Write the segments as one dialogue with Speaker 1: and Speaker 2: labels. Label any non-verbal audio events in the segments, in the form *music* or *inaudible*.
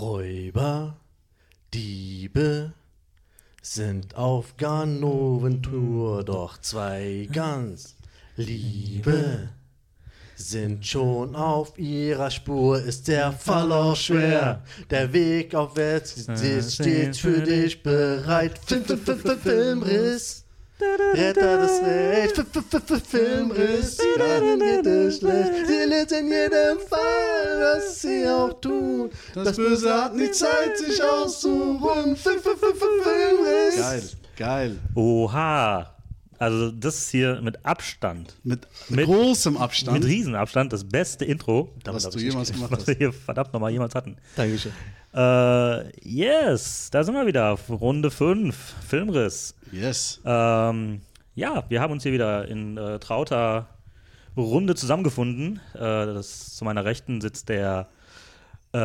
Speaker 1: Räuber, Diebe sind auf Ganoventour, doch zwei ganz Liebe sind schon auf ihrer Spur. Ist der Fall auch schwer, der Weg aufwärts ist stets für dich bereit. Film, Film, Film, Film, Filmriss. Retter F- F- F- Filmriss, ihnen geht es schlecht. Sie lebt in jedem Fall, was sie auch tun. Das Böse hat nie Zeit, sich auszuruhen. Filmriss.
Speaker 2: Geil, geil.
Speaker 3: Oha. Also das ist hier mit Abstand,
Speaker 2: Mit,
Speaker 3: Mit-
Speaker 2: großem Abstand,
Speaker 3: mit Riesenabstand das beste Intro,
Speaker 2: was du jemals gemacht *laughs*
Speaker 3: was
Speaker 2: hast.
Speaker 3: wir hier verdammt nochmal jemals hatten.
Speaker 1: Dankeschön.
Speaker 3: Äh, yes, da sind wir wieder. Runde 5, Filmriss.
Speaker 2: Yes.
Speaker 3: Ähm, ja, wir haben uns hier wieder in äh, trauter Runde zusammengefunden. Äh, das, zu meiner Rechten sitzt der äh,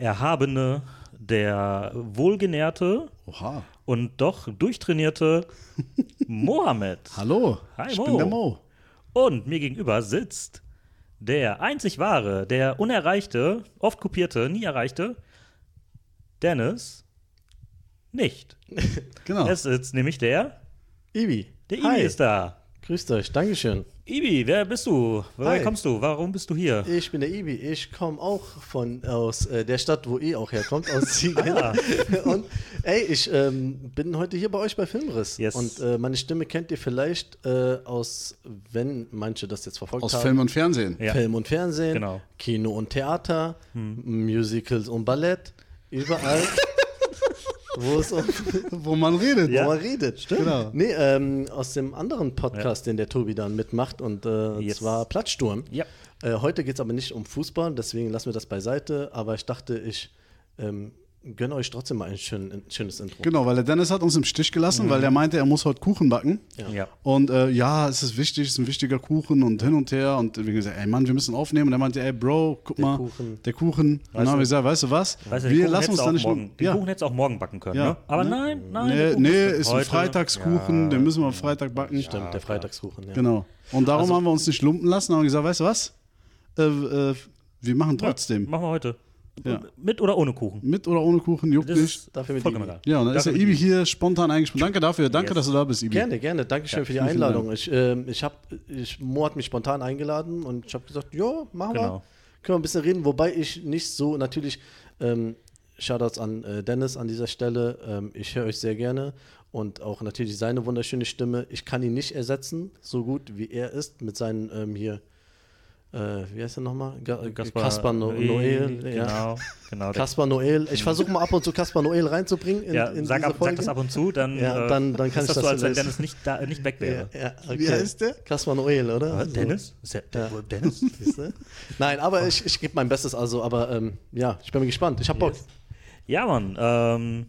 Speaker 3: erhabene, der wohlgenährte
Speaker 2: Oha.
Speaker 3: Und doch durchtrainierte *laughs* Mohammed.
Speaker 2: Hallo,
Speaker 3: Hi,
Speaker 2: ich
Speaker 3: Mo.
Speaker 2: bin der Mo.
Speaker 3: Und mir gegenüber sitzt der einzig wahre, der unerreichte, oft kopierte, nie erreichte Dennis nicht. *laughs*
Speaker 2: Genau.
Speaker 3: Es sitzt nämlich der,
Speaker 1: Ibi.
Speaker 3: der Ibi
Speaker 1: Hi.
Speaker 3: ist da.
Speaker 1: Grüßt euch, Dankeschön.
Speaker 3: Ibi, wer bist du? Woher
Speaker 1: Hi.
Speaker 3: kommst du? Warum bist du hier?
Speaker 1: Ich bin der Ibi. Ich komme auch von aus äh, der Stadt, wo ihr auch herkommt, aus *laughs* Siegen.
Speaker 3: Ah.
Speaker 1: Und ey, ich ähm, bin heute hier bei euch bei Filmriss.
Speaker 3: Yes.
Speaker 1: Und äh, meine Stimme kennt ihr vielleicht äh, aus, wenn manche das jetzt verfolgt
Speaker 2: Aus
Speaker 1: haben.
Speaker 2: Film und Fernsehen.
Speaker 3: Ja.
Speaker 1: Film und Fernsehen,
Speaker 3: Genau.
Speaker 1: Kino und Theater, Musicals und Ballett, überall, *laughs* wo es um *laughs*
Speaker 2: Wo man redet.
Speaker 1: wo man redet. Stimmt.
Speaker 2: Genau.
Speaker 1: Nee, ähm, aus dem anderen Podcast, den der Tobi dann mitmacht, und äh,
Speaker 3: Yes.
Speaker 1: zwar Platzsturm.
Speaker 3: Ja.
Speaker 1: Äh, heute geht es aber nicht um Fußball, deswegen lassen wir das beiseite, aber ich dachte, ich ähm, gönne euch trotzdem mal ein, schön, ein schönes Intro.
Speaker 2: Genau, weil der Dennis hat uns im Stich gelassen, weil der meinte, er muss heute Kuchen backen.
Speaker 3: Ja.
Speaker 2: Und äh, ja, es ist wichtig, es ist ein wichtiger Kuchen und hin und her. Und wir gesagt, ey Mann, wir müssen aufnehmen. Und er meinte, ey Bro, guck
Speaker 1: Der
Speaker 2: mal,
Speaker 1: Kuchen.
Speaker 2: der Kuchen. Und dann haben wir gesagt, weißt du was?
Speaker 3: Weißt du,
Speaker 2: wir
Speaker 3: Kuchen
Speaker 2: lassen uns da
Speaker 3: auch
Speaker 2: nicht
Speaker 3: morgen, Den
Speaker 2: ja.
Speaker 3: Kuchen hättest du auch morgen backen können,
Speaker 2: Ja.
Speaker 3: ne? Aber nein, nein. der
Speaker 2: Nee, nee, ist ein
Speaker 3: heute-
Speaker 2: Freitagskuchen,
Speaker 3: Ja.
Speaker 2: den müssen wir am Freitag backen.
Speaker 1: Stimmt, der Freitagskuchen. Ja.
Speaker 2: Genau. Und darum
Speaker 1: Also-
Speaker 2: haben wir uns nicht lumpen lassen, haben gesagt, weißt du was? Äh, äh, wir machen
Speaker 3: Ja,
Speaker 2: trotzdem.
Speaker 3: machen wir heute.
Speaker 2: Ja.
Speaker 3: Mit oder ohne Kuchen?
Speaker 2: Mit oder ohne Kuchen, juckt
Speaker 3: Das
Speaker 2: nicht.
Speaker 3: ist
Speaker 1: Dafür mit
Speaker 3: vollkommen egal.
Speaker 2: Ja, und dann ist der Ibi hier spontan eingesprungen. Danke dafür, danke,
Speaker 3: Yes.
Speaker 2: dass du da bist, Ibi.
Speaker 1: Gerne, gerne. Dankeschön für die Einladung. Ich, ähm, ich habe, ich, Mo hat mich spontan eingeladen und ich habe gesagt, ja, machen wir.
Speaker 3: Genau.
Speaker 1: Können wir ein bisschen reden, wobei ich nicht so, natürlich, ähm, Shoutouts an äh, Dennis an dieser Stelle. Ähm, ich höre euch sehr gerne und auch natürlich seine wunderschöne Stimme. Ich kann ihn nicht ersetzen, so gut wie er ist, mit seinen ähm, hier, äh, wie heißt er nochmal? Ga Kaspar, no Noel. Ja.
Speaker 3: Genau, genau. der-
Speaker 1: Kaspar Noel. Ich versuche mal ab und zu Kaspar Noel reinzubringen in,
Speaker 3: ja,
Speaker 1: in
Speaker 3: sag,
Speaker 1: diese
Speaker 3: ab, sag das ab und zu, dann,
Speaker 1: Ja,
Speaker 3: äh,
Speaker 1: dann- dann kann
Speaker 3: ist
Speaker 1: ich
Speaker 3: das
Speaker 1: das
Speaker 3: so, als wenn. Dennis nicht, da, nicht weg wäre.
Speaker 1: Ja, ja, okay.
Speaker 2: Wie heißt der?
Speaker 1: Kaspar Noel, oder? So.
Speaker 3: Dennis? Ist der,
Speaker 1: Ja.
Speaker 3: Dennis? *laughs*
Speaker 1: Nein, aber ich, ich gebe mein Bestes, also, aber ähm, ja, ich bin gespannt. Ich hab Bock.
Speaker 3: Yes. Ja, Mann. Ähm,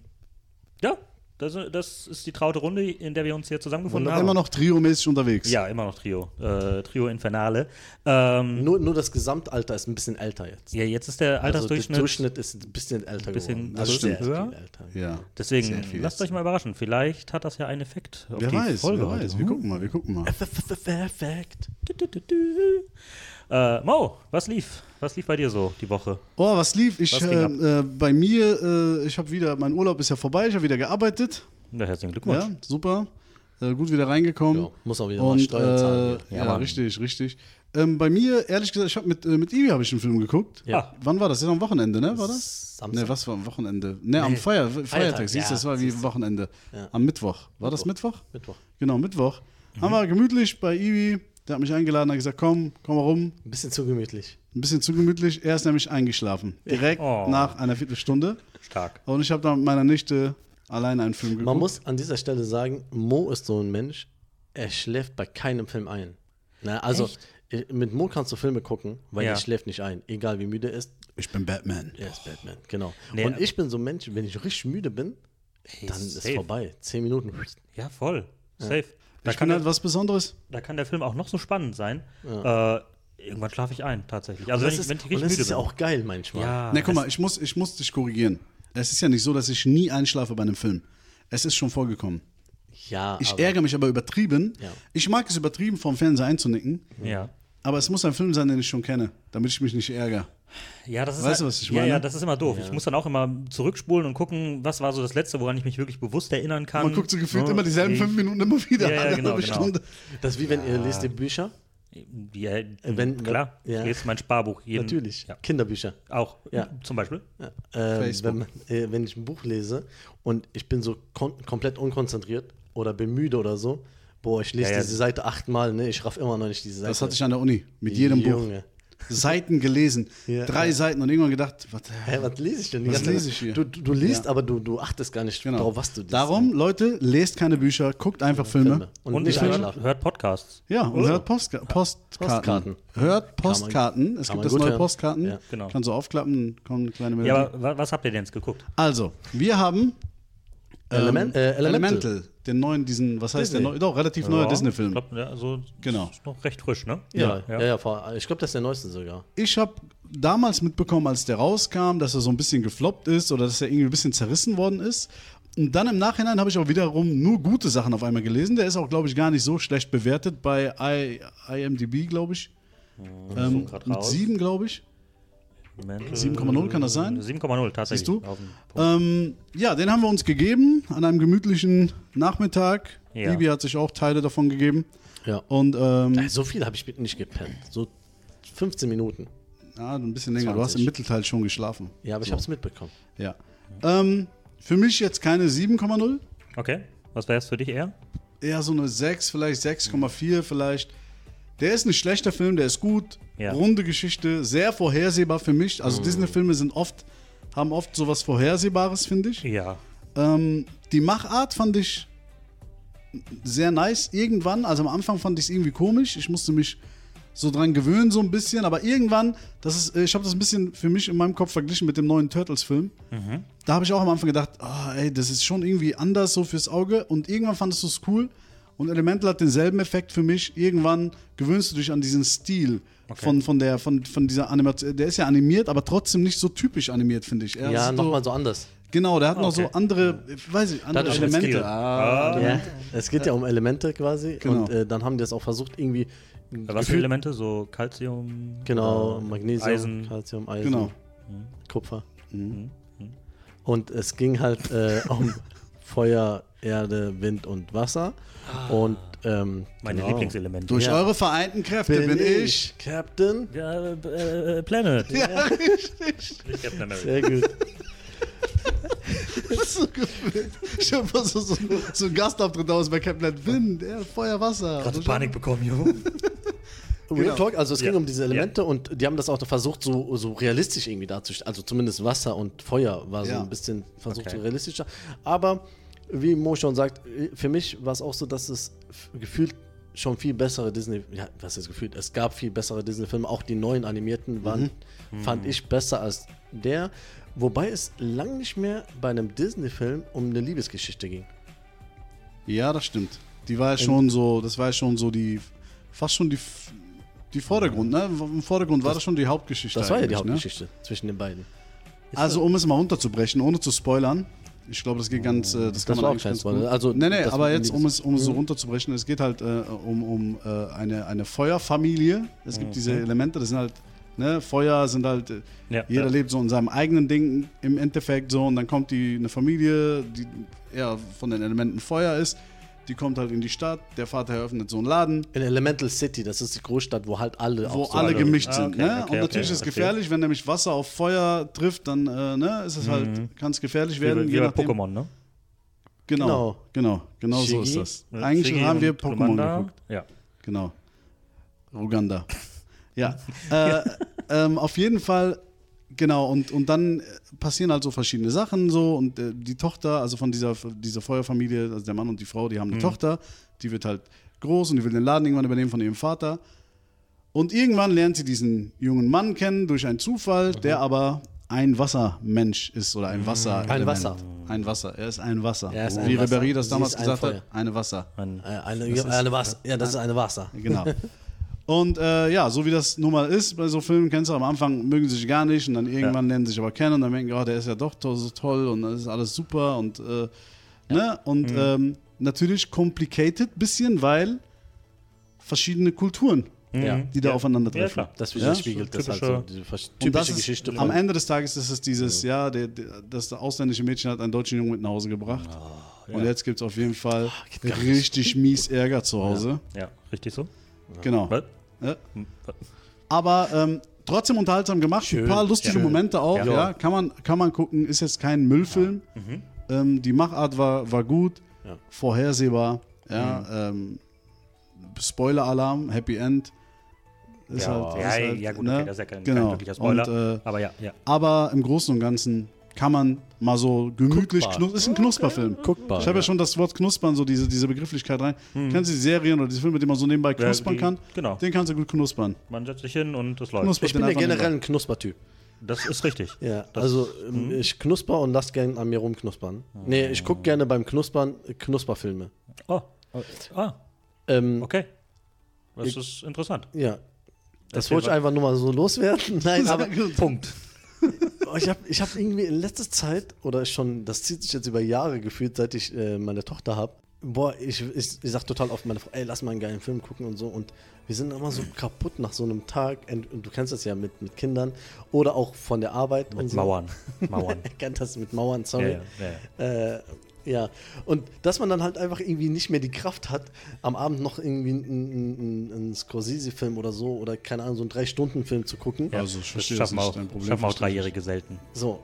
Speaker 3: ja, das, das ist die traute Runde, in der wir uns hier zusammengefunden haben.
Speaker 2: Immer noch triomäßig unterwegs.
Speaker 3: Ja, immer noch Trio. Äh, Trio Infernale. Ähm,
Speaker 1: Nur, nur das Gesamtalter ist ein bisschen älter jetzt.
Speaker 3: ja, jetzt ist der
Speaker 1: Also der
Speaker 3: Altersdurchschnitt.
Speaker 1: Durchschnitt ist ein bisschen älter
Speaker 3: Bisschen-
Speaker 1: geworden. Also
Speaker 2: stimmt.
Speaker 1: sehr älter.
Speaker 2: Ja.
Speaker 3: Deswegen lasst euch mal überraschen. Vielleicht hat das ja einen Effekt auf
Speaker 2: Wer
Speaker 3: die
Speaker 2: weiß,
Speaker 3: Folge
Speaker 2: wer
Speaker 3: heute.
Speaker 2: weiß. Wir gucken mal, wir gucken mal.
Speaker 1: Perfekt.
Speaker 3: Äh, Mo, was lief? Was lief bei dir so die Woche?
Speaker 2: Oh, was lief? Ich,
Speaker 3: Was
Speaker 2: äh, äh, bei mir, äh, ich habe wieder, mein Urlaub ist ja vorbei, ich habe wieder gearbeitet.
Speaker 3: Na, herzlichen Glückwunsch.
Speaker 2: Ja, super. Äh, gut wieder reingekommen.
Speaker 1: Ja, muss auch wieder mal
Speaker 2: Und,
Speaker 1: Steuern zahlen.
Speaker 2: Äh,
Speaker 3: Ja,
Speaker 2: ja,
Speaker 3: Mann.
Speaker 2: richtig, richtig. Ähm, bei mir, ehrlich gesagt, ich habe mit, äh, mit Ivi habe ich einen Film geguckt.
Speaker 1: Ja.
Speaker 3: Ah,
Speaker 2: Wann war das? Das am Wochenende, ne? War das?
Speaker 1: Samstag.
Speaker 2: Ne, was war am Wochenende? Ne, am
Speaker 1: Nee,
Speaker 2: Feier, Feiertag,
Speaker 1: Feiertag,
Speaker 2: siehst du,
Speaker 1: ja,
Speaker 2: das war wie. Wochenende.
Speaker 1: Ja.
Speaker 2: Am Mittwoch. War das Mittwoch?
Speaker 1: Mittwoch.
Speaker 2: Genau, Mittwoch.
Speaker 3: Mhm.
Speaker 2: Haben wir gemütlich bei Ivi, der hat mich eingeladen, hat gesagt, komm, komm mal rum.
Speaker 1: Ein bisschen zu gemütlich.
Speaker 2: Ein bisschen zu gemütlich. Er ist nämlich eingeschlafen. Direkt
Speaker 3: Oh.
Speaker 2: nach einer Viertelstunde.
Speaker 3: stark.
Speaker 2: Und ich habe dann mit meiner Nichte alleine einen Film geguckt.
Speaker 1: Man muss an dieser Stelle sagen, Mo ist so ein Mensch, er schläft bei keinem Film ein. Na, also ich- mit Mo kannst du Filme gucken, weil
Speaker 3: Ja.
Speaker 1: er schläft nicht ein. Egal wie müde er ist,
Speaker 2: ich bin Batman.
Speaker 1: er ist Batman. Genau.
Speaker 3: Nee,
Speaker 1: Und
Speaker 3: aber-
Speaker 1: ich bin so ein Mensch, wenn ich richtig müde bin, dann ist
Speaker 3: safe.
Speaker 1: vorbei. Zehn Minuten.
Speaker 3: Ja, voll. Safe. Da
Speaker 2: Ich
Speaker 3: kann,
Speaker 2: halt was Besonderes.
Speaker 3: da kann der Film auch noch so spannend sein. Äh, irgendwann schlafe ich ein, tatsächlich. Also, wenn
Speaker 1: das
Speaker 3: ich,
Speaker 1: ist,
Speaker 3: wenn ich
Speaker 1: und das
Speaker 3: müde
Speaker 1: ist ja auch geil manchmal.
Speaker 3: ja,
Speaker 2: Ne, guck mal, ich muss, ich muss dich korrigieren. Es ist ja nicht so, dass ich nie einschlafe bei einem Film. Es ist schon vorgekommen.
Speaker 1: Ja,
Speaker 2: Ich
Speaker 1: aber,
Speaker 2: ärgere mich aber übertrieben.
Speaker 1: Ja.
Speaker 2: Ich mag es übertrieben, vom Fernseher einzunicken.
Speaker 3: Ja.
Speaker 2: Aber es muss ein Film sein, den ich schon kenne, damit ich mich nicht ärgere.
Speaker 3: Ja, das ist
Speaker 2: Weißt
Speaker 3: halt-
Speaker 2: du, was ich
Speaker 3: Ja,
Speaker 2: meine?
Speaker 3: ja, das ist immer doof. Ich muss dann auch immer zurückspulen und gucken, was war so das Letzte, woran ich mich wirklich bewusst erinnern kann.
Speaker 2: Man guckt so gefühlt
Speaker 3: Ja,
Speaker 2: immer dieselben
Speaker 3: ich-
Speaker 2: fünf Minuten immer wieder.
Speaker 3: Ja, ja, genau,
Speaker 2: halbe
Speaker 3: genau.
Speaker 2: Stunde.
Speaker 1: Das ist wie wenn ihr lest die Bücher.
Speaker 3: Ja,
Speaker 1: wenn-
Speaker 3: klar,
Speaker 1: ja.
Speaker 3: ich lese mein Sparbuch. Jeden,
Speaker 1: Natürlich.
Speaker 3: Ja.
Speaker 1: Kinderbücher.
Speaker 3: Auch,
Speaker 1: Ja.
Speaker 3: zum Beispiel.
Speaker 1: Ja, ähm,
Speaker 2: Facebook.
Speaker 1: wenn, man, äh, wenn ich ein Buch lese und ich bin so kon komplett unkonzentriert oder bin müde oder so, boah, ich lese
Speaker 3: Ja, ja.
Speaker 1: diese Seite achtmal, ne? Ich raff immer noch nicht diese Seite.
Speaker 2: Das hatte ich an der Uni, mit jedem Buch.
Speaker 1: Junge.
Speaker 2: Seiten gelesen, *laughs*
Speaker 1: Ja.
Speaker 2: drei Seiten und irgendwann gedacht, was,
Speaker 1: Hä, was lese ich denn?
Speaker 2: Was lese ich hier?
Speaker 1: Du, du, du liest,
Speaker 2: Ja.
Speaker 1: aber du, du achtest gar nicht
Speaker 2: genau.
Speaker 1: drauf, was du liest.
Speaker 2: Darum, Leute, lest keine Bücher, guckt einfach Filme.
Speaker 1: Filme. Und,
Speaker 3: Und,
Speaker 1: nicht
Speaker 3: hört, hört Podcasts.
Speaker 2: Ja, und hört Postka Postkarten.
Speaker 1: Postkarten.
Speaker 2: Hört Postkarten. Es
Speaker 1: kann
Speaker 2: gibt
Speaker 1: man
Speaker 2: das neue
Speaker 1: hören.
Speaker 2: Postkarten.
Speaker 1: Ja,
Speaker 3: genau.
Speaker 2: Kannst du aufklappen, kommt eine kleine Melodie.
Speaker 3: Ja, aber wa- was habt ihr denn jetzt geguckt?
Speaker 2: also, wir haben
Speaker 1: Element, äh, Elemental.
Speaker 2: Elemental, den neuen, diesen, was heißt
Speaker 1: Disney.
Speaker 2: der neue? Doch, relativ neuer
Speaker 3: Ja,
Speaker 2: Disney-Film.
Speaker 3: Ich glaub, ja, also
Speaker 2: Genau.
Speaker 3: Ist noch recht frisch, ne?
Speaker 1: Ja,
Speaker 3: Ja.
Speaker 1: ja, ja, ich glaube, das ist der neueste sogar.
Speaker 2: Ich habe damals mitbekommen, als der rauskam, dass er so ein bisschen gefloppt ist oder dass er irgendwie ein bisschen zerrissen worden ist. Und dann im Nachhinein habe ich auch wiederum nur gute Sachen auf einmal gelesen. Der ist auch, glaube ich, gar nicht so schlecht bewertet bei I, IMDb, glaube ich. Ähm,
Speaker 3: grad
Speaker 2: mit
Speaker 3: raus.
Speaker 2: 7, glaube ich.
Speaker 3: Mental-
Speaker 2: 7,0 kann das sein?
Speaker 3: 7,0 tatsächlich.
Speaker 2: Siehst du? Ähm, ja, den haben wir uns gegeben an einem gemütlichen Nachmittag.
Speaker 3: Ja.
Speaker 2: Bibi hat sich auch Teile davon gegeben.
Speaker 1: Ja.
Speaker 2: Und ähm,
Speaker 1: Äh, So viel habe ich nicht gepennt. So 15 Minuten.
Speaker 2: ja, ein bisschen länger. Du hast
Speaker 1: 20.
Speaker 2: im Mittelteil schon geschlafen.
Speaker 1: Ja, aber ich
Speaker 2: So.
Speaker 1: habe es mitbekommen.
Speaker 2: Ja. Ähm, für mich jetzt keine 7,0.
Speaker 3: Okay. Was wäre es für dich eher?
Speaker 2: eher so eine 6, vielleicht 6,4 vielleicht. Der ist ein schlechter Film, der ist gut.
Speaker 3: Ja.
Speaker 2: Runde Geschichte, sehr vorhersehbar für mich. Also Disney-Filme sind oft, haben oft sowas Vorhersehbares, finde ich.
Speaker 3: Ja.
Speaker 2: Ähm, die Machart fand ich sehr nice irgendwann. Also am Anfang fand ich es irgendwie komisch. Ich musste mich so dran gewöhnen, so ein bisschen. Aber irgendwann, das ist, ich habe das ein bisschen für mich in meinem Kopf verglichen mit dem neuen Turtles-Film. Da habe ich auch am Anfang gedacht, ah, ey, das ist schon irgendwie anders so fürs Auge. Und irgendwann fandest du es cool. Und Elemental hat denselben Effekt für mich. Irgendwann gewöhnst du dich an diesen Stil von, von, der, von, von dieser Animation. Der ist ja animiert, aber trotzdem nicht so typisch animiert, finde ich. Er
Speaker 1: Ja, nochmal so anders.
Speaker 2: Genau, der hat noch
Speaker 3: Okay.
Speaker 2: so andere, weiß ich, andere
Speaker 1: Dadurch
Speaker 2: Elemente. Ah,
Speaker 1: Ja. Es geht ja um Elemente quasi.
Speaker 2: Genau.
Speaker 1: Und äh, dann haben die das auch versucht, irgendwie.
Speaker 3: Was für Elemente? So Calcium?
Speaker 1: Genau, Magnesium,
Speaker 3: Eisen.
Speaker 1: Calcium, Eisen,
Speaker 2: Genau.
Speaker 1: Kupfer. Und es ging halt äh, *laughs* um Feuer, Erde, Wind und Wasser. Und ähm,
Speaker 3: Meine
Speaker 1: genau.
Speaker 3: Lieblingselemente.
Speaker 2: Durch
Speaker 1: Ja.
Speaker 2: eure vereinten Kräfte bin, ich.
Speaker 1: Captain.
Speaker 3: Ja, äh, äh, Planet.
Speaker 2: Ja, richtig.
Speaker 3: Ich Captain America.
Speaker 1: Sehr gut. *laughs*
Speaker 2: so gefühlt. Ich hab mal so, so, so einen Gastauftritt aus bei Captain Wind, Erde, Feuer, Wasser.
Speaker 3: Gerade Panik bekommen, jo. *laughs*
Speaker 1: Real
Speaker 2: Genau.
Speaker 1: Talk, also es
Speaker 3: Ja.
Speaker 1: ging um diese Elemente und die haben das auch versucht, so, so realistisch irgendwie darzustellen. Also zumindest Wasser und Feuer war so
Speaker 2: Ja.
Speaker 1: ein bisschen versucht,
Speaker 3: Okay.
Speaker 1: so realistischer. Aber wie Mo schon sagt, für mich war es auch so, dass es gefühlt schon viel bessere Disney, ja, was ist gefühlt? Es gab viel bessere Disney-Filme, auch die neuen animierten waren, fand ich besser als der. Wobei es lang nicht mehr bei einem Disney-Film um eine Liebesgeschichte ging.
Speaker 2: Ja, das stimmt. Die war ja schon so, das war ja schon so die, fast schon die, die Vordergrund, ne? Im Vordergrund war das schon die Hauptgeschichte.
Speaker 1: Das war ja die
Speaker 2: ne?
Speaker 1: Hauptgeschichte zwischen den beiden.
Speaker 2: Also, um es mal runterzubrechen, ohne zu spoilern. Ich glaube, das geht ganz, äh, das kann
Speaker 1: Das
Speaker 2: man
Speaker 1: war auch
Speaker 2: eigentlich ganz gut.
Speaker 1: Also,
Speaker 2: nee, nee, aber jetzt, um es, um es so
Speaker 1: Mhm.
Speaker 2: runterzubrechen, es geht halt äh, um, um äh, eine, eine Feuerfamilie. Es gibt diese Elemente, das sind halt, ne, Feuer sind halt, äh,
Speaker 3: Ja,
Speaker 2: jeder
Speaker 3: ja.
Speaker 2: lebt so in seinem eigenen Ding im Endeffekt so und dann kommt die, eine Familie, die eher von den Elementen Feuer ist, die kommt halt in die Stadt, der Vater eröffnet so einen Laden,
Speaker 1: In Elemental City, das ist die Großstadt, wo halt alle
Speaker 2: wo
Speaker 1: auch so
Speaker 2: alle gemischt
Speaker 3: Ah,
Speaker 2: sind.
Speaker 3: okay,
Speaker 2: ne?
Speaker 3: okay,
Speaker 2: und natürlich
Speaker 3: okay,
Speaker 2: ist es gefährlich, wenn nämlich Wasser auf Feuer trifft, dann äh, ne, ist es halt, kann es gefährlich
Speaker 3: Wie,
Speaker 2: werden.
Speaker 3: wie
Speaker 2: je
Speaker 3: bei. Pokémon, ne?
Speaker 2: Genau, genau, genau so ist das.
Speaker 3: Ja,
Speaker 2: Eigentlich
Speaker 3: Shiggy
Speaker 2: haben wir Pokémon geguckt.
Speaker 3: Ja.
Speaker 2: Genau. Uganda. *laughs* Ja. *laughs* äh, ähm, auf jeden Fall, genau, und, und dann äh, passieren halt so verschiedene Sachen so und äh, die Tochter, also von dieser, dieser Feuerfamilie, also der Mann und die Frau, die haben eine Tochter, die wird halt groß und die will den Laden irgendwann übernehmen von ihrem Vater. Und irgendwann lernt sie diesen jungen Mann kennen durch einen Zufall, der aber ein Wassermensch ist oder ein Wasser.
Speaker 1: Ein Wasser.
Speaker 2: Ein Wasser. Er ist ein Wasser.
Speaker 1: Er ist ein
Speaker 2: Wie
Speaker 1: Wasser.
Speaker 2: Ribéry das damals
Speaker 1: ein
Speaker 2: gesagt
Speaker 1: Feuer.
Speaker 2: hat, eine Wasser.
Speaker 3: Ein,
Speaker 1: Äh, eine, eine Wasser. Ja, das ist eine Wasser.
Speaker 2: Genau. *laughs* Und äh, ja, so wie das nun mal ist bei so Filmen, kennst du, am Anfang mögen sie sich gar nicht und dann irgendwann lernen sie sich aber kennen und dann denken, oh, der ist ja doch to so toll und das ist alles super und, äh, ne? und ähm, natürlich complicated bisschen, weil verschiedene Kulturen
Speaker 1: Ja.
Speaker 2: die da
Speaker 3: Ja.
Speaker 2: aufeinandertreffen.
Speaker 3: Ja, klar.
Speaker 1: Das
Speaker 2: Ja?
Speaker 1: widerspiegelt das halt so, diese typische
Speaker 2: das ist,
Speaker 1: Geschichte.
Speaker 2: am Ende des Tages ist es dieses, ja, der, der, das ausländische Mädchen hat einen deutschen Jungen mit nach Hause gebracht. Und jetzt gibt es auf jeden Fall
Speaker 1: nicht.
Speaker 2: richtig mies Ärger zu Hause.
Speaker 3: Ja, richtig so.
Speaker 2: Genau. Ja. Aber ähm, trotzdem unterhaltsam gemacht.
Speaker 1: Schön.
Speaker 2: Ein paar lustige
Speaker 1: Ja.
Speaker 2: Momente auch. Ja.
Speaker 1: Ja.
Speaker 2: Kann, man, kann man gucken. Ist jetzt kein Müllfilm. Ähm, die Machart war, war gut.
Speaker 1: Ja.
Speaker 2: Vorhersehbar. Ja, ähm, Spoiler-Alarm, Happy End. Ist
Speaker 3: Ja,
Speaker 2: halt,
Speaker 3: ja,
Speaker 2: ist halt,
Speaker 3: ja, gut,
Speaker 2: ne?
Speaker 3: okay, das ist ja kein,
Speaker 2: genau.
Speaker 3: kein wirklicher Spoiler.
Speaker 2: Und, äh,
Speaker 3: aber ja, ja.
Speaker 2: aber im Großen und Ganzen kann man mal so gemütlich
Speaker 1: Guckbar.
Speaker 2: knus ist ein Knusperfilm.
Speaker 1: Guckbar,
Speaker 2: Ich habe ja.
Speaker 1: ja.
Speaker 2: schon das Wort knuspern, so diese, diese Begrifflichkeit rein. Kennen Sie die Serien oder diese Filme, die man so nebenbei knuspern
Speaker 3: die-
Speaker 2: kann?
Speaker 3: genau.
Speaker 2: Den kannst du gut knuspern.
Speaker 3: Man setzt sich hin und es läuft.
Speaker 2: Knuspert
Speaker 1: Ich bin ja generell ein Knuspertyp.
Speaker 3: Das ist richtig. *laughs*
Speaker 1: Ja,
Speaker 3: Das-
Speaker 1: also ähm, ich knusper und lass gerne an mir rumknuspern. Nee, ich gucke gerne beim Knuspern äh, Knusperfilme.
Speaker 3: Oh, oh, ah,
Speaker 1: Ähm,
Speaker 3: okay. Das ist interessant.
Speaker 1: Ja. Das
Speaker 3: Erzähl
Speaker 1: wollte ich einfach nur mal so loswerden. *laughs* Nein, aber
Speaker 3: Punkt. *laughs*
Speaker 1: Oh, ich habe ich hab irgendwie in letzter Zeit, oder schon, das zieht sich jetzt über Jahre gefühlt, seit ich äh, meine Tochter habe, boah, ich, ich, ich sag total oft meine Frau, ey, lass mal einen geilen Film gucken und so. Und wir sind immer so kaputt nach so einem Tag. Und du kennst das ja mit, mit Kindern oder auch von der Arbeit und
Speaker 3: Mit
Speaker 1: so.
Speaker 3: Mauern. *laughs* Mauern.
Speaker 1: Er kennt das mit Mauern,
Speaker 3: ja,
Speaker 1: sorry.
Speaker 3: ja, ja.
Speaker 1: Äh, ja, und dass man dann halt einfach irgendwie nicht mehr die Kraft hat, am Abend noch irgendwie einen, einen, einen Scorsese-Film oder so oder keine Ahnung, so einen Drei-Stunden-Film zu gucken.
Speaker 3: Ja,
Speaker 2: Also, ich
Speaker 3: das schaffen
Speaker 2: ist
Speaker 3: auch,
Speaker 2: Problem,
Speaker 3: schaffen auch. Dreijährige selten.
Speaker 1: So,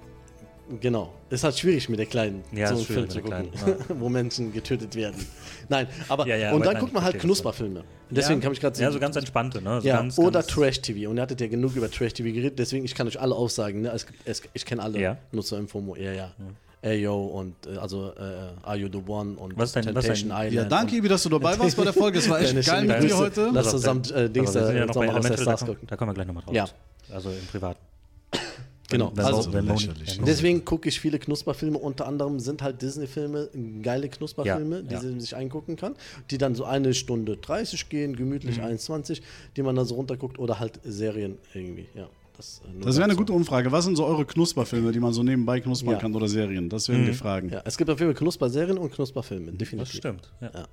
Speaker 1: genau. Ist halt schwierig mit der Kleinen,
Speaker 3: Ja,
Speaker 1: so einen Film zu gucken,
Speaker 3: mit der *laughs*
Speaker 1: wo Menschen getötet werden. Nein, aber
Speaker 3: Ja, ja,
Speaker 1: und
Speaker 3: aber
Speaker 1: dann
Speaker 3: nein,
Speaker 1: guckt man halt. Knusperfilme. Deswegen
Speaker 3: ja,
Speaker 1: kann ich gerade
Speaker 3: Ja, so ganz entspannte, ne? So
Speaker 1: ja,
Speaker 3: ganz,
Speaker 1: oder
Speaker 3: ganz,
Speaker 1: Trash-TV. Und ihr hattet ja genug über Trash-TV geredet, deswegen ich kann euch alle aussagen. Ne? Es, es, ich kenne alle,
Speaker 3: Ja.
Speaker 1: nur zur Info. Ja, ja. Ey, yo, und äh, also äh, Are You the One und
Speaker 3: Was ist dein- was
Speaker 1: Temptation
Speaker 3: dein-
Speaker 1: Island.
Speaker 2: Ja, danke, Ibi, dass du dabei warst bei der Folge. Es war echt geil mit dir heute.
Speaker 1: Lass
Speaker 3: Also,
Speaker 1: zusammen äh, Dings
Speaker 3: sind ja
Speaker 1: da,
Speaker 3: noch bei
Speaker 1: Sommerhaus der
Speaker 3: Elemental, da,
Speaker 1: Stars
Speaker 3: kommen-
Speaker 1: gucken.
Speaker 3: da kommen wir gleich nochmal drauf.
Speaker 1: Ja.
Speaker 3: Also im Privat.
Speaker 1: Genau.
Speaker 3: Wenn,
Speaker 1: Also, Deswegen gucke ich viele Knusperfilme, unter anderem sind halt Disney-Filme geile Knusperfilme,
Speaker 3: Ja,
Speaker 1: die
Speaker 3: ja.
Speaker 1: man sich angucken kann, die dann so eine Stunde 30 gehen, gemütlich
Speaker 3: Mhm.
Speaker 1: 1,20, die man dann so runterguckt oder halt Serien irgendwie, ja. Das, äh,
Speaker 2: Das wäre eine gute Umfrage. Was sind so eure Knusperfilme, die man so nebenbei knuspern
Speaker 1: Ja.
Speaker 2: kann oder Serien? Das wären die Fragen.
Speaker 1: Ja, es gibt auf jeden Fall Knusperserien und Knusperfilme,
Speaker 3: Das
Speaker 1: definitiv.
Speaker 3: stimmt. Ja,
Speaker 1: Ja.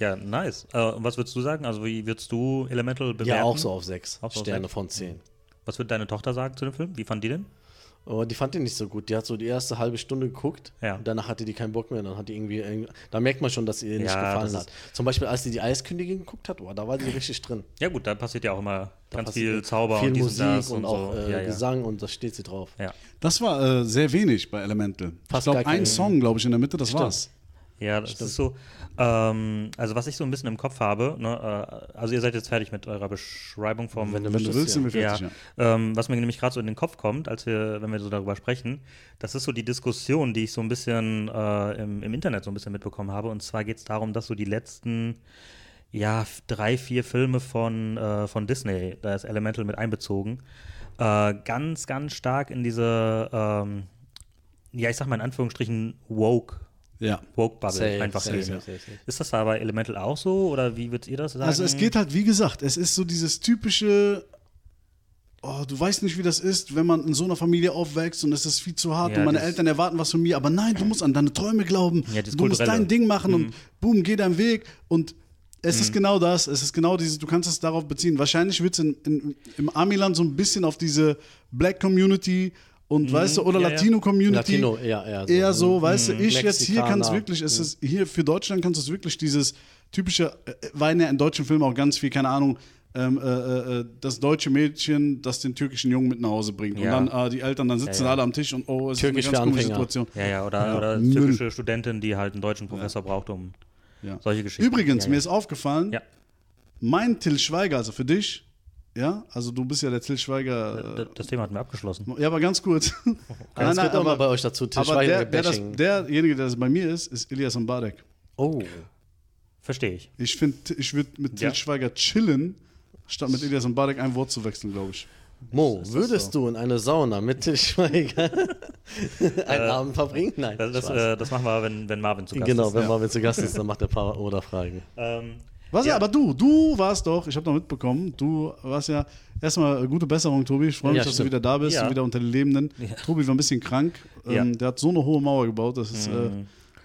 Speaker 3: ja nice. Äh, und was würdest du sagen? Also wie würdest du Elemental bewerten?
Speaker 1: Ja, auch so auf 6
Speaker 3: Auch so auf
Speaker 1: Sterne
Speaker 3: sechs?
Speaker 1: von 10.
Speaker 3: Was wird deine Tochter sagen zu dem Film? Wie fand die den?
Speaker 1: Aber die fand die nicht so gut. Die hat so die erste halbe Stunde geguckt.
Speaker 3: Ja.
Speaker 1: Und danach hatte die keinen Bock mehr. Dann hat die irgendwie, irgendwie da merkt man schon, dass ihr nicht
Speaker 3: Ja,
Speaker 1: gefallen hat. Zum Beispiel, als die die Eiskönigin geguckt hat, boah, da war die *laughs* richtig drin.
Speaker 3: Ja gut, da passiert ja auch immer
Speaker 1: Da
Speaker 3: ganz viel Zauber
Speaker 1: viel
Speaker 3: und
Speaker 1: Musik
Speaker 3: und das
Speaker 1: und, auch
Speaker 3: so.
Speaker 1: äh,
Speaker 3: ja, ja.
Speaker 1: Gesang und da steht sie drauf.
Speaker 3: Ja.
Speaker 2: Das war äh, sehr wenig bei Elemental. ich
Speaker 1: Fast
Speaker 2: glaube,
Speaker 1: gar
Speaker 2: ein Song, glaube ich, in der Mitte, das war's.
Speaker 3: Ja, das ist so. Ähm, also was ich so ein bisschen im Kopf habe, ne, äh, also ihr seid jetzt fertig mit eurer Beschreibung vom
Speaker 1: Wenn du
Speaker 2: Wenn du willst, sind wir
Speaker 3: ja,
Speaker 2: fertig. Ja.
Speaker 3: ähm, was mir nämlich gerade so in den Kopf kommt, als wir, wenn wir so darüber sprechen, das ist so die Diskussion, die ich so ein bisschen äh, im, im Internet so ein bisschen mitbekommen habe. Und zwar geht es darum, dass so die letzten ja, drei, vier Filme von, äh, von Disney, da ist Elemental mit einbezogen, äh, ganz, ganz stark in diese, ähm, ja, ich sag mal in Anführungsstrichen, woke,
Speaker 2: ja.
Speaker 3: woke-Bubble
Speaker 1: Safe,
Speaker 3: einfach
Speaker 1: safe,
Speaker 3: gehen.
Speaker 1: safe, safe.
Speaker 3: Ist das da bei Elemental auch so oder wie würdet ihr das sagen?
Speaker 2: Also es geht halt, wie gesagt, es ist so dieses typische, oh, du weißt nicht, wie das ist, wenn man in so einer Familie aufwächst und es ist viel zu hart
Speaker 3: Ja,
Speaker 2: und meine Eltern erwarten was von mir, aber nein, du musst an deine Träume glauben,
Speaker 3: Ja,
Speaker 2: du musst dein Ding machen
Speaker 3: Mhm.
Speaker 2: und boom, geh deinen Weg und es ist genau das, es ist genau dieses, du kannst es darauf beziehen. Wahrscheinlich wird es in, in, im Amiland so ein bisschen auf diese Black Community und weißt du, oder
Speaker 3: Ja, ja.
Speaker 2: Latino Community
Speaker 1: Latino, eher, eher so.
Speaker 2: eher so, weißt du, ich jetzt hier kann es
Speaker 1: Mexikaner.
Speaker 2: wirklich, es ist hier für Deutschland kannst du es wirklich dieses typische, äh, war ja in deutschen Filmen auch ganz viel, keine Ahnung, ähm, äh, äh, das deutsche Mädchen, das den türkischen Jungen mit nach Hause bringt.
Speaker 3: Ja.
Speaker 2: Und dann äh, die Eltern, dann sitzen
Speaker 3: Ja, ja.
Speaker 2: alle am Tisch und oh, es
Speaker 1: Türkisch
Speaker 2: ist eine ganz komische. Situation.
Speaker 3: Ja, ja, oder,
Speaker 2: Ja,
Speaker 3: oder
Speaker 2: Müll.
Speaker 3: türkische Studentin, die halt einen deutschen Professor braucht, um
Speaker 2: Ja.
Speaker 3: solche Geschichten.
Speaker 2: Übrigens,
Speaker 3: ja,
Speaker 2: mir
Speaker 3: ja.
Speaker 2: ist aufgefallen,
Speaker 3: Ja.
Speaker 2: mein Till Schweiger, also für dich, ja, also du bist ja der Till Schweiger.
Speaker 3: D- Das Thema hatten wir abgeschlossen.
Speaker 2: Äh, ja, aber ganz kurz.
Speaker 1: Das
Speaker 2: Nein,
Speaker 1: auch mal bei euch dazu. Til
Speaker 2: aber
Speaker 1: Schweiger
Speaker 2: der, der das, derjenige, der das bei mir ist, ist Elias Mbarek.
Speaker 1: oh.
Speaker 3: Verstehe ich.
Speaker 2: Ich finde, ich würde mit Till
Speaker 3: Ja.
Speaker 2: Schweiger chillen, statt mit Elias Mbarek ein Wort zu wechseln, glaube ich.
Speaker 1: Mo,
Speaker 3: das
Speaker 1: würdest du in eine Sauna mit Til Schweiger *laughs* einen Abend verbringen? Nein.
Speaker 3: Das, das, äh, das machen wir, wenn, wenn Marvin zu Gast
Speaker 1: genau,
Speaker 3: ist.
Speaker 1: wenn
Speaker 2: ja.
Speaker 1: Marvin zu Gast ist, dann *laughs* macht er ein paar Oder-Fragen.
Speaker 3: Ähm,
Speaker 2: Was
Speaker 3: Ja.
Speaker 2: aber du, du warst doch, ich habe noch mitbekommen, du warst ja erstmal gute Besserung, Tobi. Ich freue mich,
Speaker 1: Ja,
Speaker 2: dass
Speaker 1: stimmt.
Speaker 2: du wieder da bist
Speaker 3: Ja.
Speaker 2: und wieder unter den Lebenden. Tobi war ein bisschen krank. Ähm. Der hat so eine hohe Mauer gebaut, das ist. Äh,
Speaker 3: mh,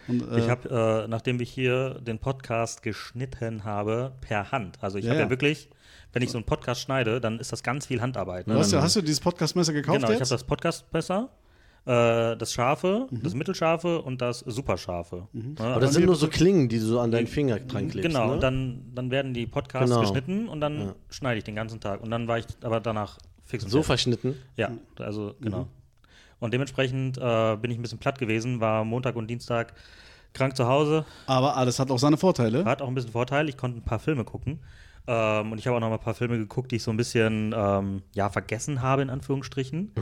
Speaker 2: Und, äh,
Speaker 3: Ich habe, äh, nachdem ich hier den Podcast geschnitten habe, per Hand. Also ich habe ja. wirklich, wenn ich so einen Podcast schneide, dann ist das ganz viel Handarbeit. Ne?
Speaker 2: du hast, ja,
Speaker 3: Dann-
Speaker 2: hast du dieses Podcastmesser gekauft
Speaker 3: genau, ich habe
Speaker 2: jetzt?
Speaker 3: das Podcast-Messer, äh, das Scharfe,
Speaker 2: Mhm.
Speaker 3: das Mittelscharfe und das Superscharfe. Ne?
Speaker 1: Aber das sind nur so Klingen, die du so an deinen Finger dran klebst.
Speaker 3: Genau,
Speaker 1: ne?
Speaker 3: und dann, dann werden die Podcasts
Speaker 1: Genau.
Speaker 3: geschnitten und dann schneide ich den ganzen Tag. Und dann war ich aber danach fix und
Speaker 1: so
Speaker 3: fertig.
Speaker 1: verschnitten.
Speaker 3: Ja, also genau. Und dementsprechend äh, bin ich ein bisschen platt gewesen, war Montag und Dienstag krank zu Hause.
Speaker 2: Aber alles hat auch seine Vorteile.
Speaker 3: Hat auch ein bisschen Vorteil, ich konnte ein paar Filme gucken. Ähm, und ich habe auch noch mal ein paar Filme geguckt, die ich so ein bisschen ähm, ja, vergessen habe, in Anführungsstrichen.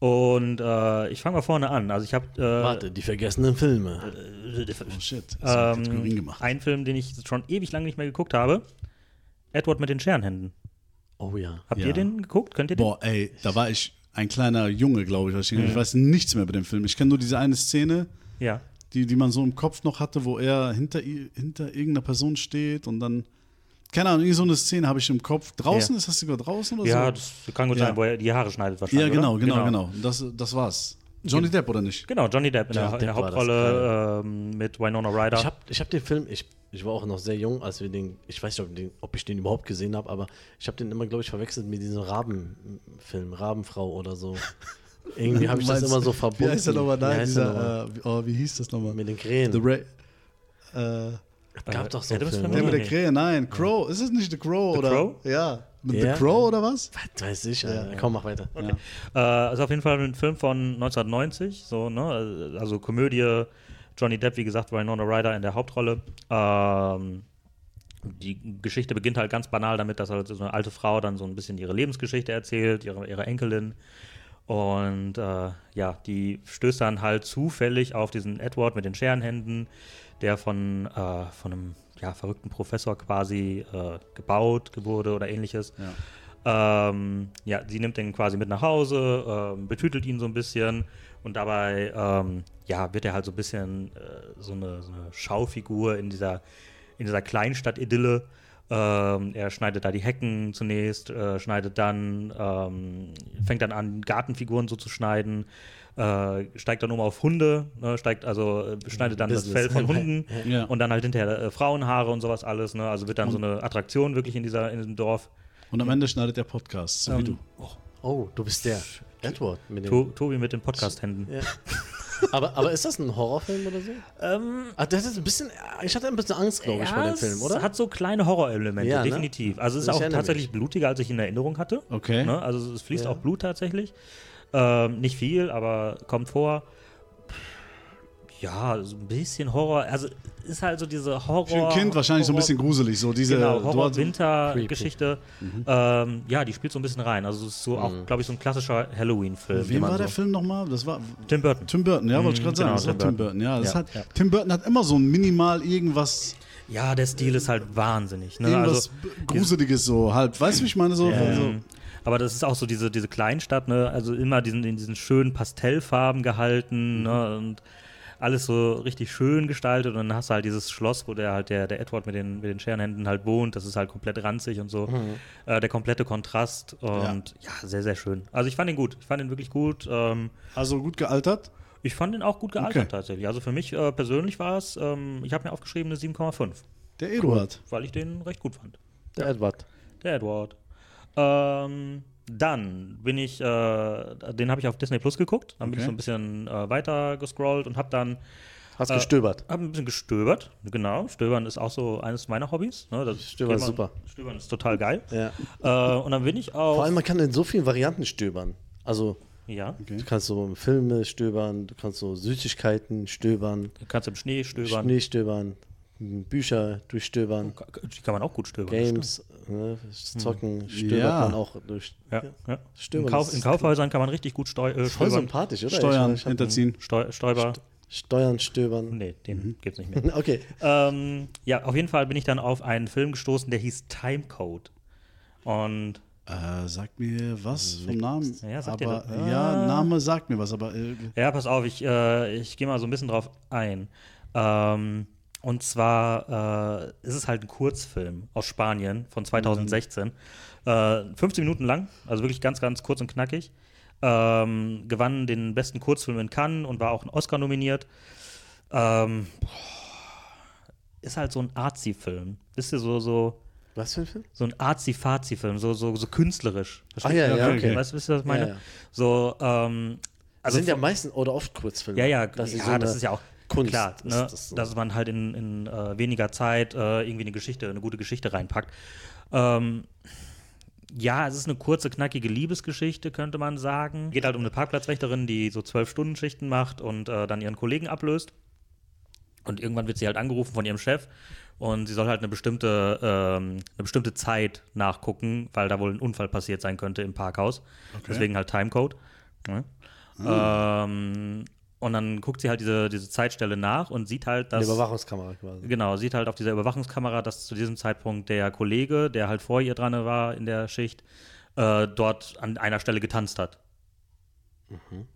Speaker 3: Und äh, ich fange mal vorne an. Also ich habe äh,
Speaker 1: Warte, die vergessenen Filme.
Speaker 2: Oh shit, das hat
Speaker 3: ähm,
Speaker 2: gemacht.
Speaker 3: einen Film, den ich schon ewig lange nicht mehr geguckt habe. Edward mit den Scherenhänden.
Speaker 1: Oh ja.
Speaker 3: Habt
Speaker 2: Ja.
Speaker 3: ihr den geguckt? Könnt ihr den?
Speaker 2: Boah, ey, da war ich ein kleiner Junge, glaube ich. als Ich, ich weiß nichts mehr über den Film. Ich kenne nur diese eine Szene,
Speaker 3: Ja.
Speaker 2: die, die man so im Kopf noch hatte, wo er hinter, hinter irgendeiner Person steht und dann. Keine Ahnung, irgend so eine Szene habe ich im Kopf. Draußen
Speaker 3: Ja.
Speaker 2: ist das sogar draußen oder
Speaker 3: Ja,
Speaker 2: so?
Speaker 3: das kann gut
Speaker 2: Ja.
Speaker 3: sein, wo er die Haare schneidet
Speaker 2: ja,
Speaker 3: wahrscheinlich.
Speaker 2: genau,
Speaker 3: oder?
Speaker 2: genau, genau. Das, das war's. Johnny Depp oder nicht?
Speaker 3: Genau, Johnny Depp in,
Speaker 1: Johnny
Speaker 3: der, in der
Speaker 1: Depp war das,
Speaker 3: Hauptrolle ähm, mit Winona Ryder.
Speaker 1: Ich habe ich hab den Film, ich, ich war auch noch sehr jung, als wir den, ich weiß nicht, ob, den, ob ich den überhaupt gesehen habe, aber ich habe den immer, glaube ich, verwechselt mit diesem Rabenfilm, Rabenfrau oder so. *laughs* Irgendwie habe ich das immer so verbunden.
Speaker 2: Wie heißt der nochmal?
Speaker 1: Wie
Speaker 2: Nein,
Speaker 1: heißt der nochmal?
Speaker 2: dieser, äh, wie- oh, wie hieß das nochmal?
Speaker 1: Mit den Krähen.
Speaker 2: The Ray. Äh,
Speaker 1: gab doch so einen
Speaker 3: Adam's
Speaker 1: Film.
Speaker 2: der mit der Krähe, nein, Crow. Ist es nicht The Crow?
Speaker 3: The
Speaker 2: oder?
Speaker 3: Crow?
Speaker 2: Ja. Mit
Speaker 1: Ja.
Speaker 2: The Crow oder was?
Speaker 1: Was weiß ich, Alter. Komm, mach weiter.
Speaker 3: Äh, also auf jeden Fall ein Film von 1990, so, ne? Also Komödie, Johnny Depp, wie gesagt, Winona Ryder in der Hauptrolle. Ähm, die Geschichte beginnt halt ganz banal damit, dass halt so eine alte Frau dann so ein bisschen ihre Lebensgeschichte erzählt, ihre, ihre Enkelin. Und äh, ja, die stößt dann halt zufällig auf diesen Edward mit den Scherenhänden, der von, äh, von einem ja, verrückten Professor quasi äh, gebaut wurde oder ähnliches. Ähm, ja, sie nimmt den quasi mit nach Hause, ähm, betütelt ihn so ein bisschen und dabei ähm, ja, wird er halt so ein bisschen äh, so, eine, so eine Schaufigur in dieser, in dieser Kleinstadt-Idylle. Ähm, er schneidet da die Hecken zunächst, äh, schneidet dann, ähm, fängt dann an, Gartenfiguren so zu schneiden, äh, steigt dann um auf Hunde, ne, steigt also, äh, schneidet dann das
Speaker 1: Business.
Speaker 3: Fell von Hunden *laughs*
Speaker 2: Ja.
Speaker 3: und dann halt hinterher äh, Frauenhaare und sowas alles, ne? Also wird dann so eine Attraktion wirklich in dieser, in diesem Dorf.
Speaker 2: Und am Ende schneidet der Podcast, so wie du.
Speaker 1: Oh, du bist der Edward. Mit den,
Speaker 3: To Tobi mit den Podcast-Händen.
Speaker 1: ja. *laughs* aber, aber ist das ein Horrorfilm oder so?
Speaker 3: Ähm,
Speaker 1: Ah, das ist ein bisschen, ich hatte ein bisschen Angst, glaube ich, vor dem Film,
Speaker 3: Es
Speaker 1: oder?
Speaker 3: hat so kleine Horrorelemente,
Speaker 1: Ja, ne?
Speaker 3: definitiv. Also es ist
Speaker 1: Ich
Speaker 3: auch tatsächlich
Speaker 1: mich.
Speaker 3: blutiger, als ich in Erinnerung hatte.
Speaker 2: Okay.
Speaker 3: Ne? Also es fließt
Speaker 1: Ja.
Speaker 3: auch Blut tatsächlich. Ähm, nicht viel, aber kommt vor. Ja, so ein bisschen Horror. Also ist halt so diese Horror.
Speaker 2: Für ein Kind wahrscheinlich so ein bisschen gruselig, so diese
Speaker 3: Genau, Horror-Winter-Geschichte. Ähm, ja, die spielt so ein bisschen rein. Also es ist so auch, glaube ich, so ein klassischer Halloween-Film.
Speaker 2: Wem war der
Speaker 3: so
Speaker 2: Film nochmal? Das war
Speaker 3: Tim Burton.
Speaker 2: Tim Burton, ja, wollte ich gerade sagen.
Speaker 3: genau,
Speaker 2: das war
Speaker 3: Tim
Speaker 2: Tim Burton, ja. Das
Speaker 3: Ja,
Speaker 2: hat,
Speaker 3: ja.
Speaker 2: Tim Burton hat immer so ein minimal irgendwas,
Speaker 3: Ja, der Stil ist halt wahnsinnig. Ne?
Speaker 2: irgendwas
Speaker 3: Also,
Speaker 2: Gruseliges so, halt. Weißt du, wie ich meine? So, so.
Speaker 3: Aber das ist auch so diese, diese Kleinstadt, ne? Also immer diesen, in diesen schönen Pastellfarben gehalten, ne? Und alles so richtig schön gestaltet. Und dann hast du halt dieses Schloss, wo der halt der, der Edward mit den, mit den Scherenhänden halt wohnt. Das ist halt komplett ranzig und so. Äh, der komplette Kontrast. Und ja. sehr, sehr schön. Also ich fand ihn gut. Ich fand ihn wirklich gut. Ähm,
Speaker 2: Also gut gealtert.
Speaker 3: ich fand ihn auch gut gealtert
Speaker 2: Okay.
Speaker 3: tatsächlich. Also für mich äh, persönlich war es, ähm, ich habe mir aufgeschrieben, eine 7,5.
Speaker 2: Der Eduard.
Speaker 3: Weil ich den recht gut fand.
Speaker 1: Der Edward.
Speaker 3: Der Edward. Ähm, dann bin ich, äh, den habe ich auf Disney Plus geguckt. Dann bin
Speaker 2: Okay.
Speaker 3: ich so ein bisschen äh, weiter gescrollt und habe dann
Speaker 1: Hast
Speaker 3: Äh,
Speaker 1: gestöbert.
Speaker 3: hab ein bisschen gestöbert. Genau, Stöbern ist auch so eines meiner Hobbys. Ne?
Speaker 1: Stöbern ist super.
Speaker 3: Stöbern ist total geil.
Speaker 1: Ja.
Speaker 3: Äh, und dann bin ich auch.
Speaker 1: Vor allem, man kann in so vielen Varianten stöbern. Also,
Speaker 3: ja,
Speaker 1: du kannst so Filme stöbern, du kannst so Süßigkeiten stöbern,
Speaker 3: du kannst im Schnee stöbern.
Speaker 1: Schnee stöbern, Bücher durchstöbern,
Speaker 3: Die kann man auch gut stöbern.
Speaker 1: Games, ne, zocken, stöbert
Speaker 2: Ja.
Speaker 1: man auch durch.
Speaker 3: Ja, ja. In, Kauf, in Kaufhäusern kann man richtig gut steu äh,
Speaker 1: Voll
Speaker 3: stöbern.
Speaker 1: sympathisch, oder?
Speaker 2: Steuern
Speaker 1: Ich, ich
Speaker 2: hinterziehen.
Speaker 3: Steu Stäuber.
Speaker 1: Steuern stöbern.
Speaker 3: Nee, den
Speaker 1: Mhm.
Speaker 3: gibt's nicht mehr. *laughs*
Speaker 1: Okay.
Speaker 3: ähm, ja, auf jeden Fall bin ich dann auf einen Film gestoßen, der hieß Timecode. Und
Speaker 2: Äh, sagt mir was vom Namen.
Speaker 3: Ja, sagt dir
Speaker 2: aber
Speaker 3: das-
Speaker 2: ja,
Speaker 3: Ah.
Speaker 2: Name sagt mir was, aber äh,
Speaker 3: ja, pass auf, ich, äh, ich gehe mal so ein bisschen drauf ein. Ähm, und zwar äh, ist es halt ein Kurzfilm aus Spanien von 2016. Äh, 15 Minuten lang, also wirklich ganz, ganz kurz und knackig. Ähm, gewann den besten Kurzfilm in Cannes und war auch ein Oscar nominiert. Ähm, ist halt so ein Arzi-Film. Wisst ihr, so, so,
Speaker 1: Was für ein Film?
Speaker 3: so ein Arzi-Fazi-Film, so, so, so künstlerisch.
Speaker 1: Ah, ja, ja,
Speaker 2: okay.
Speaker 1: okay.
Speaker 3: Weißt du, wisst ihr, was ich meine?
Speaker 1: Ja, ja.
Speaker 3: So, ähm, also
Speaker 1: sind ja meistens oder oft Kurzfilme.
Speaker 3: Ja, ja,
Speaker 1: Das
Speaker 3: ja,
Speaker 1: so
Speaker 3: das ist ja auch
Speaker 1: Kunst.
Speaker 3: klar, ne,
Speaker 1: das so.
Speaker 3: dass man halt in, in äh, weniger Zeit äh, irgendwie eine Geschichte, eine gute Geschichte reinpackt. Ähm, ja, es ist eine kurze, knackige Liebesgeschichte, könnte man sagen. Geht halt um eine Parkplatzwächterin, die so zwölf Stunden Schichten macht und äh, dann ihren Kollegen ablöst. Und irgendwann wird sie halt angerufen von ihrem Chef und sie soll halt eine bestimmte, ähm, eine bestimmte Zeit nachgucken, weil da wohl ein Unfall passiert sein könnte im Parkhaus. Deswegen halt Timecode. Ne? Ähm, und dann guckt sie halt diese, diese Zeitstelle nach und sieht halt,
Speaker 1: Eine
Speaker 3: dass.
Speaker 1: Überwachungskamera quasi.
Speaker 3: Genau, sieht halt auf dieser Überwachungskamera, dass zu diesem Zeitpunkt der Kollege, der halt vor ihr dran war in der Schicht, äh, dort an einer Stelle getanzt hat.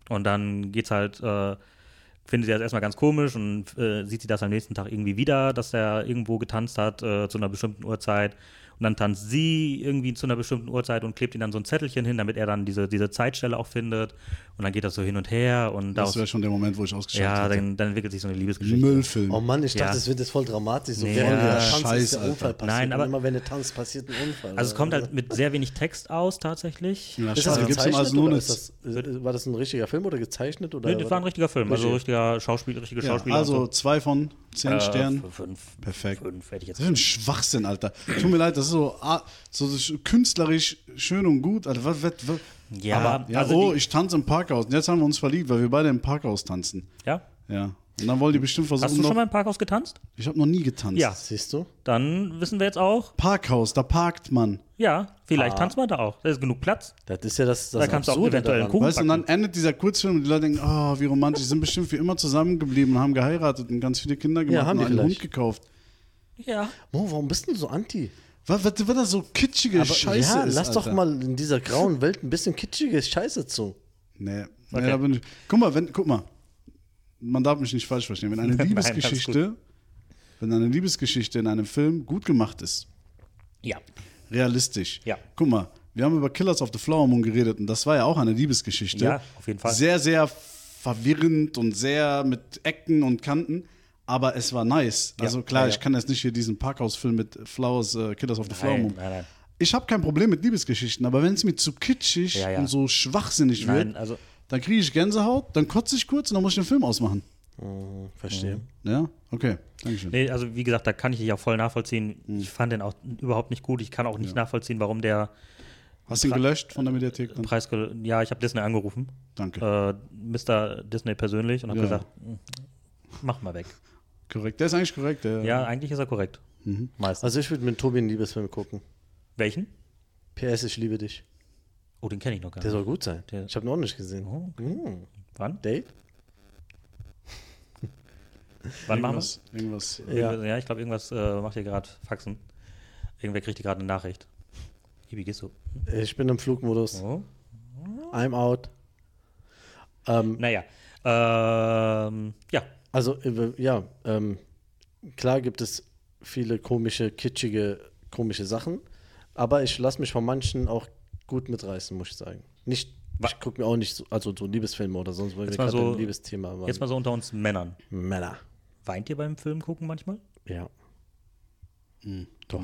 Speaker 3: Und dann geht's halt, äh, findet sie das erstmal ganz komisch und äh, sieht sie das am nächsten Tag irgendwie wieder, dass er irgendwo getanzt hat äh, zu einer bestimmten Uhrzeit. Und dann tanzt sie irgendwie zu einer bestimmten Uhrzeit und klebt ihm dann so ein Zettelchen hin, damit er dann diese, diese Zeitstelle auch findet. Und dann geht das so hin und her und
Speaker 2: Das wäre schon der Moment, wo ich ausgeschaltet
Speaker 3: ja, dann, dann entwickelt sich so eine Liebesgeschichte.
Speaker 2: Müllfilm.
Speaker 1: Oh Mann, ich dachte,
Speaker 3: Ja.
Speaker 1: das wird jetzt voll dramatisch. So
Speaker 3: Nee,
Speaker 1: während
Speaker 3: ja.
Speaker 1: der Tanz
Speaker 2: Scheiß,
Speaker 1: ist der Unfall
Speaker 2: Alter.
Speaker 1: passiert.
Speaker 3: Nein, aber-
Speaker 1: und immer wenn der Tanz passiert, ein Unfall.
Speaker 3: Also es kommt halt mit sehr wenig Text aus tatsächlich.
Speaker 2: ja,
Speaker 1: Ist das gezeichnet
Speaker 2: also nur
Speaker 1: oder ist das, äh, war das ein richtiger Film oder gezeichnet? Oder
Speaker 3: Nee, das war ein richtiger Film, also
Speaker 1: Richtig.
Speaker 3: richtiger Schauspiel, richtige
Speaker 2: ja,
Speaker 3: Schauspieler.
Speaker 2: Also zwei von zehn. Sternen.
Speaker 3: Äh, fünf.
Speaker 2: Perfekt.
Speaker 3: Fünf hätte ich jetzt.
Speaker 2: Das ist ein Schwachsinn, Alter. Tut mir leid, das ist so, ah, so sch- künstlerisch schön und gut. Alter, was, was, was.
Speaker 3: Ja,
Speaker 2: Aber, ja
Speaker 3: also
Speaker 2: oh, ich tanze im Parkhaus. Und jetzt haben wir uns verliebt, weil wir beide im Parkhaus tanzen.
Speaker 3: Ja?
Speaker 2: Ja. Und dann wollen die bestimmt versuchen
Speaker 3: Hast du
Speaker 2: noch.
Speaker 3: schon mal im Parkhaus getanzt?
Speaker 2: ich habe noch nie getanzt.
Speaker 3: Ja.
Speaker 1: Siehst du?
Speaker 3: Dann wissen wir jetzt auch,
Speaker 2: Parkhaus, da parkt man.
Speaker 3: ja, vielleicht tanzt man da auch. Da ist genug Platz.
Speaker 1: Das ist ja das, das
Speaker 3: Da kannst du auch
Speaker 1: Absurde
Speaker 3: eventuell einen. Kuchen
Speaker 2: Weißt du, und dann endet dieser Kurzfilm und die Leute denken, oh, wie romantisch, die sind bestimmt für immer zusammengeblieben und haben geheiratet und ganz viele Kinder gemacht
Speaker 1: haben
Speaker 2: und
Speaker 1: die
Speaker 2: einen Hund gekauft.
Speaker 3: Ja.
Speaker 1: Mo, warum bist du denn so anti?
Speaker 2: Was, was, was das so kitschige
Speaker 1: Aber
Speaker 2: Scheiße
Speaker 1: ja,
Speaker 2: ist,
Speaker 1: lass doch
Speaker 2: Alter.
Speaker 1: mal in dieser grauen Welt ein bisschen kitschige Scheiße zu.
Speaker 2: Nee, nee da bin ich. Guck mal, wenn, guck mal. Man darf mich nicht falsch verstehen. Wenn eine *laughs*
Speaker 3: Nein,
Speaker 2: Liebesgeschichte, wenn eine Liebesgeschichte in einem Film gut gemacht ist,
Speaker 3: Ja.
Speaker 2: realistisch.
Speaker 3: Ja.
Speaker 2: Guck mal, wir haben über Killers of the Flower Moon geredet und das war ja auch eine Liebesgeschichte.
Speaker 3: Ja, auf jeden Fall.
Speaker 2: Sehr, sehr verwirrend und sehr mit Ecken und Kanten. Aber es war nice. Also klar,
Speaker 3: ja, ja.
Speaker 2: ich kann jetzt nicht hier diesen Parkhausfilm mit Flowers, äh, Killers of the Flower
Speaker 3: Nein,
Speaker 2: Moon.
Speaker 3: nein, nein.
Speaker 2: Ich habe kein Problem mit Liebesgeschichten, aber wenn es mir zu kitschig
Speaker 3: Ja, ja.
Speaker 2: und so schwachsinnig
Speaker 3: Nein,
Speaker 2: wird,
Speaker 3: also
Speaker 2: dann kriege ich Gänsehaut, dann kotze ich kurz und dann muss ich den Film ausmachen.
Speaker 1: Hm, verstehe.
Speaker 2: Ja, okay. Dankeschön.
Speaker 3: Nee, also wie gesagt, da kann ich dich auch voll nachvollziehen.
Speaker 2: Hm.
Speaker 3: Ich fand den auch überhaupt nicht gut. Ich kann auch nicht nachvollziehen, warum der
Speaker 2: Hast du ihn gelöscht von der Mediathek dann?
Speaker 3: Preis. Ja, ich habe Disney angerufen.
Speaker 2: Danke.
Speaker 3: Äh, Mr. Disney persönlich und habe
Speaker 2: Ja.
Speaker 3: gesagt, "Mm, mach mal weg.
Speaker 2: korrekt. Der ist eigentlich korrekt. Der,
Speaker 3: Ja, eigentlich ist er korrekt.
Speaker 2: Mhm.
Speaker 3: Meistens.
Speaker 1: Also ich würde mit Tobi einen Liebesfilm gucken.
Speaker 3: Welchen?
Speaker 1: PS, ich liebe dich.
Speaker 3: Oh, den kenne ich noch gar
Speaker 1: Der
Speaker 3: nicht.
Speaker 1: soll gut sein.
Speaker 3: Der-
Speaker 1: Ich habe ihn auch nicht gesehen.
Speaker 3: Oh,
Speaker 1: Hm.
Speaker 3: Wann?
Speaker 1: Date? *laughs*
Speaker 3: Wann machen wir
Speaker 2: irgendwas, irgendwas.
Speaker 1: Ja.
Speaker 3: Ja, ich glaube, irgendwas äh, macht ihr gerade Faxen. Irgendwer kriegt gerade eine Nachricht. Ibi, gehst du?
Speaker 1: Ich bin im Flugmodus.
Speaker 3: Oh.
Speaker 1: I'm out. Ähm,
Speaker 3: Naja. Ähm, ja.
Speaker 1: also, äh, ja, ähm, klar gibt es viele komische, kitschige, komische Sachen, aber ich lasse mich von manchen auch gut mitreißen, muss ich sagen. Nicht, ich gucke mir auch nicht so, also so Liebesfilme oder sonst, weil
Speaker 3: Jetzt
Speaker 1: wir gerade
Speaker 3: so-
Speaker 1: beim Liebesthema waren.
Speaker 3: Jetzt mal so unter uns Männern.
Speaker 1: Männer.
Speaker 3: Weint ihr beim Film gucken manchmal?
Speaker 1: Ja.
Speaker 2: Doch.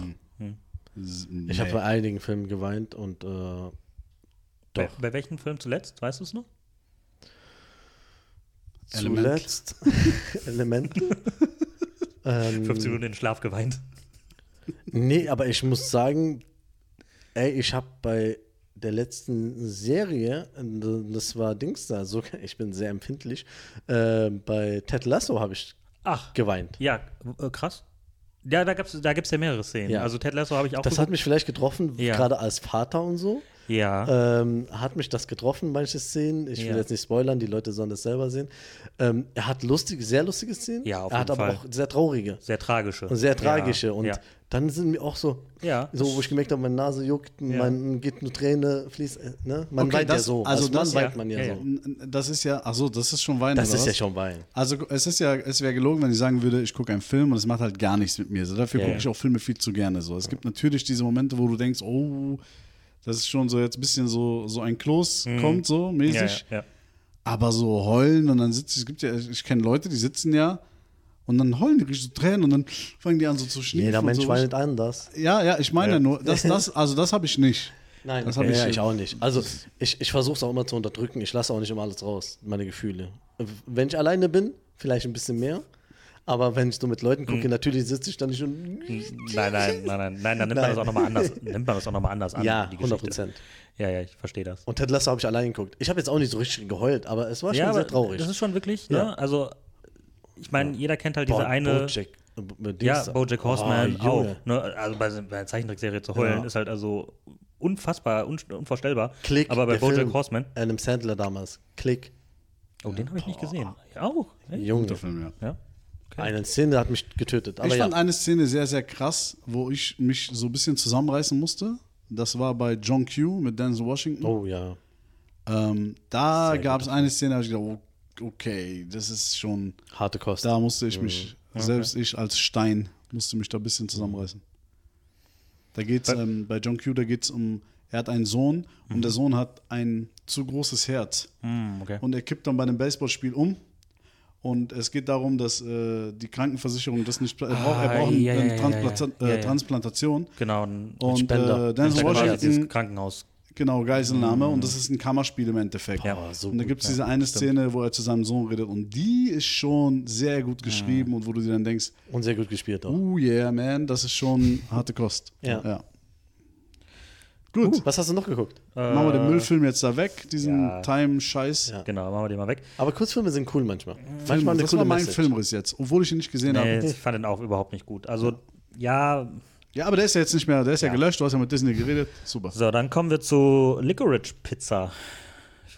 Speaker 1: Ich
Speaker 2: nee.
Speaker 1: habe bei einigen Filmen geweint und äh,
Speaker 3: Bei,
Speaker 1: Doch.
Speaker 3: bei welchem Film zuletzt? Weißt du es noch?
Speaker 2: Element.
Speaker 1: zuletzt *laughs* Element. *laughs* ähm,
Speaker 3: 15 Minuten in den Schlaf geweint.
Speaker 1: Nee, aber ich muss sagen, ey, ich habe bei der letzten Serie, das war Dings da, so, *laughs* ich bin sehr empfindlich, äh, bei Ted Lasso habe ich
Speaker 3: Ach,
Speaker 1: geweint.
Speaker 3: ja, äh, krass. Ja, da da gibt's ja mehrere Szenen.
Speaker 1: Ja.
Speaker 3: Also Ted Lasso habe ich auch
Speaker 1: Das hat mich vielleicht getroffen,
Speaker 3: Ja.
Speaker 1: gerade als Vater und so.
Speaker 3: Ja.
Speaker 1: Ähm, hat mich das getroffen, manche Szenen. Ich will
Speaker 3: Ja.
Speaker 1: jetzt nicht spoilern, die Leute sollen das selber sehen. Ähm, er hat lustige, sehr lustige Szenen.
Speaker 3: Ja, auf
Speaker 1: er hat
Speaker 3: jeden
Speaker 1: aber
Speaker 3: Fall.
Speaker 1: auch sehr traurige
Speaker 3: sehr tragische.
Speaker 1: und sehr tragische.
Speaker 3: Ja,
Speaker 1: Und
Speaker 3: ja.
Speaker 1: dann sind mir auch so,
Speaker 3: Ja.
Speaker 1: so, wo ich gemerkt habe, meine Nase juckt,
Speaker 3: Ja.
Speaker 1: man geht eine Träne, fließt. äh, Ne? Man
Speaker 2: Okay,
Speaker 1: weint ja
Speaker 2: das-
Speaker 1: so.
Speaker 2: also
Speaker 1: Als
Speaker 2: das-
Speaker 1: weint
Speaker 3: ja,
Speaker 1: man ja,
Speaker 3: ja, ja.
Speaker 1: so.
Speaker 2: Das ist ja, ach so, das ist schon Weinen.
Speaker 1: Das
Speaker 2: oder
Speaker 1: ist
Speaker 2: was?
Speaker 1: ja schon Wein.
Speaker 2: Also es ist ja, es wäre gelogen, wenn ich sagen würde, ich gucke einen Film und es macht halt gar nichts mit mir. So, dafür
Speaker 3: Ja,
Speaker 2: gucke
Speaker 3: ja.
Speaker 2: ich auch Filme viel zu gerne. So. Es gibt natürlich diese Momente, wo du denkst, oh, das ist schon so jetzt ein bisschen so, so ein Kloß kommt, so
Speaker 3: Mhm. ja,
Speaker 2: mäßig.
Speaker 3: ja, ja.
Speaker 2: Aber so heulen und dann sitzt, es gibt ja, ich kenne Leute, die sitzen ja Und dann heulen die richtig so Tränen und dann fangen die an so zu schniefen.
Speaker 1: Jeder Mensch
Speaker 2: so.
Speaker 1: weint anders.
Speaker 2: Ja, ja, ich meine
Speaker 3: Ja.
Speaker 2: nur, das, das, *laughs* also das habe ich nicht.
Speaker 1: Nein,
Speaker 2: Das
Speaker 1: okay.
Speaker 2: hab ich-
Speaker 1: ja, ich auch nicht. Also ich, ich versuche es auch immer zu unterdrücken. Ich lasse auch nicht immer alles raus, meine Gefühle. Wenn ich alleine bin, vielleicht ein bisschen mehr. Aber wenn ich so mit Leuten gucke, natürlich sitze ich dann nicht und.
Speaker 3: Nein, nein, nein, nein, nein, dann nimmt man
Speaker 1: Nein.
Speaker 3: das auch nochmal anders, *laughs* nimmt man das auch noch mal anders an.
Speaker 1: Ja,
Speaker 3: die
Speaker 1: 100
Speaker 3: Geschichte.
Speaker 1: Prozent.
Speaker 3: Ja, ja, ich verstehe das.
Speaker 1: Und Ted Lasso habe ich allein geguckt. Ich habe jetzt auch nicht so richtig geheult, aber es war schon
Speaker 3: ja,
Speaker 1: sehr traurig.
Speaker 3: das ist schon wirklich,
Speaker 1: Ja.
Speaker 3: ne? Also, ich meine, jeder kennt halt diese
Speaker 1: Bo-
Speaker 3: eine.
Speaker 1: Bojack, äh,
Speaker 3: Ja. Bojack Horseman
Speaker 1: Oh,
Speaker 3: auch. Ne? Also bei, bei einer Zeichentrickserie zu heulen
Speaker 1: Ja.
Speaker 3: ist halt also unfassbar, un, unvorstellbar.
Speaker 1: Klick,
Speaker 3: Aber bei
Speaker 1: der
Speaker 3: Bojack
Speaker 1: Film.
Speaker 3: Horseman,
Speaker 1: Adam Sandler damals. Klick.
Speaker 3: oh, den habe ich nicht gesehen. Ja, auch.
Speaker 1: Junge.
Speaker 2: Film, ja.
Speaker 3: Okay.
Speaker 1: Eine Szene hat mich getötet. Aber
Speaker 2: ich
Speaker 1: ja.
Speaker 2: fand eine Szene sehr, sehr krass, wo ich mich so ein bisschen zusammenreißen musste. Das war bei John Q mit Denzel Washington.
Speaker 1: oh ja.
Speaker 2: Ähm, da gab es eine Szene, da habe ich gedacht, oh, okay, das ist schon,
Speaker 1: Harte Kost.
Speaker 2: da musste ich mich, selbst ich als Stein, musste mich da ein bisschen zusammenreißen. Da geht's, ähm, bei John Q, da geht es um, er hat einen Sohn und der Sohn hat ein zu großes Herz.
Speaker 3: Hm, okay.
Speaker 2: Und er kippt dann bei einem Baseballspiel um. Und es geht darum, dass äh, die Krankenversicherung das nicht. Er braucht, er
Speaker 3: Ah,
Speaker 2: braucht
Speaker 3: ja,
Speaker 2: eine
Speaker 3: ja,
Speaker 2: Transplanta
Speaker 3: ja, ja.
Speaker 2: äh, Transplantation.
Speaker 3: Genau. Ein,
Speaker 2: Und
Speaker 1: Spender.
Speaker 2: äh, Denzel Washington,
Speaker 3: dieses Krankenhaus.
Speaker 2: genau, Geiselnahme. Und das ist ein Kammerspiel im Endeffekt.
Speaker 3: Ja.
Speaker 1: Oh, so
Speaker 2: und da gibt es diese eine Szene, wo er zu seinem Sohn redet. Und die ist schon sehr gut geschrieben. Und wo du dir dann denkst,
Speaker 1: Und sehr gut gespielt auch.
Speaker 2: oh yeah, man, das ist schon harte Kost.
Speaker 1: Ja.
Speaker 2: Gut,
Speaker 1: Was hast du noch geguckt?
Speaker 2: machen wir den Müllfilm jetzt da weg, diesen
Speaker 3: ja.
Speaker 2: Time-Scheiß.
Speaker 1: Ja.
Speaker 3: Genau, machen wir den mal weg.
Speaker 1: Aber Kurzfilme sind cool manchmal.
Speaker 2: Film,
Speaker 1: Manchmal eine
Speaker 2: das
Speaker 1: coole
Speaker 2: war mein
Speaker 1: Message.
Speaker 2: Filmriss jetzt, obwohl ich ihn nicht gesehen
Speaker 3: Nee,
Speaker 2: habe.
Speaker 3: ich fand den auch überhaupt nicht gut. Also, ja,
Speaker 2: Ja, aber der ist ja jetzt nicht mehr, der ist ja,
Speaker 3: Ja.
Speaker 2: gelöscht, du hast ja mit Disney geredet. Super.
Speaker 3: so, dann kommen wir zu Licorice Pizza.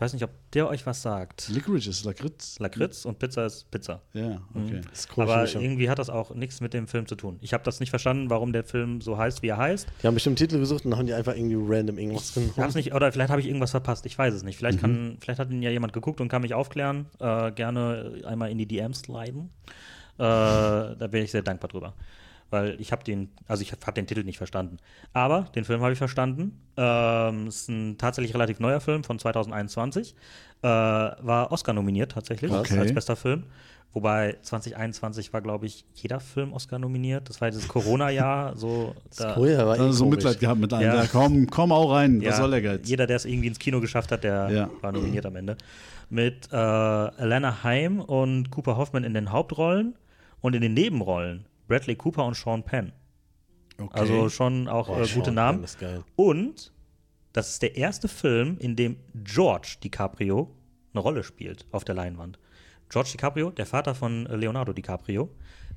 Speaker 3: Ich weiß nicht, ob der euch was sagt.
Speaker 2: Licorice ist Lakritz.
Speaker 3: Lakritz und Pizza ist Pizza.
Speaker 2: Ja, okay.
Speaker 1: Das ist komisch
Speaker 3: Aber irgendwie hat das auch nichts mit dem Film zu tun. Ich habe das nicht verstanden, warum der Film so heißt, wie er heißt.
Speaker 1: Die haben bestimmt einen Titel gesucht und dann haben die einfach irgendwie random irgendwas drin.
Speaker 3: Ich hab's nicht, oder vielleicht habe ich irgendwas verpasst, ich weiß es nicht. Vielleicht, kann, vielleicht hat ihn ja jemand geguckt und kann mich aufklären. Äh, gerne einmal in die DMs sliden. Äh, da wäre ich sehr dankbar drüber. Weil ich habe den, also ich habe den Titel nicht verstanden. Aber den Film habe ich verstanden. Ähm, ist ein tatsächlich relativ neuer Film von 2021. Äh, war Oscar nominiert tatsächlich
Speaker 2: Okay.
Speaker 3: als bester Film. Wobei 2021 war, glaube ich, jeder Film Oscar nominiert. Das war dieses Corona-Jahr. *laughs* So, da,
Speaker 1: ja, war
Speaker 2: Also
Speaker 1: eh
Speaker 2: so
Speaker 1: komisch.
Speaker 2: Mitleid gehabt mit einem.
Speaker 3: Ja.
Speaker 2: Ja. komm, komm auch rein.
Speaker 3: Ja,
Speaker 2: Was soll der Geiz?
Speaker 3: Jeder, der es irgendwie ins Kino geschafft hat, der
Speaker 2: Ja.
Speaker 3: war nominiert am Ende. Mit äh, Alana Haim und Cooper Hoffman in den Hauptrollen und in den Nebenrollen Bradley Cooper und Sean Penn.
Speaker 2: Okay.
Speaker 3: Also schon auch
Speaker 1: Oh,
Speaker 3: äh,
Speaker 1: Sean
Speaker 3: gute
Speaker 1: Penn
Speaker 3: Namen.
Speaker 1: ist geil.
Speaker 3: Und das ist der erste Film, in dem George DiCaprio eine Rolle spielt auf der Leinwand. George DiCaprio, der Vater von äh, Leonardo DiCaprio,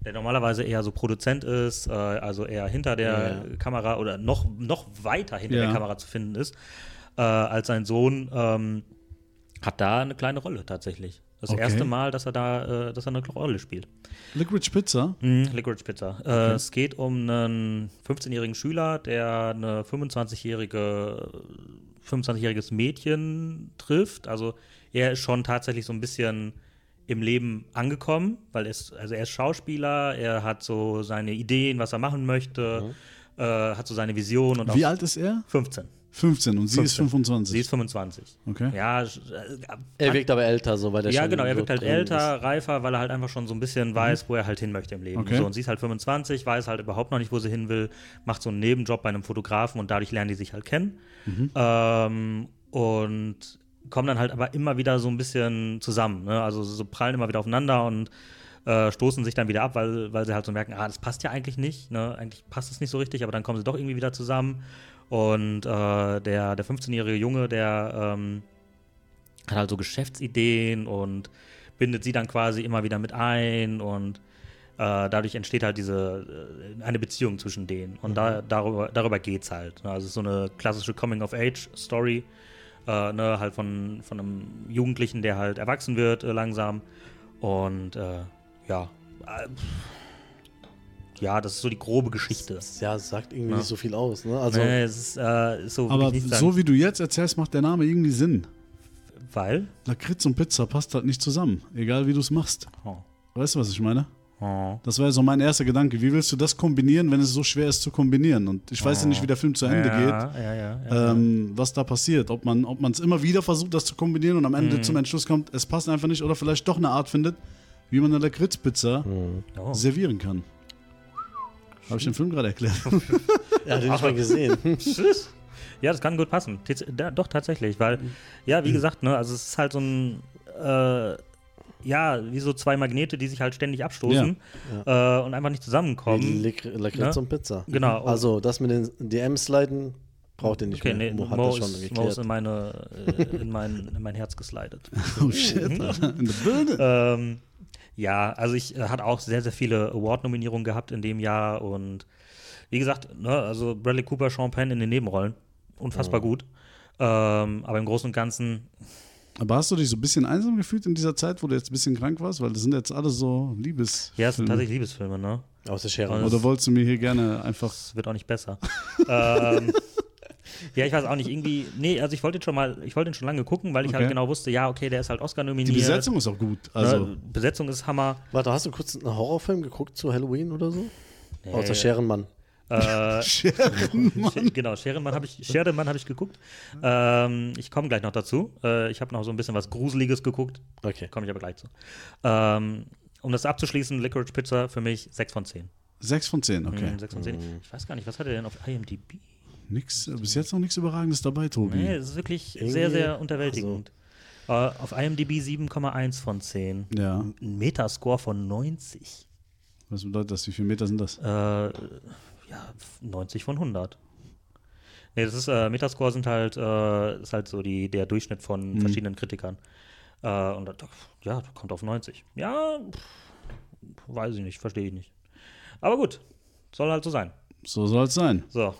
Speaker 3: der normalerweise eher so Produzent ist, äh, also eher hinter der
Speaker 1: Ja.
Speaker 3: Kamera oder noch, noch weiter hinter
Speaker 2: Ja.
Speaker 3: der Kamera zu finden ist, äh, als sein Sohn, ähm, hat da eine kleine Rolle tatsächlich. Das
Speaker 2: Okay.
Speaker 3: erste Mal, dass er da, äh, dass er eine Rolle spielt.
Speaker 2: Licorice Pizza.
Speaker 3: Mhm, Licorice Pizza. Äh, es geht um einen 15-jährigen Schüler, der eine 25-jährige 25-jähriges Mädchen trifft. Also er ist schon tatsächlich so ein bisschen im Leben angekommen, weil er ist, also er ist Schauspieler, er hat so seine Ideen, was er machen möchte, äh, hat so seine Vision und
Speaker 2: Wie alt ist er?
Speaker 3: 15.
Speaker 2: 15 und sie ist
Speaker 3: 15.
Speaker 2: 25.
Speaker 3: Sie ist 25.
Speaker 2: Okay.
Speaker 3: Ja, äh,
Speaker 1: Er wirkt aber älter, so weil der
Speaker 3: ja,
Speaker 1: schon
Speaker 3: genau, er wirkt halt älter, reifer, weil er halt einfach schon so ein bisschen weiß, wo er halt hin möchte im Leben.
Speaker 2: Okay.
Speaker 3: So, und sie ist halt 25, weiß halt überhaupt noch nicht, wo sie hin will, macht so einen Nebenjob bei einem Fotografen und dadurch lernen die sich halt kennen. Ähm, und kommen dann halt aber immer wieder so ein bisschen zusammen. Ne? Also so prallen immer wieder aufeinander und äh, stoßen sich dann wieder ab, weil, weil sie halt so merken, ah, das passt ja eigentlich nicht. Ne? Eigentlich passt es nicht so richtig, aber dann kommen sie doch irgendwie wieder zusammen. Und äh, der, der 15-jährige Junge, der ähm, hat halt so Geschäftsideen und bindet sie dann quasi immer wieder mit ein und äh, dadurch entsteht halt diese äh, eine Beziehung zwischen denen und da, darüber, darüber geht's halt. ne? Also es ist so eine klassische Coming-of-Age-Story, äh, ne, halt von, von einem Jugendlichen, der halt erwachsen wird äh, langsam und äh, ja, äh, ja, das ist so die grobe Geschichte.
Speaker 1: Ja, es sagt irgendwie
Speaker 3: Ja.
Speaker 1: nicht so viel aus. Ne? Also,
Speaker 3: nee, es ist, äh, ist so
Speaker 2: Aber so wie du jetzt erzählst, macht der Name irgendwie Sinn.
Speaker 3: weil
Speaker 2: Lakritz und Pizza passt halt nicht zusammen, egal wie du es machst.
Speaker 3: oh,
Speaker 2: Weißt du, was ich meine?
Speaker 3: oh,
Speaker 2: Das war ja so mein erster Gedanke. Wie willst du das kombinieren, wenn es so schwer ist zu kombinieren? Und ich weiß ja nicht, wie der Film zu Ende
Speaker 3: ja,
Speaker 2: geht.
Speaker 3: Ja, ja, ja, ja.
Speaker 2: ähm, was da passiert. Ob man ob es immer wieder versucht, das zu kombinieren und am
Speaker 3: Mhm.
Speaker 2: Ende zum Entschluss kommt, es passt einfach nicht oder vielleicht doch eine Art findet, wie man eine Lakritzpizza
Speaker 3: Oh.
Speaker 2: servieren kann. Habe ich den Film gerade erklärt? *laughs*
Speaker 1: Ja, den nicht mal gesehen.
Speaker 3: Ja, das kann gut passen. Tats- da- Doch, tatsächlich, weil, ja, wie gesagt, ne, also es ist halt so ein, äh, ja, wie so zwei Magnete, die sich halt ständig abstoßen Äh, und einfach nicht zusammenkommen.
Speaker 1: Lak- Lakritz
Speaker 3: Ne?
Speaker 1: und Pizza.
Speaker 3: Genau.
Speaker 1: Also, das mit den DM-Sliden braucht ihr nicht
Speaker 3: Okay, nee,
Speaker 1: mehr. Mo hat
Speaker 3: Mo
Speaker 1: das schon
Speaker 3: Mo ist in, meine, äh, in, mein, in mein Herz geslidet. *laughs*
Speaker 2: oh shit, Alter. in der Birne.
Speaker 3: ähm, ja, also ich äh, hatte auch sehr, sehr viele Award-Nominierungen gehabt in dem Jahr und wie gesagt, ne, also Bradley Cooper, Sean Penn in den Nebenrollen, unfassbar gut. Ähm, aber im Großen und Ganzen,
Speaker 2: Aber hast du dich so ein bisschen einsam gefühlt in dieser Zeit, wo du jetzt ein bisschen krank warst? Weil das sind jetzt alle so Liebes.
Speaker 3: ja, es sind tatsächlich Liebesfilme, ne?
Speaker 1: Außer Sharon.
Speaker 3: Also-
Speaker 2: Oder wolltest du mir hier gerne einfach.
Speaker 3: Es wird auch nicht besser. *laughs* ähm, ja, ich weiß auch nicht, irgendwie, nee, also ich wollte ihn schon mal, ich wollte ihn schon lange gucken, weil ich
Speaker 2: Okay.
Speaker 3: halt genau wusste, ja, okay, der ist halt Oscar
Speaker 2: Die
Speaker 3: nominiert.
Speaker 2: Besetzung ist auch gut. Also,
Speaker 3: ne, Besetzung ist Hammer.
Speaker 1: Warte, hast du kurz einen Horrorfilm geguckt zu Halloween oder so?
Speaker 3: Nee.
Speaker 1: Außer Scherenmann.
Speaker 3: Äh, *laughs*
Speaker 2: Sharon,
Speaker 3: Sch- Genau, Scherenmann habe ich, Scherenmann hab ich geguckt. Ähm, ich komme gleich noch dazu. Äh, ich habe noch so ein bisschen was Gruseliges geguckt.
Speaker 1: Okay.
Speaker 3: Komme ich aber gleich zu. Ähm, um das abzuschließen, Licorice Pizza für mich 6 von 10.
Speaker 2: 6 von 10, okay.
Speaker 3: Mhm, 6 von 10. Ich weiß gar nicht, was hat er denn auf IMDb?
Speaker 2: Nix, bis jetzt noch nichts Überragendes dabei, Tobi.
Speaker 3: Nee, es ist wirklich
Speaker 1: Irgendwie-
Speaker 3: sehr, sehr unterwältigend. Äh, auf IMDb 7,1 von 10.
Speaker 2: Ja.
Speaker 3: Ein Metascore von 90.
Speaker 2: Was bedeutet das? Wie viele Meter sind das?
Speaker 3: Äh, ja, 90 von 100. Nee, das ist, äh, Metascore sind halt, äh, ist halt so die, der Durchschnitt von verschiedenen Kritikern. Äh, und das, ja, kommt auf 90. Ja, pff, weiß ich nicht, verstehe ich nicht. Aber gut, soll halt so sein.
Speaker 2: So soll es sein.
Speaker 3: So,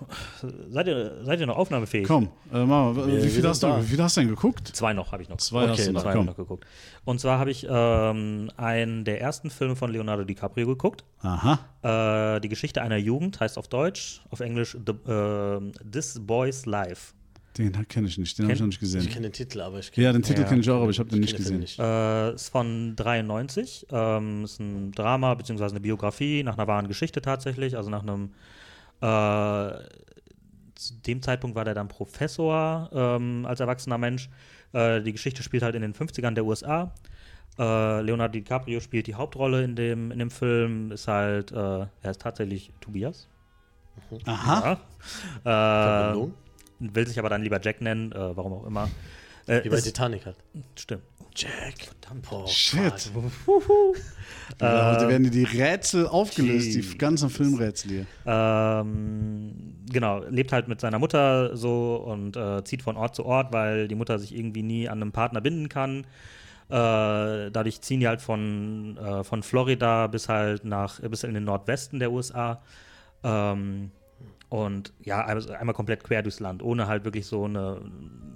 Speaker 3: seid ihr, seid ihr noch aufnahmefähig?
Speaker 2: Komm, äh, Mama, wie, viel hast du, wie viel hast du denn geguckt?
Speaker 3: Zwei noch habe ich noch.
Speaker 2: Zwei
Speaker 1: Okay,
Speaker 2: hast du noch,
Speaker 3: Zwei habe ich
Speaker 2: komm.
Speaker 3: noch geguckt. Und zwar habe ich ähm, einen der ersten Filme von Leonardo DiCaprio geguckt.
Speaker 2: Aha.
Speaker 3: Äh, die Geschichte einer Jugend heißt auf Deutsch, auf Englisch The, ähm, This Boy's Life.
Speaker 2: Den kenne ich nicht, den habe ich noch nicht gesehen.
Speaker 1: Ich kenne den Titel, aber ich kenne
Speaker 2: Ja, den Titel
Speaker 3: Ja.
Speaker 2: kenne ich auch, aber ich habe den nicht
Speaker 1: kenn den
Speaker 2: gesehen.
Speaker 1: Film
Speaker 3: Äh, ist von 93. Ähm, ist ein Drama bzw. eine Biografie nach einer wahren Geschichte tatsächlich. Also nach einem. Äh, zu dem Zeitpunkt war der dann Professor ähm, als erwachsener Mensch. Äh, die Geschichte spielt halt in den 50ern der USA. Äh, Leonardo DiCaprio spielt die Hauptrolle in dem, in dem Film. Ist halt. Äh, er ist tatsächlich Tobias.
Speaker 2: Aha.
Speaker 3: Ja. Äh, will sich aber dann lieber Jack nennen, äh, warum auch immer. Äh,
Speaker 1: Wie bei Titanic halt.
Speaker 3: stimmt.
Speaker 1: Jack.
Speaker 3: Verdammt.
Speaker 1: Oh,
Speaker 2: Shit. Ja, heute werden die Rätsel aufgelöst, die
Speaker 3: Jesus.
Speaker 2: ganzen Filmrätsel hier.
Speaker 3: Ähm, genau, lebt halt mit seiner Mutter so und äh, zieht von Ort zu Ort, weil die Mutter sich irgendwie nie an einen Partner binden kann. Äh, dadurch ziehen die halt von, äh, von Florida bis halt nach bis in den Nordwesten der USA. Ähm, und ja, einmal komplett quer durchs Land, ohne halt wirklich so eine,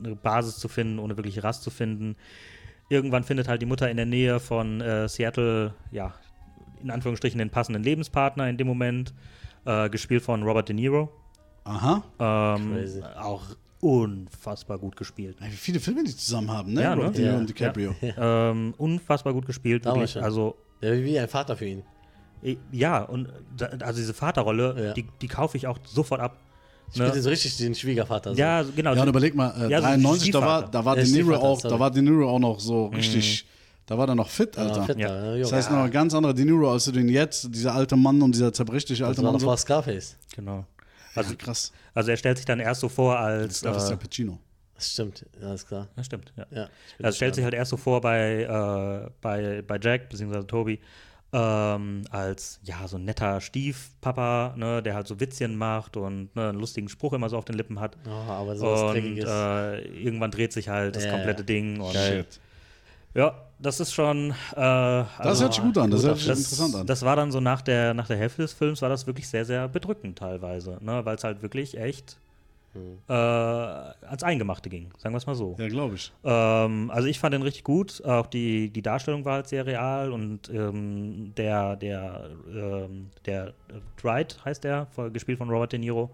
Speaker 3: eine Basis zu finden, ohne wirklich Rast zu finden. Irgendwann findet halt die Mutter in der Nähe von äh, Seattle, ja, in Anführungsstrichen den passenden Lebenspartner in dem Moment, äh, gespielt von Robert De Niro.
Speaker 2: Aha.
Speaker 3: Ähm,
Speaker 1: Crazy.
Speaker 3: auch unfassbar gut gespielt.
Speaker 2: Wie viele Filme die zusammen haben, ne?
Speaker 3: Ja, ne?
Speaker 2: Robert De Niro
Speaker 1: Ja.
Speaker 2: und DiCaprio.
Speaker 3: Ähm, unfassbar gut gespielt, wirklich. Also
Speaker 1: Ja, wie ein Vater für ihn.
Speaker 3: Eh, ja, und da, also diese Vaterrolle,
Speaker 1: Ja.
Speaker 3: die, die kaufe ich auch sofort ab.
Speaker 1: Spielt
Speaker 3: Ne?
Speaker 1: jetzt richtig den Schwiegervater. so.
Speaker 3: Ja, genau.
Speaker 2: Ja, und überleg mal, äh,
Speaker 3: Ja, so
Speaker 2: 93, da war, da war
Speaker 1: Ja,
Speaker 2: De Niro auch,
Speaker 1: sorry.
Speaker 2: da war De Niro auch noch so richtig, da war er noch fit,
Speaker 1: Ja,
Speaker 2: Alter.
Speaker 3: Ja.
Speaker 1: ja.
Speaker 2: Das heißt noch ein ganz anderer De Niro, als du den jetzt, dieser alte Mann und dieser zerbrechliche
Speaker 1: das
Speaker 2: alte
Speaker 1: war
Speaker 2: Mann. So.
Speaker 1: vor Scarface.
Speaker 3: genau. Also,
Speaker 2: Ja, krass.
Speaker 3: also er stellt sich dann erst so vor als.
Speaker 2: Das ist
Speaker 3: Äh,
Speaker 2: der Pacino.
Speaker 1: Das stimmt, ja, alles klar.
Speaker 3: ja, stimmt, ja.
Speaker 1: Ja,
Speaker 3: Also stellt sich halt erst so vor bei, äh, bei, bei Jack, beziehungsweise Toby, ähm, als ja, so ein netter Stiefpapa, ne, der halt so Witzchen macht und ne, einen lustigen Spruch immer so auf den Lippen hat.
Speaker 1: Oh, aber so was
Speaker 3: und äh, irgendwann dreht sich halt das
Speaker 1: Ja,
Speaker 3: komplette
Speaker 1: ja.
Speaker 3: Ding. Und
Speaker 1: Geil.
Speaker 3: Ja, das ist schon. Äh,
Speaker 2: Das
Speaker 3: also,
Speaker 2: hört sich gut an, das hört sich
Speaker 3: das,
Speaker 2: interessant an.
Speaker 3: das war dann so nach der, nach der Hälfte des Films, war das wirklich sehr, sehr bedrückend teilweise, ne, weil es halt wirklich echt Äh, als Eingemachte ging, sagen wir es mal so.
Speaker 2: Ja, glaube ich.
Speaker 3: Ähm, also ich fand den richtig gut. Auch die, die Darstellung war halt sehr real und ähm, der, der, ähm, der Dwight heißt der, gespielt von Robert De Niro,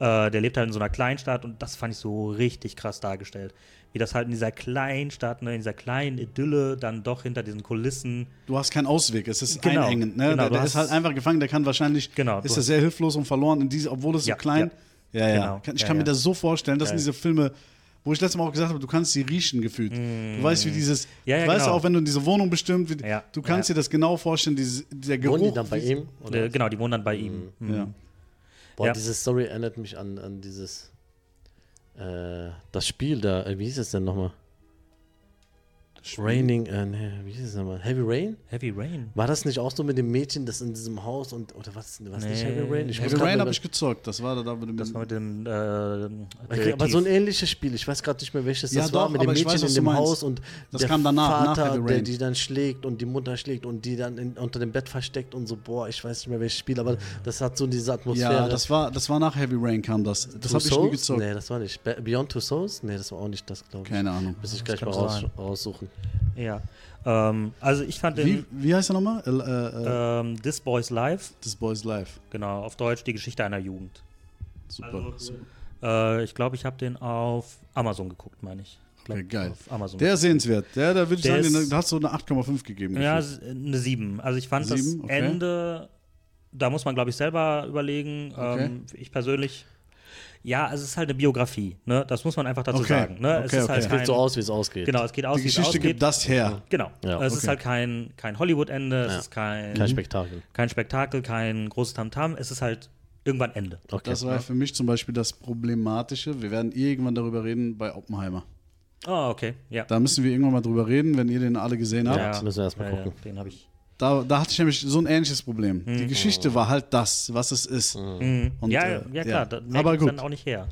Speaker 3: äh, der lebt halt in so einer Kleinstadt und das fand ich so richtig krass dargestellt. Wie das halt in dieser Kleinstadt, ne, in dieser kleinen Idylle dann doch hinter diesen Kulissen
Speaker 2: Du hast keinen Ausweg, es ist
Speaker 3: Genau,
Speaker 2: einengend. Ne?
Speaker 3: genau,
Speaker 2: der der ist halt einfach gefangen, der kann wahrscheinlich,
Speaker 3: Genau,
Speaker 2: ist er sehr hilflos und verloren, diese, obwohl es so
Speaker 3: Ja,
Speaker 2: klein Ja, ja.
Speaker 3: Genau,
Speaker 2: Kann- Ich
Speaker 3: ja,
Speaker 2: kann mir
Speaker 3: ja.
Speaker 2: das so vorstellen, das sind
Speaker 3: Ja,
Speaker 2: diese Filme, wo ich letztes Mal auch gesagt habe, du kannst sie riechen gefühlt. Du weißt, wie dieses,
Speaker 3: Mm. Ja, ja,
Speaker 2: du weißt
Speaker 3: genau.
Speaker 2: auch, wenn du in diese Wohnung bestimmt, wie,
Speaker 3: Ja,
Speaker 2: du kannst
Speaker 3: ja.
Speaker 2: dir das genau vorstellen, dieses, dieser Geruch.
Speaker 1: Wohnen die dann bei ihm? Oder?
Speaker 3: Äh, genau, die wohnen dann bei ihm. Mhm.
Speaker 2: Ja.
Speaker 1: Boah,
Speaker 3: Ja.
Speaker 1: diese Story erinnert mich an, an dieses, äh, das Spiel da, äh, wie hieß es denn nochmal? Raining, äh, nee, wie hieß es nochmal? Heavy Rain?
Speaker 3: Heavy Rain.
Speaker 1: War das nicht auch so mit dem Mädchen, das in diesem Haus und, oder was, was nicht
Speaker 3: Nee.
Speaker 1: Heavy Rain? Ich
Speaker 2: Heavy Rain habe ich gezockt. Das war da, da wo du
Speaker 3: Das
Speaker 2: mit,
Speaker 3: war mit dem äh,
Speaker 1: Okay, aber so ein ähnliches Spiel, ich weiß gerade nicht mehr welches
Speaker 2: Ja,
Speaker 1: das war,
Speaker 2: doch,
Speaker 1: mit dem
Speaker 2: aber ich
Speaker 1: Mädchen
Speaker 2: weiß, was
Speaker 1: in dem. Haus und
Speaker 2: Das
Speaker 1: der
Speaker 2: kam danach, nach
Speaker 1: Vater,
Speaker 2: Heavy
Speaker 1: der
Speaker 2: Rain.
Speaker 1: die dann schlägt und die Mutter schlägt und die dann in, unter dem Bett versteckt und so, boah, ich weiß nicht mehr welches Spiel, aber das hat so diese Atmosphäre.
Speaker 2: ja, das war, das war nach Heavy Rain kam das. Das habe ich nie gezockt.
Speaker 1: Nee, das war nicht. Be- Beyond Two Souls? Nee, das war auch nicht das, glaube ich.
Speaker 2: Keine Ahnung.
Speaker 1: Muss ich gleich mal raus, raussuchen.
Speaker 3: Ja. Ähm, also ich fand
Speaker 2: Wie,
Speaker 3: den
Speaker 2: wie heißt er nochmal? Äh, äh,
Speaker 3: ähm, This Boy's Life,
Speaker 2: This Boy's Life.
Speaker 3: genau, auf Deutsch die Geschichte einer Jugend.
Speaker 2: Super.
Speaker 3: Also, Äh, ich glaube, ich habe den auf Amazon geguckt, meine ich. glaub,
Speaker 2: Okay, geil.
Speaker 3: Auf Amazon.
Speaker 2: Der ist sehenswert. Der, da würde ich
Speaker 3: Der
Speaker 2: sagen,
Speaker 3: ist-
Speaker 2: den, da hast du eine 8,5 gegeben.
Speaker 3: ja,
Speaker 2: gefühlt.
Speaker 3: eine 7. Also ich fand
Speaker 2: Sieben,
Speaker 3: das
Speaker 2: okay.
Speaker 3: Ende, da muss man, glaube ich, selber überlegen.
Speaker 2: Okay.
Speaker 3: Ähm, ich persönlich, ja, also es ist halt eine Biografie, ne? Das muss man einfach dazu
Speaker 2: Okay.
Speaker 3: sagen. Ne?
Speaker 2: Okay,
Speaker 3: es ist
Speaker 2: okay.
Speaker 3: halt
Speaker 1: Es geht
Speaker 3: kein,
Speaker 1: so aus, wie es ausgeht.
Speaker 3: Genau, es geht aus,
Speaker 2: Die
Speaker 3: wie es
Speaker 2: Geschichte
Speaker 3: ausgeht.
Speaker 2: gibt das her.
Speaker 3: Genau.
Speaker 1: Ja,
Speaker 3: es ist halt kein, kein Hollywood-Ende, es ist kein,
Speaker 1: Kein Spektakel.
Speaker 3: kein Spektakel, kein großes Tamtam, es ist halt irgendwann Ende.
Speaker 1: Okay.
Speaker 2: Das war für mich zum Beispiel das Problematische. Wir werden irgendwann darüber reden bei Oppenheimer.
Speaker 3: Oh, okay, ja.
Speaker 2: Da müssen wir irgendwann mal drüber reden, wenn ihr den alle gesehen habt.
Speaker 1: Ja. das müssen wir erst mal
Speaker 3: ja, ja,
Speaker 1: gucken.
Speaker 3: den habe ich.
Speaker 2: Da, da hatte ich nämlich so ein ähnliches Problem.
Speaker 3: Mhm.
Speaker 2: Die Geschichte war halt das, was es ist.
Speaker 3: Mhm.
Speaker 2: Und,
Speaker 3: ja,
Speaker 2: äh,
Speaker 3: ja, klar,
Speaker 2: ja.
Speaker 3: da merkt
Speaker 2: Aber gut.
Speaker 3: dann auch nicht her.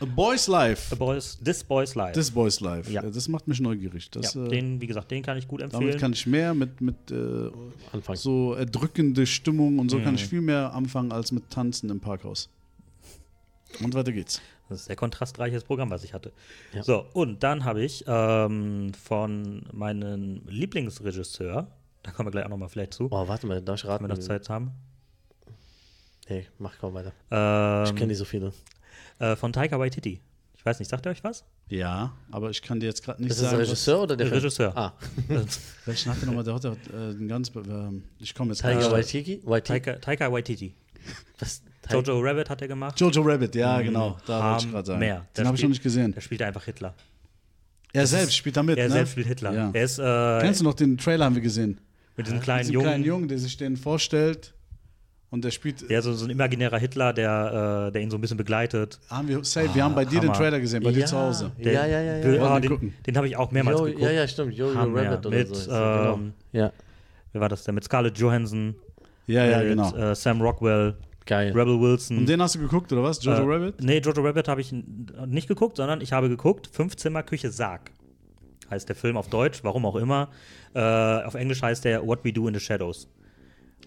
Speaker 2: A Boy's Life.
Speaker 3: The Boys, This Boy's Life.
Speaker 2: This Boy's Life.
Speaker 3: Ja.
Speaker 2: Das macht mich neugierig. Das,
Speaker 3: ja,
Speaker 2: äh,
Speaker 3: den, wie gesagt, den kann ich gut
Speaker 2: damit
Speaker 3: empfehlen.
Speaker 2: kann ich mehr mit, mit äh, so erdrückende Stimmung und so kann
Speaker 3: Mhm.
Speaker 2: ich viel mehr anfangen als mit Tanzen im Parkhaus. Und weiter geht's.
Speaker 3: Das ist ein sehr kontrastreiches Programm, was ich hatte.
Speaker 1: Ja.
Speaker 3: So, und dann habe ich ähm, von meinem Lieblingsregisseur, da kommen wir gleich auch nochmal vielleicht zu,
Speaker 1: Boah, warte mal, darf ich
Speaker 3: wenn
Speaker 1: raten?
Speaker 3: wir noch Zeit haben.
Speaker 1: Nee, mach kaum weiter.
Speaker 3: Ähm,
Speaker 1: Ich kenne nicht so viele.
Speaker 3: äh, von Taika Waititi. Ich weiß nicht, sagt ihr euch was?
Speaker 2: Ja, aber ich kann dir jetzt gerade nicht
Speaker 1: Ist das
Speaker 2: sagen.
Speaker 1: der Regisseur oder der
Speaker 3: Der
Speaker 1: Film?
Speaker 3: Regisseur.
Speaker 1: Ah, *laughs*
Speaker 2: welchen hat der nochmal? Der hat äh, den ganz. Äh, ich komme jetzt
Speaker 1: Tiger
Speaker 2: nicht.
Speaker 1: Waititi? Waititi?
Speaker 3: Taika, Taika Waititi.
Speaker 1: Was?
Speaker 3: Jojo Rabbit hat er gemacht.
Speaker 2: Jojo Rabbit, ja,
Speaker 3: Mhm.
Speaker 2: genau. Da wollte ich gerade sagen.
Speaker 3: Der
Speaker 2: Den habe ich noch nicht gesehen.
Speaker 3: Der spielt einfach Hitler.
Speaker 2: Er selbst spielt da mit,
Speaker 3: Er
Speaker 2: ne?
Speaker 3: selbst spielt Hitler.
Speaker 2: Ja.
Speaker 3: Er ist äh,
Speaker 2: Kennst du noch den Trailer, haben wir gesehen?
Speaker 3: Mit diesem kleinen
Speaker 2: diesem
Speaker 3: Jungen.
Speaker 2: kleinen Jungen, der sich den vorstellt und der spielt.
Speaker 3: Ja, so, so ein imaginärer Hitler, der, äh, der ihn so ein bisschen begleitet.
Speaker 2: Haben wir, safe, wir haben bei dir den. Trailer gesehen, bei dir
Speaker 1: Ja.
Speaker 2: zu Hause.
Speaker 3: Der,
Speaker 1: Ja, ja, ja, ja.
Speaker 3: Der,
Speaker 2: Wollen
Speaker 3: oh,
Speaker 2: wir
Speaker 3: den
Speaker 2: gucken.
Speaker 3: den habe ich auch mehrmals
Speaker 1: Jo,
Speaker 3: geguckt.
Speaker 1: ja, ja, stimmt. Jojo
Speaker 3: Hammer.
Speaker 1: Rabbit oder
Speaker 3: mit,
Speaker 1: so. das,
Speaker 3: ähm,
Speaker 1: genau. Ja,
Speaker 3: wer war das denn? Mit Scarlett Johansson,
Speaker 2: Ja, ja,
Speaker 3: mit
Speaker 2: genau.
Speaker 3: äh, Sam Rockwell,
Speaker 1: geil.
Speaker 3: Rebel Wilson.
Speaker 2: Und den hast du geguckt, oder was? Jojo
Speaker 3: äh,
Speaker 2: Rabbit?
Speaker 3: Nee, Jojo Rabbit habe ich nicht geguckt, sondern ich habe geguckt, Fünfzimmer Küche Sarg. Heißt der Film auf Deutsch, warum auch immer. Äh, auf Englisch heißt der What We Do in the Shadows.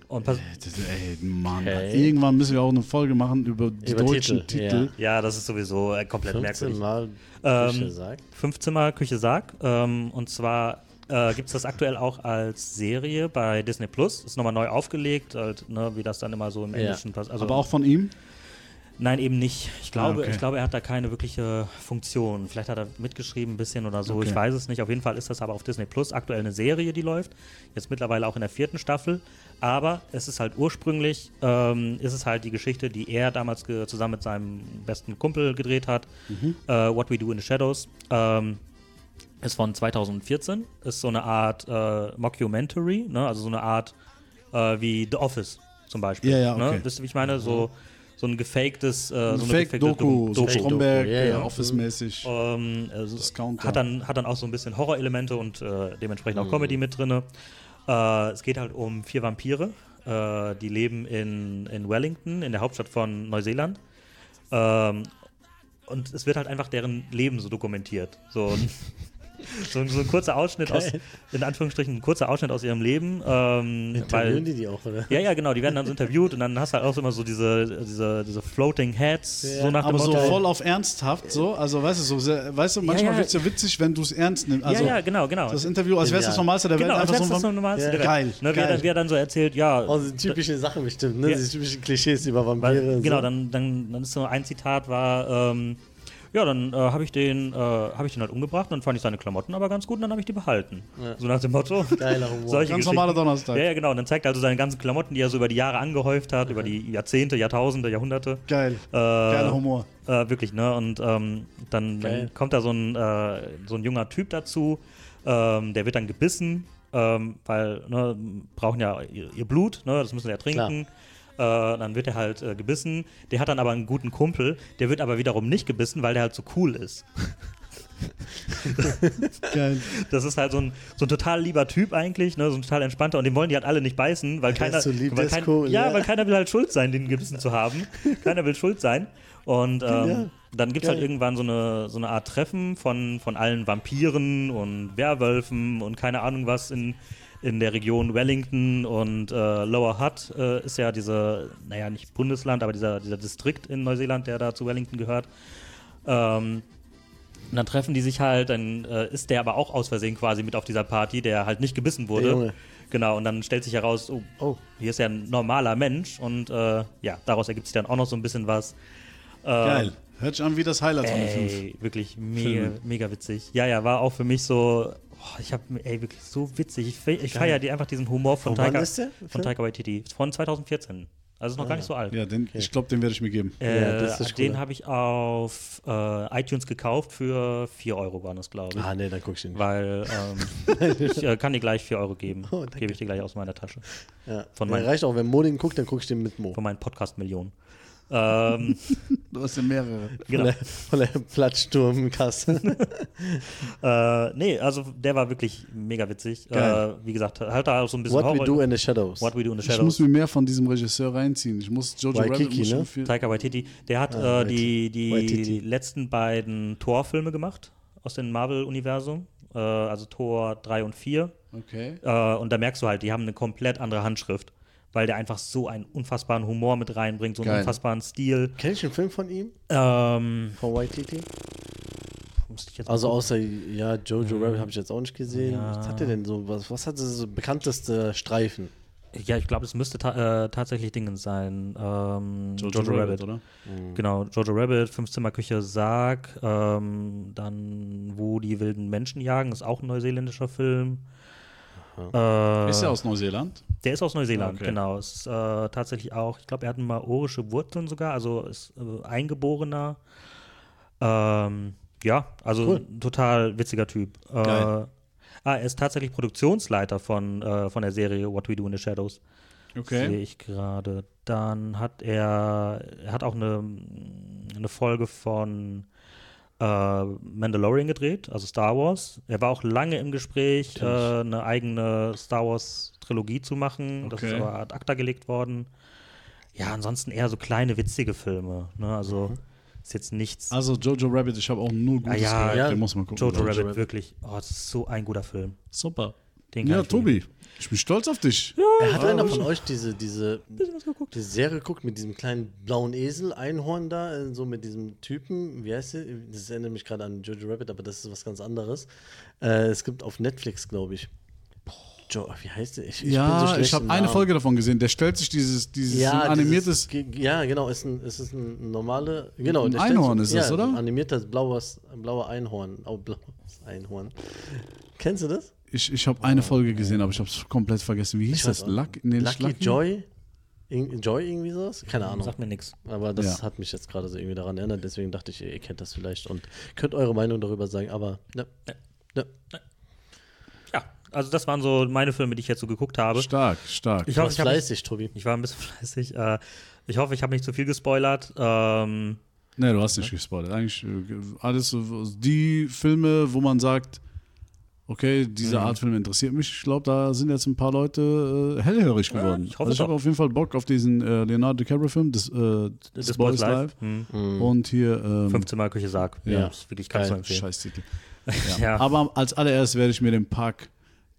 Speaker 3: Und pass,
Speaker 2: Das- Ey, Mann.
Speaker 1: Okay.
Speaker 2: Irgendwann müssen wir auch eine Folge machen über die
Speaker 1: Über
Speaker 2: deutschen
Speaker 1: Titel,
Speaker 2: Titel.
Speaker 3: ja, das ist sowieso äh, komplett
Speaker 1: 15
Speaker 3: merkwürdig.
Speaker 1: Mal
Speaker 3: Ähm,
Speaker 1: Küche sagt.
Speaker 3: Fünfzimmer Küche Sarg. Ähm, und zwar äh, gibt es das aktuell auch als Serie bei Disney Plus. Ist nochmal neu aufgelegt, halt, ne, wie das dann immer so im
Speaker 1: Ja.
Speaker 3: Englischen passt. Also,
Speaker 2: Aber auch von ihm?
Speaker 3: Nein, eben nicht. Ich glaube,
Speaker 2: Ah, okay.
Speaker 3: ich glaube, er hat da keine wirkliche Funktion. Vielleicht hat er mitgeschrieben ein bisschen oder so.
Speaker 2: Okay.
Speaker 3: Ich weiß es nicht. Auf jeden Fall ist das aber auf Disney Plus aktuell eine Serie, die läuft. Jetzt mittlerweile auch in der vierten Staffel. Aber es ist halt ursprünglich, ähm, ist es halt die Geschichte, die er damals zusammen mit seinem besten Kumpel gedreht hat.
Speaker 2: Mhm.
Speaker 3: Äh, What We Do in the Shadows. Ähm, ist von 2014. Ist so eine Art äh, Mockumentary, ne? also so eine Art äh, wie The Office zum Beispiel.
Speaker 2: Ja, ja, okay.
Speaker 3: ne? Wisst ihr, wie ich meine? So, so ein gefaktes, äh, so eine gefakte
Speaker 2: Fake-Doku, so
Speaker 3: Doku.
Speaker 2: Stromberg,
Speaker 1: Ja, ja.
Speaker 2: äh, Office-mäßig.
Speaker 3: Ähm, also
Speaker 2: Discounter.
Speaker 3: hat, dann, hat dann auch so ein bisschen Horrorelemente und äh, dementsprechend auch Comedy mit drin. Äh, es geht halt um vier Vampire, äh, die leben in, in Wellington, in der Hauptstadt von Neuseeland. Ähm, und es wird halt einfach deren Leben so dokumentiert. So ein, *laughs* so, ein- so ein kurzer Ausschnitt aus,
Speaker 1: Geil.
Speaker 3: in Anführungsstrichen, ein kurzer Ausschnitt aus ihrem Leben. Ähm,
Speaker 1: Interviewen
Speaker 3: weil,
Speaker 1: die die auch, oder?
Speaker 3: ja, ja, genau, die werden dann so interviewt und dann hast du halt auch immer so diese, diese, diese Floating Heads,
Speaker 1: Ja,
Speaker 3: so nach dem
Speaker 2: Aber so
Speaker 3: Motto.
Speaker 2: voll auf ernsthaft, so. Also, weißt du, so sehr, weißt du, manchmal
Speaker 3: ja.
Speaker 2: wird es ja witzig, wenn du es ernst nimmst. Also,
Speaker 3: ja, ja, genau, genau.
Speaker 2: das Interview, als wäre es das. Normalste der
Speaker 3: Genau,
Speaker 2: Welt.
Speaker 3: als
Speaker 2: Einfach
Speaker 3: wär's
Speaker 2: so
Speaker 3: das Normalste
Speaker 1: Ja.
Speaker 3: der Welt.
Speaker 2: Geil,
Speaker 3: Ne,
Speaker 2: geil.
Speaker 3: wie er dann so erzählt, ja,
Speaker 1: Also typische Sachen bestimmt, ne?
Speaker 3: Ja.
Speaker 1: Diese typischen Klischees über Vampire.
Speaker 3: weil,
Speaker 1: und
Speaker 3: genau,
Speaker 1: so.
Speaker 3: dann, dann, dann ist so ein Zitat war, ähm, Ja, dann äh, habe ich, den, äh, hab ich den halt umgebracht und dann fand ich seine Klamotten aber ganz gut und dann habe ich die behalten.
Speaker 1: Ja.
Speaker 3: So nach dem Motto.
Speaker 1: Geiler Humor.
Speaker 2: Ganz normaler Donnerstag.
Speaker 3: Ja, ja, genau. Und dann zeigt er also seine ganzen Klamotten, die er so über die Jahre angehäuft hat, über die Jahrzehnte, Jahrtausende, Jahrhunderte.
Speaker 2: Geil.
Speaker 3: Äh,
Speaker 2: Geiler Humor.
Speaker 3: Äh, wirklich, ne? Und ähm, dann, dann kommt da so ein, äh, so ein junger Typ dazu, ähm, der wird dann gebissen, ähm, weil, ne, brauchen ja ihr, ihr Blut, ne? Das müssen sie ja trinken. Äh, dann wird er halt äh, gebissen. Der hat dann aber einen guten Kumpel, der wird aber wiederum nicht gebissen, weil der halt so cool ist. *laughs*
Speaker 2: Geil.
Speaker 3: Das ist halt so ein, so ein total lieber Typ eigentlich, ne? so ein total entspannter und den wollen die halt alle nicht beißen, weil keiner,
Speaker 1: ist so lieb,
Speaker 3: weil kein,
Speaker 1: cool,
Speaker 3: ja,
Speaker 1: ja.
Speaker 3: weil keiner will halt schuld sein, den gebissen zu haben. *laughs* keiner will schuld sein. Und ähm,
Speaker 1: Ja,
Speaker 3: dann gibt es halt irgendwann so eine, so eine Art Treffen von, von allen Vampiren und Werwölfen und keine Ahnung was in, in der Region Wellington und äh, Lower Hutt äh, ist ja diese, naja, nicht Bundesland, aber dieser, dieser Distrikt in Neuseeland, der da zu Wellington gehört. Ähm, und dann treffen die sich halt, dann äh, ist der aber auch aus Versehen quasi mit auf dieser Party, der halt nicht gebissen wurde.
Speaker 1: Der Junge.
Speaker 3: Genau, und dann stellt sich heraus, oh,
Speaker 1: Oh.
Speaker 3: hier ist ja ein normaler Mensch und äh, ja, daraus ergibt sich dann auch noch so ein bisschen was. Äh,
Speaker 2: Geil. Hört sich an wie das Highlight von den fünf.
Speaker 3: Wirklich mega,
Speaker 2: Filme.
Speaker 3: mega witzig. Ja, ja, war auch für mich so, oh, ich habe, ey, wirklich so witzig. Ich, ich feiere die einfach diesen Humor von,
Speaker 1: Von wann
Speaker 3: Taika,
Speaker 1: ist der
Speaker 3: von? Taika Waititi. Von 2014. Also ist noch gar nicht so alt.
Speaker 2: Ja, den, ich glaube, den werde ich mir geben.
Speaker 3: Äh,
Speaker 1: Ja, das ist
Speaker 3: den
Speaker 1: cool.
Speaker 3: habe ich auf äh, iTunes gekauft für 4 Euro waren das, glaube ich.
Speaker 1: Ah, nee, dann guck ich den nicht.
Speaker 3: Weil ähm, *laughs* ich äh, kann dir gleich 4 Euro geben.
Speaker 1: Oh.
Speaker 3: Gebe ich dir gleich aus meiner Tasche.
Speaker 1: Ja.
Speaker 3: von
Speaker 1: ja,
Speaker 3: meinem-
Speaker 1: reicht auch, wenn Mo den guckt, dann guck ich den mit Mo.
Speaker 3: Von meinen Podcast-Millionen. Ähm, *laughs*
Speaker 2: Du hast ja mehrere.
Speaker 3: genau.
Speaker 1: Von der, von der Platzsturmkasse. *laughs*
Speaker 3: äh, nee, also der war wirklich mega witzig.
Speaker 2: Geil.
Speaker 3: Äh, wie gesagt, halt da auch so ein bisschen
Speaker 1: What we
Speaker 3: Horror-
Speaker 1: do in the shadows.
Speaker 3: What We Do in the
Speaker 2: Ich
Speaker 3: Shadows.
Speaker 2: muss mir mehr von diesem Regisseur reinziehen. Ich muss Jojo
Speaker 1: Waikiki,
Speaker 2: Rabbit
Speaker 1: ne?
Speaker 2: viel.
Speaker 3: Taika Waititi. Der hat
Speaker 1: Ah,
Speaker 3: äh, die, die
Speaker 1: Waititi.
Speaker 3: letzten beiden Thor-Filme gemacht aus dem Marvel-Universum. Äh, also Thor 3 und 4.
Speaker 2: Okay.
Speaker 3: Äh, und da merkst du halt, die haben eine komplett andere Handschrift. Weil der einfach so einen unfassbaren Humor mit reinbringt, so einen
Speaker 2: Geil.
Speaker 3: unfassbaren Stil.
Speaker 1: Kenn ich einen Film von ihm?
Speaker 3: Ähm,
Speaker 1: Von Waititi?
Speaker 3: musste ich jetzt
Speaker 1: Also
Speaker 3: gucken.
Speaker 1: außer, ja, Jojo Rabbit habe ich jetzt auch nicht gesehen.
Speaker 3: Ja.
Speaker 1: Was hat der denn so? Was, was hat das so bekannteste Streifen?
Speaker 3: Ja, ich glaube, es müsste ta äh, tatsächlich Dingen sein. Ähm,
Speaker 2: Jojo, Rabbit, oder?
Speaker 3: Genau, Jojo Rabbit, Fünfzimmerküche Sarg, ähm, dann Wo die wilden Menschen jagen, ist auch ein neuseeländischer Film. Äh,
Speaker 2: Ist er aus Neuseeland?
Speaker 3: Der ist aus Neuseeland,
Speaker 2: Okay.
Speaker 3: genau. Ist äh, tatsächlich auch, ich glaube, er hat maorische Wurzeln sogar, also ist äh, Eingeborener. Ähm, ja, also
Speaker 1: Cool.
Speaker 3: ein total witziger Typ. Äh, ah, er ist tatsächlich Produktionsleiter von, äh, von der Serie What We Do in the Shadows. Sehe
Speaker 2: Okay.
Speaker 3: ich gerade. Dann hat er, er hat auch eine, eine Folge von äh, Mandalorian gedreht, also Star Wars. Er war auch lange im Gespräch, äh, eine eigene Star Wars Trilogie zu machen. Das ist
Speaker 2: Okay.
Speaker 3: aber ad acta gelegt worden. Ja, ansonsten eher so kleine, witzige Filme. Ne? Also ist jetzt nichts.
Speaker 2: Also Jojo Rabbit, ich habe auch nur Gutes
Speaker 3: Ah, ja,
Speaker 2: gehört.
Speaker 1: ja.
Speaker 2: Den muss man gucken.
Speaker 3: Jojo, Rabbit,
Speaker 1: Rabbit.
Speaker 3: wirklich. Oh, das ist so ein guter Film.
Speaker 2: Super.
Speaker 3: Den
Speaker 2: Ja. Tobi, ich bin stolz auf dich.
Speaker 1: Er hat
Speaker 2: Ah,
Speaker 1: einer von euch diese, diese, diese Serie geguckt mit diesem kleinen blauen Esel, Einhorn da, äh, so mit diesem Typen, wie heißt der? Das erinnert mich gerade an Jojo Rabbit, aber das ist was ganz anderes. Äh, es gibt auf Netflix, glaube ich. Jo, wie heißt der? Ich, ich
Speaker 2: ja,
Speaker 1: so
Speaker 2: ich habe eine. Folge davon gesehen. Der stellt sich dieses, dieses
Speaker 1: Ja,
Speaker 2: animiertes.
Speaker 1: Dieses, ja, genau, ist ein, es ist ein normale, genau.
Speaker 2: Ein Einhorn
Speaker 1: so-
Speaker 2: ist das,
Speaker 1: ja,
Speaker 2: oder?
Speaker 1: Ein animiertes blaues, blauer Einhorn. Oh, blaues Einhorn. Kennst du das?
Speaker 2: Ich, ich habe eine Folge gesehen, aber ich habe es komplett vergessen. Wie hieß
Speaker 1: Ich
Speaker 2: das? Luck, nee, nicht
Speaker 1: Lucky, Joy? Ir- Joy irgendwie sowas? Keine Ahnung.
Speaker 3: Sagt mir nichts.
Speaker 1: Aber das
Speaker 2: Ja.
Speaker 1: hat mich jetzt gerade so irgendwie daran erinnert, deswegen dachte ich, ihr, kennt das vielleicht und könnt eure Meinung darüber sagen, aber ne, ne.
Speaker 3: Ja, also das waren so meine Filme, die ich jetzt so geguckt habe.
Speaker 2: Stark, stark.
Speaker 3: Ich hoffe, habe
Speaker 1: fleißig, Tobi.
Speaker 3: Ich war ein bisschen *laughs* fleißig. Äh, ich hoffe, ich habe nicht zu viel gespoilert. Ähm,
Speaker 2: Nee, du hast nicht gespoilert. Eigentlich äh, alles die Filme, wo man sagt, okay, diese
Speaker 3: Mhm.
Speaker 2: Art Film interessiert mich. Ich glaube, da sind jetzt ein paar Leute äh, hellhörig geworden.
Speaker 3: ich hoffe
Speaker 2: also ich habe auf jeden Fall Bock auf diesen äh, Leonardo DiCaprio-Film, das, äh,
Speaker 3: das
Speaker 2: das Boys Live.
Speaker 3: Hm.
Speaker 2: Und hier ähm,
Speaker 3: Fünfzimmer Küche Sarg.
Speaker 2: Ja.
Speaker 3: Das ist wirklich ganz zu empfehlen.
Speaker 2: Scheißtitel. *laughs*
Speaker 3: Ja.
Speaker 2: Aber als allererst werde ich mir den Park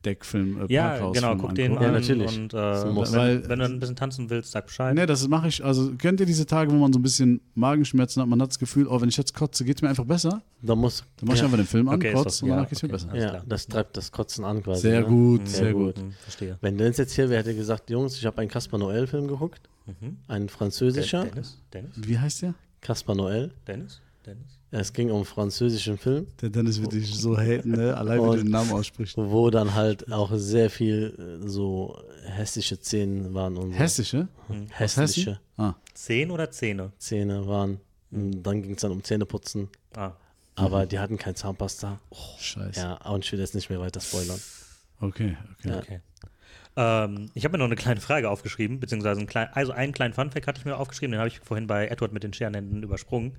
Speaker 2: Deck-Film, äh,
Speaker 3: Ja,
Speaker 2: Parkhaus
Speaker 3: genau,
Speaker 2: Film
Speaker 3: guck den
Speaker 2: angucken.
Speaker 3: an.
Speaker 1: Ja, natürlich.
Speaker 3: Und äh, wenn,
Speaker 2: Weil-
Speaker 3: wenn du ein bisschen tanzen willst, sag Bescheid.
Speaker 2: Nee, das mache ich, also kennt ihr diese Tage, wo man so ein bisschen Magenschmerzen hat, man hat das Gefühl, oh, wenn ich jetzt kotze, geht es mir einfach besser.
Speaker 1: Da muss.
Speaker 2: Dann mache ich
Speaker 1: ja,
Speaker 2: einfach den Film an,
Speaker 3: Okay,
Speaker 2: kotze
Speaker 3: das-
Speaker 2: und
Speaker 3: ja,
Speaker 2: danach geht es mir
Speaker 3: okay.
Speaker 2: besser.
Speaker 3: Alles
Speaker 1: ja, das treibt das Kotzen an quasi.
Speaker 2: Sehr
Speaker 1: ne?
Speaker 2: gut,
Speaker 3: Hm,
Speaker 2: sehr gut.
Speaker 3: Hm, verstehe.
Speaker 1: Wenn Dennis jetzt hier wäre, hätte er gesagt, Jungs, ich habe einen Caspar Noel-Film geguckt.
Speaker 3: Mhm.
Speaker 1: Ein französischer.
Speaker 3: Dennis? Dennis?
Speaker 2: Wie heißt der?
Speaker 1: Caspar Noel.
Speaker 3: Dennis? Dennis?
Speaker 1: Es ging um einen französischen Film,
Speaker 2: Der Dennis wird dich so haten, ne? allein wie du den Namen aussprichst.
Speaker 1: wo dann halt auch sehr viel äh, so hässliche Szenen waren und so.
Speaker 2: Hessische?
Speaker 1: hässliche
Speaker 2: Ah,
Speaker 3: Zehn oder Zähne?
Speaker 1: Szenen waren. Und dann ging es dann um Zähneputzen.
Speaker 3: Ah.
Speaker 1: Aber die hatten kein Zahnpasta.
Speaker 2: scheiße.
Speaker 1: Ja, und ich will jetzt nicht mehr weiter spoilern.
Speaker 2: Okay, okay.
Speaker 1: Ja.
Speaker 3: Okay. Ähm, ich habe mir noch eine kleine Frage aufgeschrieben, beziehungsweise ein klein, also einen kleinen Funfact hatte ich mir aufgeschrieben, den habe ich vorhin bei Edward mit den Scherenhänden übersprungen.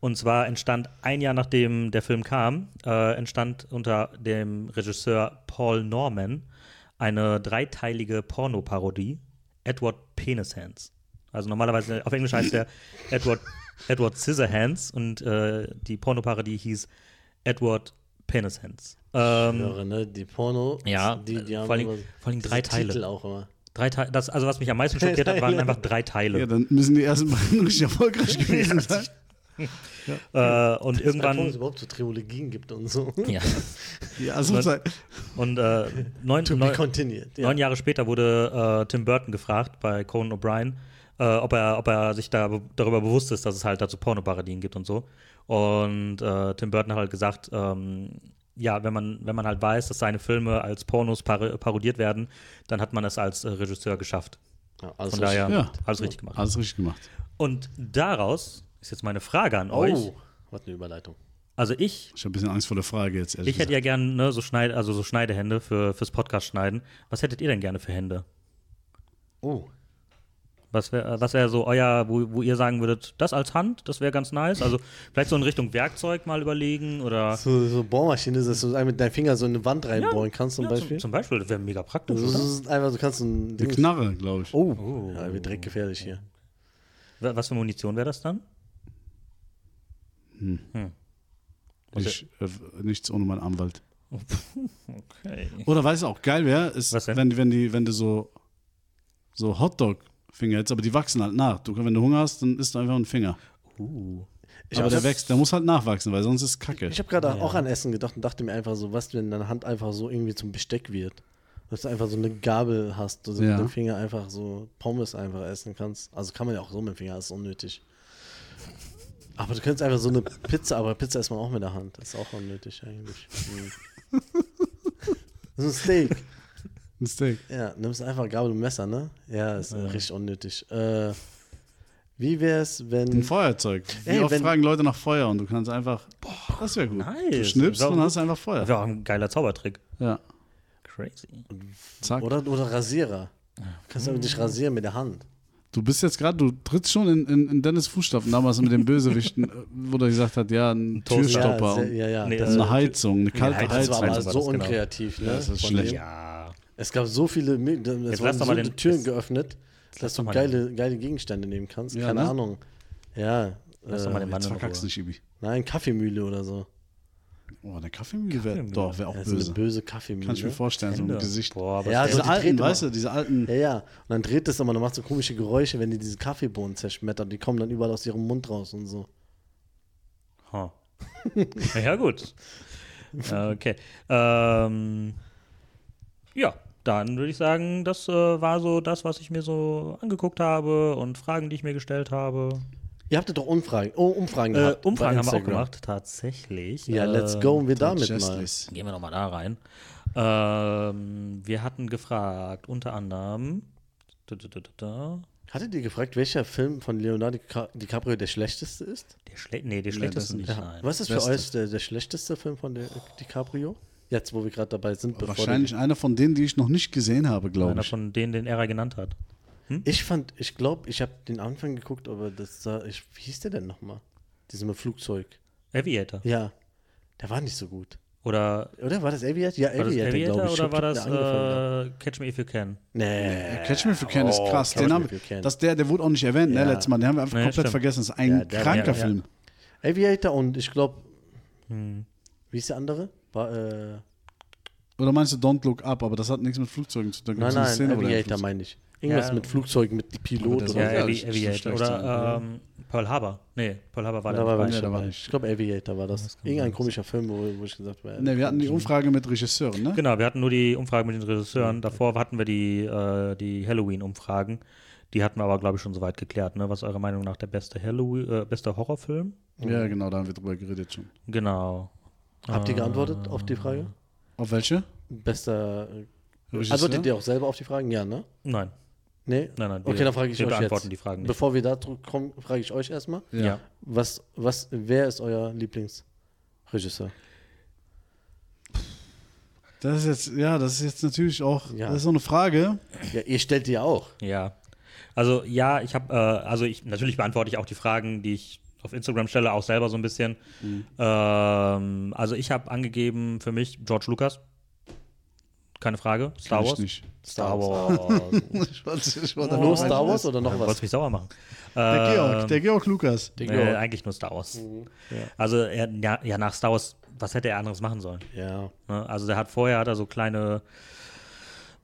Speaker 3: Und zwar entstand ein Jahr nachdem der Film kam, äh, entstand unter dem Regisseur Paul Norman eine dreiteilige Pornoparodie, Edward Penis Hands. Also normalerweise auf Englisch heißt der *laughs* Edward, Edward Scissorhands und äh, die Pornoparodie hieß Edward Penis Hands. Ähm,
Speaker 1: Höre, ne? Die Porno,
Speaker 3: Ja,
Speaker 1: die, die haben
Speaker 3: vor allem-
Speaker 1: immer
Speaker 3: vor allem drei Teile.
Speaker 1: Titel auch immer.
Speaker 3: Drei Teile, das, also was mich am meisten *laughs* schockiert hat, waren einfach drei Teile.
Speaker 2: Ja, dann müssen die ersten beiden *laughs* richtig erfolgreich gewesen sein.
Speaker 3: Äh, und
Speaker 1: Pornos
Speaker 3: irgendwann,
Speaker 1: überhaupt so Trilogien gibt und so.
Speaker 3: ja, *laughs*
Speaker 2: Ja, also
Speaker 3: und äh, neun,
Speaker 1: To be
Speaker 3: neun,
Speaker 1: continued. Ja.
Speaker 3: neun Jahre später wurde äh, Tim Burton gefragt bei Conan O'Brien, äh, ob, er, ob er sich da, be- darüber bewusst ist, dass es halt dazu Pornoparodien gibt und so. Und äh, Tim Burton hat halt gesagt, ähm, ja, wenn man, wenn man halt weiß, dass seine Filme als Pornos par parodiert werden, dann hat man es als äh, Regisseur geschafft.
Speaker 1: Ja, alles
Speaker 3: Von daher
Speaker 2: Ja.
Speaker 3: alles richtig gemacht.
Speaker 2: alles richtig gemacht.
Speaker 3: Und daraus ist jetzt meine Frage an euch.
Speaker 1: Oh, was eine Überleitung.
Speaker 3: Also ich,
Speaker 2: Ich habe ein bisschen Angst vor der Frage jetzt, ehrlich
Speaker 3: ich hätte ja gerne ne, so, Schneid also so Schneidehände für, fürs Podcast schneiden. Was hättet ihr denn gerne für Hände?
Speaker 1: Oh,
Speaker 3: Was wäre was wär so euer, wo, wo ihr sagen würdet, das als Hand, das wäre ganz nice? Also vielleicht so in Richtung Werkzeug mal überlegen oder.
Speaker 1: so, so Bohrmaschine, dass du mit deinem Finger so in eine Wand reinbohren kannst zum
Speaker 3: Ja,
Speaker 1: Beispiel.
Speaker 3: Zum, zum Beispiel, das wäre mega praktisch,
Speaker 1: das ist einfach, du kannst ein
Speaker 2: Eine. Knarre, glaube ich.
Speaker 1: Oh, ja, wird direkt gefährlich hier.
Speaker 3: Wa- Was für Munition wäre das dann?
Speaker 2: Ich, äh, nichts ohne meinen Anwalt. *laughs*
Speaker 3: Okay.
Speaker 2: Oder weißt du auch, geil wäre, ist, wenn, wenn, die, wenn du so, so Hotdog-Finger hättest, aber die wachsen halt nach. Du, wenn du Hunger hast, dann isst du einfach einen Finger.
Speaker 3: Uh.
Speaker 1: Ich
Speaker 2: aber der wächst, der muss halt nachwachsen, weil sonst ist es kacke.
Speaker 1: Ich habe gerade auch an Essen gedacht und dachte mir einfach so, was, wenn deine Hand einfach so irgendwie zum Besteck wird. Dass du einfach so eine Gabel hast, dass du
Speaker 2: Ja.
Speaker 1: mit dem Finger einfach so Pommes einfach essen kannst. Also kann man ja auch so mit dem Finger, das ist unnötig. Aber du könntest einfach so eine Pizza, aber Pizza isst man auch mit der Hand. Das ist auch unnötig eigentlich. *laughs* So ein Steak.
Speaker 2: Ein Steak.
Speaker 1: Ja, nimmst einfach Gabel und Messer, ne? Ja, ist äh, richtig unnötig. Äh, wie wär's,
Speaker 2: Ein
Speaker 1: wenn.
Speaker 2: Feuerzeug. Wie
Speaker 1: Ey,
Speaker 2: oft
Speaker 1: wenn-
Speaker 2: fragen Leute nach Feuer und du kannst einfach. das wäre gut.
Speaker 3: nice.
Speaker 2: Du schnippst und hast einfach
Speaker 3: Das
Speaker 2: Feuer.
Speaker 3: wäre auch ein geiler Zaubertrick.
Speaker 2: Ja.
Speaker 3: Crazy.
Speaker 2: Zack.
Speaker 1: Oder, oder Rasierer. Kannst du dich rasieren mit der Hand.
Speaker 2: Du bist jetzt gerade, du trittst schon in, in, in Dennis Fußstapfen damals mit dem Bösewichten, äh, *laughs* wo der gesagt hat, ja, ein. Türstopper
Speaker 1: ja,
Speaker 2: und
Speaker 1: ja, ja.
Speaker 3: Nee,
Speaker 2: eine Heizung, eine kalte
Speaker 3: Heizung
Speaker 1: das war
Speaker 3: war
Speaker 1: so
Speaker 3: genau.
Speaker 1: unkreativ, ne?
Speaker 2: Ja, das ist
Speaker 1: von
Speaker 2: schlecht.
Speaker 1: dem.
Speaker 3: Ja.
Speaker 1: Es gab so viele, es
Speaker 3: lass
Speaker 1: wurden
Speaker 3: doch
Speaker 1: so
Speaker 3: mal den-
Speaker 1: Türen geöffnet, dass du
Speaker 3: doch mal
Speaker 1: geile, geile Gegenstände nehmen kannst.
Speaker 2: Ja,
Speaker 1: Keine
Speaker 2: ne?
Speaker 1: Ahnung. Ja.
Speaker 3: Lass doch
Speaker 1: Äh,
Speaker 3: mal den Mann
Speaker 2: Jetzt verkackst nicht, Ibi.
Speaker 1: nein, Kaffeemühle oder so.
Speaker 2: Oh, eine Kaffeemühle wäre doch, wäre auch
Speaker 1: Das ist eine
Speaker 2: böse.
Speaker 1: böse Kaffeemühle.
Speaker 2: Kann ich mir vorstellen, so
Speaker 3: Hände.
Speaker 2: ein Gesicht.
Speaker 3: Boah, aber
Speaker 1: Ja,
Speaker 3: das
Speaker 1: so
Speaker 2: Diese
Speaker 1: die
Speaker 2: alten, weißt du, diese alten.
Speaker 1: Ja, ja. Und dann dreht es immer, dann macht so komische Geräusche, wenn die diese Kaffeebohnen zerschmettern. Die kommen dann überall aus ihrem Mund raus und so.
Speaker 3: Ha. *laughs* ja, gut. Okay. Ähm, ja, dann würde ich sagen, das äh, war so das, was ich mir so angeguckt habe und Fragen, die ich mir gestellt habe.
Speaker 1: Ihr habt doch Umfragen, oh, Umfragen
Speaker 3: Äh,
Speaker 1: gehabt.
Speaker 3: Umfragen haben wir auch gemacht, tatsächlich.
Speaker 1: Ja, let's go und wir damit mal.
Speaker 3: Gehen wir nochmal da rein. Ähm, wir hatten gefragt, unter anderem. Da, da, da,
Speaker 1: Hattet ihr gefragt, welcher Film von Leonardo Dica- DiCaprio der schlechteste ist?
Speaker 3: der Schle nee, der schlechteste
Speaker 2: das
Speaker 3: nicht. Nein.
Speaker 1: Was ist für
Speaker 2: Beste.
Speaker 1: euch der, der schlechteste Film von der DiCaprio? Jetzt, wo wir gerade dabei sind, bevor
Speaker 2: Wahrscheinlich einer von denen, die ich noch nicht gesehen habe, glaube
Speaker 3: Einer
Speaker 2: ich.
Speaker 3: von denen, den er genannt hat.
Speaker 1: Die, Ich fand, ich glaube, ich habe den Anfang geguckt, aber das sah, ich, wie hieß der denn nochmal? Diesem mit Flugzeug.
Speaker 3: Aviator.
Speaker 1: Ja, der war nicht so gut.
Speaker 3: Oder
Speaker 1: Oder war das Aviator? Ja,
Speaker 3: war das
Speaker 1: Aviator,
Speaker 3: Aviator
Speaker 1: glaube ich.
Speaker 3: oder war
Speaker 1: Der
Speaker 3: das
Speaker 1: hat.
Speaker 3: äh, Catch Me If You Can?
Speaker 1: Nee.
Speaker 2: Catch Me If You Can ist
Speaker 1: Oh,
Speaker 2: krass.
Speaker 1: Catch
Speaker 2: Den
Speaker 1: Me
Speaker 2: haben,
Speaker 1: If You Can.
Speaker 2: das der, der wurde auch nicht erwähnt,
Speaker 1: Ja.
Speaker 2: ne, letztes Mal. Den haben wir einfach
Speaker 3: Nee,
Speaker 2: komplett
Speaker 3: stimmt.
Speaker 2: vergessen. Das ist ein
Speaker 1: Ja, der-
Speaker 2: kranker
Speaker 3: ja, ja.
Speaker 2: Film.
Speaker 1: Aviator und ich glaube,
Speaker 3: Hm.
Speaker 1: wie ist der andere? War, äh,
Speaker 2: Oder meinst du Don't Look Up, aber das hat nichts mit Flugzeugen zu tun. Da
Speaker 1: nein, nein,
Speaker 2: Szene,
Speaker 1: Aviator meine ich. Irgendwas
Speaker 3: Ja.
Speaker 1: mit Flugzeugen, mit Pilot oder
Speaker 3: Ja,
Speaker 2: ja,
Speaker 3: Avi
Speaker 2: nicht so
Speaker 3: Aviator. Oder ähm, Pearl Harbor. Nee, Pearl Harbor war
Speaker 1: Da
Speaker 3: der
Speaker 1: war,
Speaker 3: nicht
Speaker 1: ich
Speaker 2: Nee,
Speaker 1: dabei. glaube, Aviator war das.
Speaker 3: Das
Speaker 1: Irgendein
Speaker 3: sein.
Speaker 1: komischer Film, wo, wo ich gesagt habe.
Speaker 2: Ne, wir hatten die Umfrage mit Regisseuren, ne?
Speaker 3: Genau, wir hatten nur die Umfrage mit den Regisseuren. Davor hatten wir die, äh, die Halloween-Umfragen. Die hatten wir aber, glaube ich, schon soweit geklärt. Ne? Was ist eurer Meinung nach der beste, Halloween, äh, beste Horrorfilm?
Speaker 2: Ja, genau, da haben wir drüber geredet schon.
Speaker 3: Genau.
Speaker 1: Habt ihr geantwortet auf die Frage?
Speaker 2: Auf welche?
Speaker 1: Bester. äh,
Speaker 2: Regisseur?
Speaker 1: Antwortet ihr auch selber auf die Fragen? Ja, ne?
Speaker 3: Nein,
Speaker 1: Nee?
Speaker 3: nein, nein.
Speaker 1: Okay,
Speaker 3: wir-
Speaker 1: dann frage ich
Speaker 3: wir
Speaker 1: euch
Speaker 3: beantworten
Speaker 1: jetzt.
Speaker 3: die Fragen nicht.
Speaker 1: Bevor wir da kommen, frage ich euch erstmal.
Speaker 3: ja.
Speaker 1: Was, was, wer ist euer Lieblingsregisseur?
Speaker 2: Das ist jetzt, ja, das ist jetzt natürlich auch,
Speaker 1: Ja.
Speaker 2: das ist so eine Frage.
Speaker 1: Ja, ihr stellt die ja auch.
Speaker 3: Ja. Also ja, ich habe, äh, also ich natürlich beantworte ich auch die Fragen, die ich auf Instagram stelle, auch selber so ein bisschen.
Speaker 1: Mhm.
Speaker 3: Ähm, also ich habe angegeben für mich George Lucas. Keine Frage. Star Wars.
Speaker 2: nicht.
Speaker 3: Star Wars. *laughs*
Speaker 2: Ich wollte, ich wollte
Speaker 1: Nur Star Wars oder noch
Speaker 3: Du
Speaker 1: was?
Speaker 3: wolltest mich sauer machen.
Speaker 2: Der Georg,
Speaker 3: Ähm,
Speaker 2: der Georg Lukas.
Speaker 1: Der Georg.
Speaker 3: eigentlich nur Star Wars.
Speaker 1: Mhm.
Speaker 3: Also er, ja, ja, nach Star Wars, was hätte er anderes machen sollen?
Speaker 1: Ja.
Speaker 3: Ne? Also der hat vorher hat er so kleine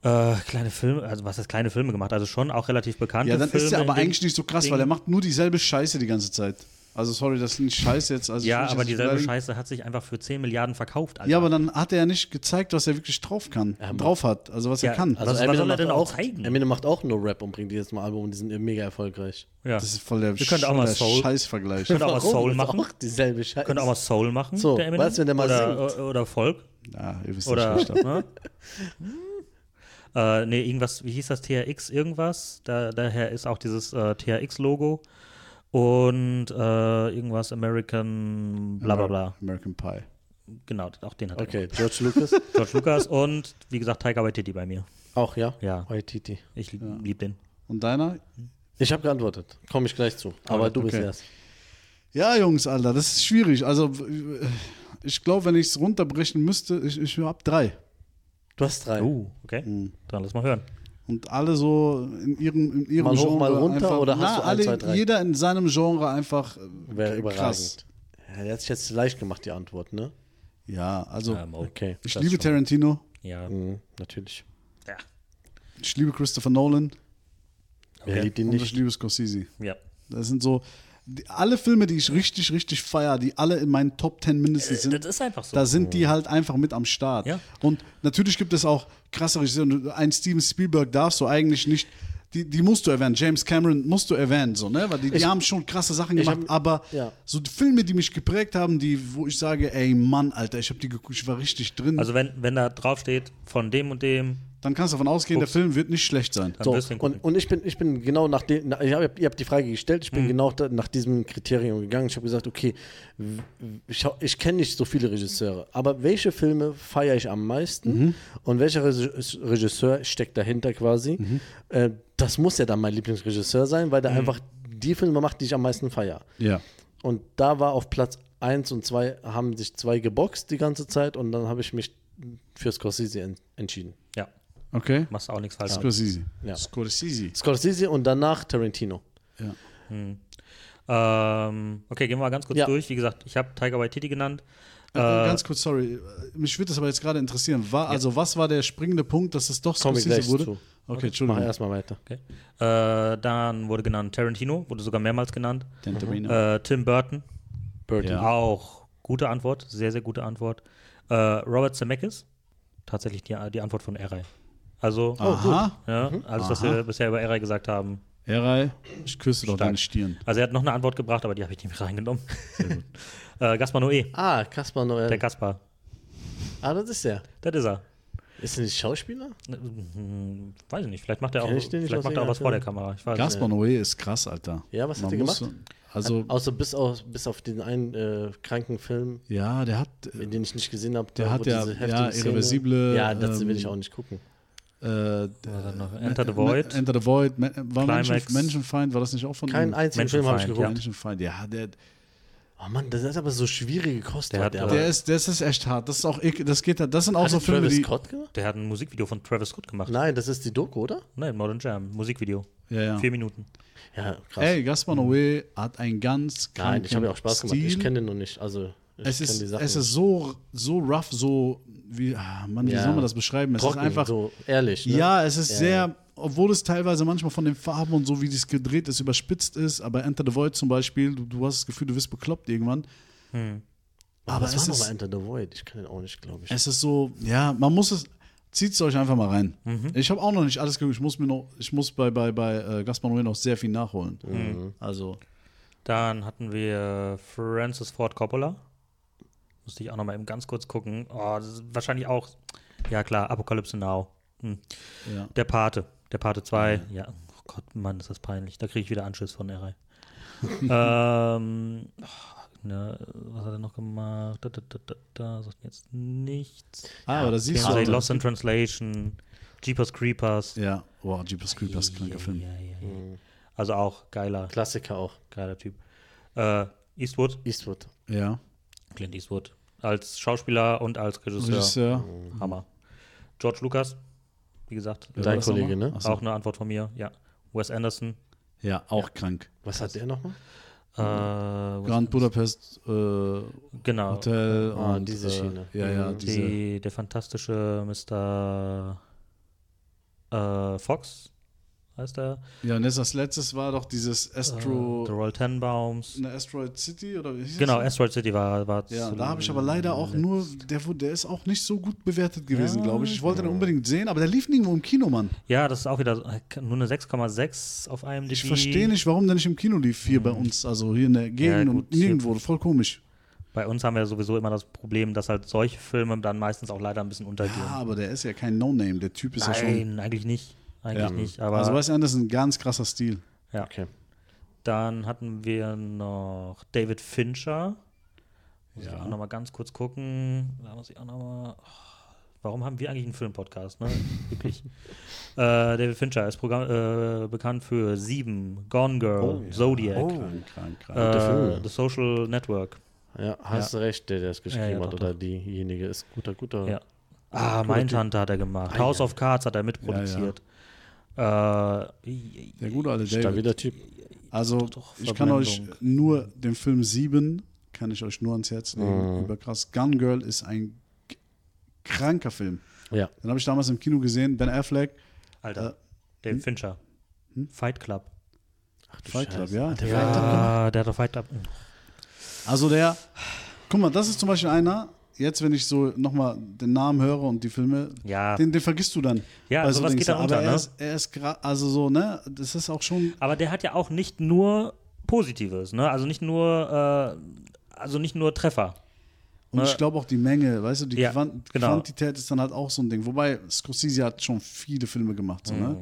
Speaker 3: äh, kleine Filme, also was heißt kleine Filme gemacht? Also schon auch relativ bekannte
Speaker 2: Ja, dann
Speaker 3: Filme.
Speaker 2: ist er aber eigentlich nicht so krass,
Speaker 3: Ding.
Speaker 2: weil er macht nur dieselbe Scheiße die ganze Zeit. Also sorry, das ist nicht Scheiße jetzt. Also
Speaker 3: Ja, aber dieselbe. Scheiße hat sich einfach für 10 Milliarden verkauft. Alter.
Speaker 2: Ja, aber dann hat er ja nicht gezeigt, was er wirklich drauf kann,
Speaker 1: Ja,
Speaker 2: drauf hat, also was
Speaker 3: Ja,
Speaker 2: er kann.
Speaker 3: also- Was- was soll er denn auch zeigen?
Speaker 1: Eminem macht auch nur Rap und bringt jetzt mal Album und die sind mega erfolgreich.
Speaker 3: ja.
Speaker 2: das ist voll der,
Speaker 3: Wir können auch mal
Speaker 2: der
Speaker 3: Soul-
Speaker 2: Scheißvergleich.
Speaker 3: Können auch mal? Soul machen.
Speaker 1: Auch dieselbe Scheiße.
Speaker 3: Könnte auch mal Soul machen.
Speaker 1: So,
Speaker 3: der Eminem.
Speaker 1: weißt du, wenn der mal
Speaker 3: oder,
Speaker 1: singt?
Speaker 3: oder Folk.
Speaker 2: Ja, ihr wisst
Speaker 3: Oder,
Speaker 2: nicht.
Speaker 3: ne? äh, nee, irgendwas, wie hieß das, THX irgendwas? Da, daher ist auch dieses äh, THX-Logo. Und äh, irgendwas American bla bla bla.
Speaker 2: American Pie.
Speaker 3: Genau, auch den hat er.
Speaker 1: Okay, George Lucas. *laughs*
Speaker 3: George Lucas und wie gesagt Taika Waititi bei mir.
Speaker 1: auch, ja?
Speaker 3: Ja.
Speaker 1: Waititi.
Speaker 3: Ich lieb, lieb den.
Speaker 2: Und deiner?
Speaker 1: Ich habe geantwortet. Komme ich gleich zu. Aber du bist
Speaker 2: okay.
Speaker 1: erst.
Speaker 2: Ja, Jungs, Alter, das ist schwierig. Also, ich glaube, wenn ich es runterbrechen müsste, ich, ich habe drei.
Speaker 1: Du hast drei.
Speaker 3: Uh, okay.
Speaker 2: Mhm.
Speaker 3: Dann lass mal hören.
Speaker 2: Und alle so in ihrem, in ihrem
Speaker 1: Mal hoch,
Speaker 2: Genre
Speaker 1: mal runter
Speaker 2: einfach,
Speaker 1: oder hast
Speaker 2: na,
Speaker 1: du ein,
Speaker 2: alle,
Speaker 1: zwei, drei?
Speaker 2: Jeder in seinem Genre einfach äh,
Speaker 1: Wäre
Speaker 2: krass.
Speaker 1: Ja, der hat sich jetzt leicht gemacht, die Antwort, ne?
Speaker 2: Ja, also
Speaker 3: Ähm,
Speaker 1: Okay.
Speaker 2: ich liebe
Speaker 3: schon.
Speaker 2: Tarantino,
Speaker 3: Ja.
Speaker 1: Mhm, natürlich.
Speaker 3: Ja.
Speaker 2: ich liebe Christopher Nolan
Speaker 1: Wer liebt ihn
Speaker 2: und ich
Speaker 1: nicht?
Speaker 2: liebe Scorsese.
Speaker 3: ja.
Speaker 2: Das sind so die, alle Filme, die ich richtig, richtig feiere, die alle in meinen Top 10 mindestens sind.
Speaker 3: Das ist einfach so.
Speaker 2: Da sind die halt einfach mit am Start.
Speaker 3: Ja.
Speaker 2: Und natürlich gibt es auch krasse Regisseure. Ein Steven Spielberg darfst du eigentlich nicht, die, die musst du erwähnen. James Cameron musst du erwähnen, so, ne? Weil die, die
Speaker 1: Ich-
Speaker 2: haben schon krasse Sachen gemacht,
Speaker 1: hab-
Speaker 2: aber
Speaker 1: ja.
Speaker 2: so die Filme, die mich geprägt haben, die, wo ich sage, ey Mann, Alter, ich habe die geguckt, ich war richtig drin,
Speaker 3: Also wenn, wenn da drauf steht, von dem und dem,
Speaker 2: dann kannst du davon ausgehen, der Film wird nicht schlecht sein.
Speaker 1: So, und, und ich bin, ich bin genau nach dem, na, ich hab, ihr habt die Frage gestellt, ich bin
Speaker 3: Mhm.
Speaker 1: genau da, nach diesem Kriterium gegangen. Ich habe gesagt, okay, ich, ich kenne nicht so viele Regisseure, aber welche Filme feiere ich am meisten
Speaker 3: Mhm.
Speaker 1: und welcher Regi- Regisseur steckt dahinter quasi?
Speaker 3: Mhm.
Speaker 1: Äh, das muss ja dann mein Lieblingsregisseur sein, weil der einfach die Filme macht, die ich am meisten feiere.
Speaker 2: Ja.
Speaker 1: Und da war auf Platz 1 und 2 haben sich zwei geboxt die ganze Zeit und dann habe ich mich für Scorsese en entschieden.
Speaker 3: Ja,
Speaker 2: Okay.
Speaker 3: machst du auch nichts falsch.
Speaker 2: Scorsese.
Speaker 1: Ja.
Speaker 2: Scorsese.
Speaker 1: Scorsese und danach Tarantino.
Speaker 2: Ja.
Speaker 3: Ähm, okay, gehen wir mal ganz kurz
Speaker 1: Ja.
Speaker 3: durch. Wie gesagt, ich habe Tiger Waititi genannt.
Speaker 2: Äh, ganz kurz, sorry. Mich würde das aber jetzt gerade interessieren. War, Also, was war der springende Punkt, dass es doch Scorsese
Speaker 1: gleich
Speaker 2: wurde?
Speaker 1: zu.
Speaker 2: Okay,
Speaker 1: Mach
Speaker 2: Entschuldigung.
Speaker 1: erstmal weiter.
Speaker 3: Okay. Äh, dann wurde genannt Tarantino, wurde sogar mehrmals genannt.
Speaker 2: Tarantino.
Speaker 3: Äh, Tim Burton,
Speaker 1: Birdie.
Speaker 2: Ja.
Speaker 3: auch gute Antwort, sehr, sehr gute Antwort. Äh, Robert Zemeckis, tatsächlich die, die Antwort von Eray. Also,
Speaker 2: Aha.
Speaker 3: ja, alles, was
Speaker 2: Aha.
Speaker 3: wir bisher über Eray gesagt haben.
Speaker 2: Eray, ich küsse doch deine Stirn.
Speaker 3: Also, er hat noch eine Antwort gebracht, aber die habe ich nicht mit reingenommen. *laughs* äh, Gaspar Noé,
Speaker 1: Ah, Kaspar Noel.
Speaker 3: der Gaspar.
Speaker 1: ah, das ist er.
Speaker 3: Das ist er.
Speaker 1: Ist er nicht Schauspieler?
Speaker 3: Hm, Weiß ich nicht, vielleicht macht er auch,
Speaker 1: Kenn ich den nicht
Speaker 3: vielleicht macht er auch was vor der Kamera. Ich weiß
Speaker 2: Gaspar Noé ist krass, Alter.
Speaker 1: Ja, was hat
Speaker 2: Man
Speaker 1: er
Speaker 2: muss-
Speaker 1: gemacht?
Speaker 2: Also,
Speaker 1: Außer bis auf, bis auf den einen äh, kranken Film,
Speaker 2: ja, der hat. äh,
Speaker 1: den ich nicht gesehen habe.
Speaker 2: Der hat ja- ja, irreversible,
Speaker 1: Ja, das will
Speaker 2: ähm,
Speaker 1: ich auch nicht gucken.
Speaker 2: Äh,
Speaker 3: noch Enter the Void.
Speaker 2: Enter the Void. War Menschen,
Speaker 3: Climax.
Speaker 2: Menschenfeind, war das nicht auch von
Speaker 1: Keinen
Speaker 2: ihm?
Speaker 1: einzigen Film habe ich
Speaker 3: Menschenfeind,
Speaker 1: geguckt.
Speaker 3: ja.
Speaker 2: Menschenfeind, ja, der,
Speaker 1: Oh Mann, das ist aber so schwierige Kost.
Speaker 3: Der hat,
Speaker 1: aber-
Speaker 2: der ist, das ist echt hart. Das ist auch, ekel- das geht, das sind auch
Speaker 1: Hat
Speaker 2: so Filme,
Speaker 1: Travis
Speaker 2: die.
Speaker 1: Scott gemacht?
Speaker 3: Der hat ein Musikvideo von Travis Scott gemacht.
Speaker 1: Nein, das ist die Doku, oder?
Speaker 3: Nein, Modern Jam, Musikvideo.
Speaker 2: Ja, ja.
Speaker 3: Vier Minuten.
Speaker 1: Ja, krass.
Speaker 2: Ey, Gaspar Noé hat ein ganz
Speaker 1: Nein, ich habe ja auch Spaß gemacht. Ich
Speaker 2: Stil.
Speaker 1: kenne den noch nicht. Also, ich
Speaker 2: es ist, es ist so, so rough, so wie, ah, Mann, wie
Speaker 1: Ja.
Speaker 2: soll man das beschreiben? Es
Speaker 1: trocken,
Speaker 2: ist einfach,
Speaker 1: so ehrlich. Ne?
Speaker 2: ja, es ist
Speaker 1: Ja,
Speaker 2: sehr, obwohl es teilweise manchmal von den Farben und so, wie es gedreht ist, überspitzt ist, aber Enter the Void zum Beispiel, du, du hast das Gefühl, du wirst bekloppt irgendwann.
Speaker 1: Aber
Speaker 2: Aber
Speaker 1: was
Speaker 2: es
Speaker 1: war
Speaker 2: ist,
Speaker 1: nochmal Enter the Void? Ich kenne den auch nicht, glaube ich.
Speaker 2: es ist so, ja, man muss es, Zieht es euch einfach mal rein.
Speaker 3: Mhm.
Speaker 2: Ich habe auch noch nicht alles geguckt. Ich muss mir noch, ich muss bei, bei, bei äh, Gaspar Noé noch sehr viel nachholen.
Speaker 3: Mhm.
Speaker 2: Also,
Speaker 3: Dann hatten wir Francis Ford Coppola. Musste ich auch noch mal eben ganz kurz gucken. Oh, das ist wahrscheinlich auch, ja klar, Apokalypse Now. Hm.
Speaker 2: ja.
Speaker 3: Der Pate. Der Pate 2. Ja, oh Gott, Mann, ist das peinlich. Da kriege ich wieder Anschiss von der Reihe. *laughs* ähm, oh, ne, was hat er noch gemacht? Da, da, da, da, da sagt jetzt nichts.
Speaker 2: Ah, aber da siehst
Speaker 3: Kennst
Speaker 2: du.
Speaker 3: du Lost in Translation, Jeepers Creepers.
Speaker 2: Ja, wow, Jeepers Creepers, kranker Film.
Speaker 3: Ja, ja, ja. Also auch geiler,
Speaker 1: Klassiker auch.
Speaker 3: geiler Typ. Äh, Eastwood,
Speaker 1: Eastwood.
Speaker 2: Ja,
Speaker 3: Clint Eastwood. Als Schauspieler und als Regisseur.
Speaker 2: Regisseur.
Speaker 3: Hammer. George Lucas, wie gesagt.
Speaker 1: Dein Kollege, ne?
Speaker 3: Auch eine Antwort von mir, ja. Wes Anderson.
Speaker 2: Ja, auch krank.
Speaker 1: Was hat der nochmal?
Speaker 3: Äh,
Speaker 2: Grand Budapest äh,
Speaker 3: genau.
Speaker 2: Hotel
Speaker 1: Ah,
Speaker 2: und
Speaker 1: diese
Speaker 2: äh,
Speaker 1: Schiene.
Speaker 2: Ja, ja,
Speaker 1: Mhm.
Speaker 2: diese.
Speaker 3: Die, der fantastische Mr. Äh, Fox heißt er.
Speaker 2: Ja, und jetzt das letztes war doch dieses
Speaker 3: Äh,
Speaker 2: Astro.
Speaker 3: The Royal Tenenbaums.
Speaker 2: eine Asteroid City oder wie hieß
Speaker 3: Genau,
Speaker 2: das?
Speaker 3: Asteroid City war. war
Speaker 2: Ja, da habe ich aber leider auch nur, der, der ist auch nicht so gut bewertet gewesen,
Speaker 3: Ja,
Speaker 2: glaube ich. Ich wollte den unbedingt sehen, aber der lief nirgendwo im Kino, Mann.
Speaker 3: Ja, das ist auch wieder nur eine 6,6 auf IMDb.
Speaker 2: Ich verstehe nicht, warum der nicht im Kino lief hier bei uns, also hier in der Gegend
Speaker 3: Ja, gut,
Speaker 2: und nirgendwo. Voll komisch.
Speaker 3: Bei uns haben wir sowieso immer das Problem, dass halt solche Filme dann meistens auch leider ein bisschen untergehen.
Speaker 2: Ja, aber der ist ja kein No-Name. Der Typ ist ja schon.
Speaker 3: Nein, eigentlich nicht. Eigentlich
Speaker 2: Ja.
Speaker 3: nicht. Aber
Speaker 2: Also Wes Anderson, ein ganz krasser Stil.
Speaker 3: ja.
Speaker 1: Okay.
Speaker 3: Dann hatten wir noch David Fincher. Muss ich
Speaker 2: Ja.
Speaker 3: auch noch mal ganz kurz gucken. Da muss ich auch noch mal. Warum haben wir eigentlich einen Filmpodcast? Ne? *laughs* Wirklich. äh, David Fincher ist Programm, äh, bekannt für Sieben, Gone Girl,
Speaker 1: Oh, ja.
Speaker 3: Zodiac,
Speaker 1: Oh.
Speaker 2: Krank, krank, krank.
Speaker 3: Äh. The Social Network.
Speaker 1: Ja, hast du recht, der, der es geschrieben
Speaker 3: ja,
Speaker 1: hat
Speaker 3: doch,
Speaker 1: oder diejenige ist guter, guter.
Speaker 3: Ja. Ah, Mindhunter hat er gemacht.
Speaker 1: Ah,
Speaker 3: House
Speaker 1: ja.
Speaker 3: of Cards hat er mitproduziert. Äh,
Speaker 2: Der gute alte David.
Speaker 1: Typ.
Speaker 2: Also,
Speaker 3: doch,
Speaker 2: ich kann euch nur den Film 7, kann ich euch nur ans Herz legen.
Speaker 1: Mhm.
Speaker 2: Über krass. Gun Girl ist ein kranker Film.
Speaker 1: Ja.
Speaker 2: Den habe ich damals im Kino gesehen. Ben Affleck,
Speaker 3: Alter,
Speaker 2: Äh,
Speaker 3: David Fincher. Fight Club.
Speaker 1: Ach,
Speaker 2: Fight Club, ja.
Speaker 1: Der
Speaker 2: Ja.
Speaker 1: Fight Club
Speaker 3: der hat doch Fight Club.
Speaker 2: Also der, guck mal, das ist zum Beispiel einer, jetzt wenn ich so nochmal den Namen höre und die Filme,
Speaker 3: Ja.
Speaker 2: den, den vergisst du dann.
Speaker 3: Ja, sowas
Speaker 2: Dings.
Speaker 3: geht
Speaker 2: Aber
Speaker 3: unter,
Speaker 2: er
Speaker 3: ne?
Speaker 2: ist, er ist also so, ne, das ist auch schon,
Speaker 3: Aber der hat ja auch nicht nur Positives, ne? Also nicht nur, äh, also nicht nur Treffer.
Speaker 2: und
Speaker 3: Ne?
Speaker 2: ich glaube auch die Menge, weißt du, die
Speaker 3: Ja,
Speaker 2: Quant
Speaker 3: genau.
Speaker 2: Quantität ist dann halt auch so ein Ding. Wobei Scorsese hat schon viele Filme gemacht, so,
Speaker 3: Mhm.
Speaker 2: ne?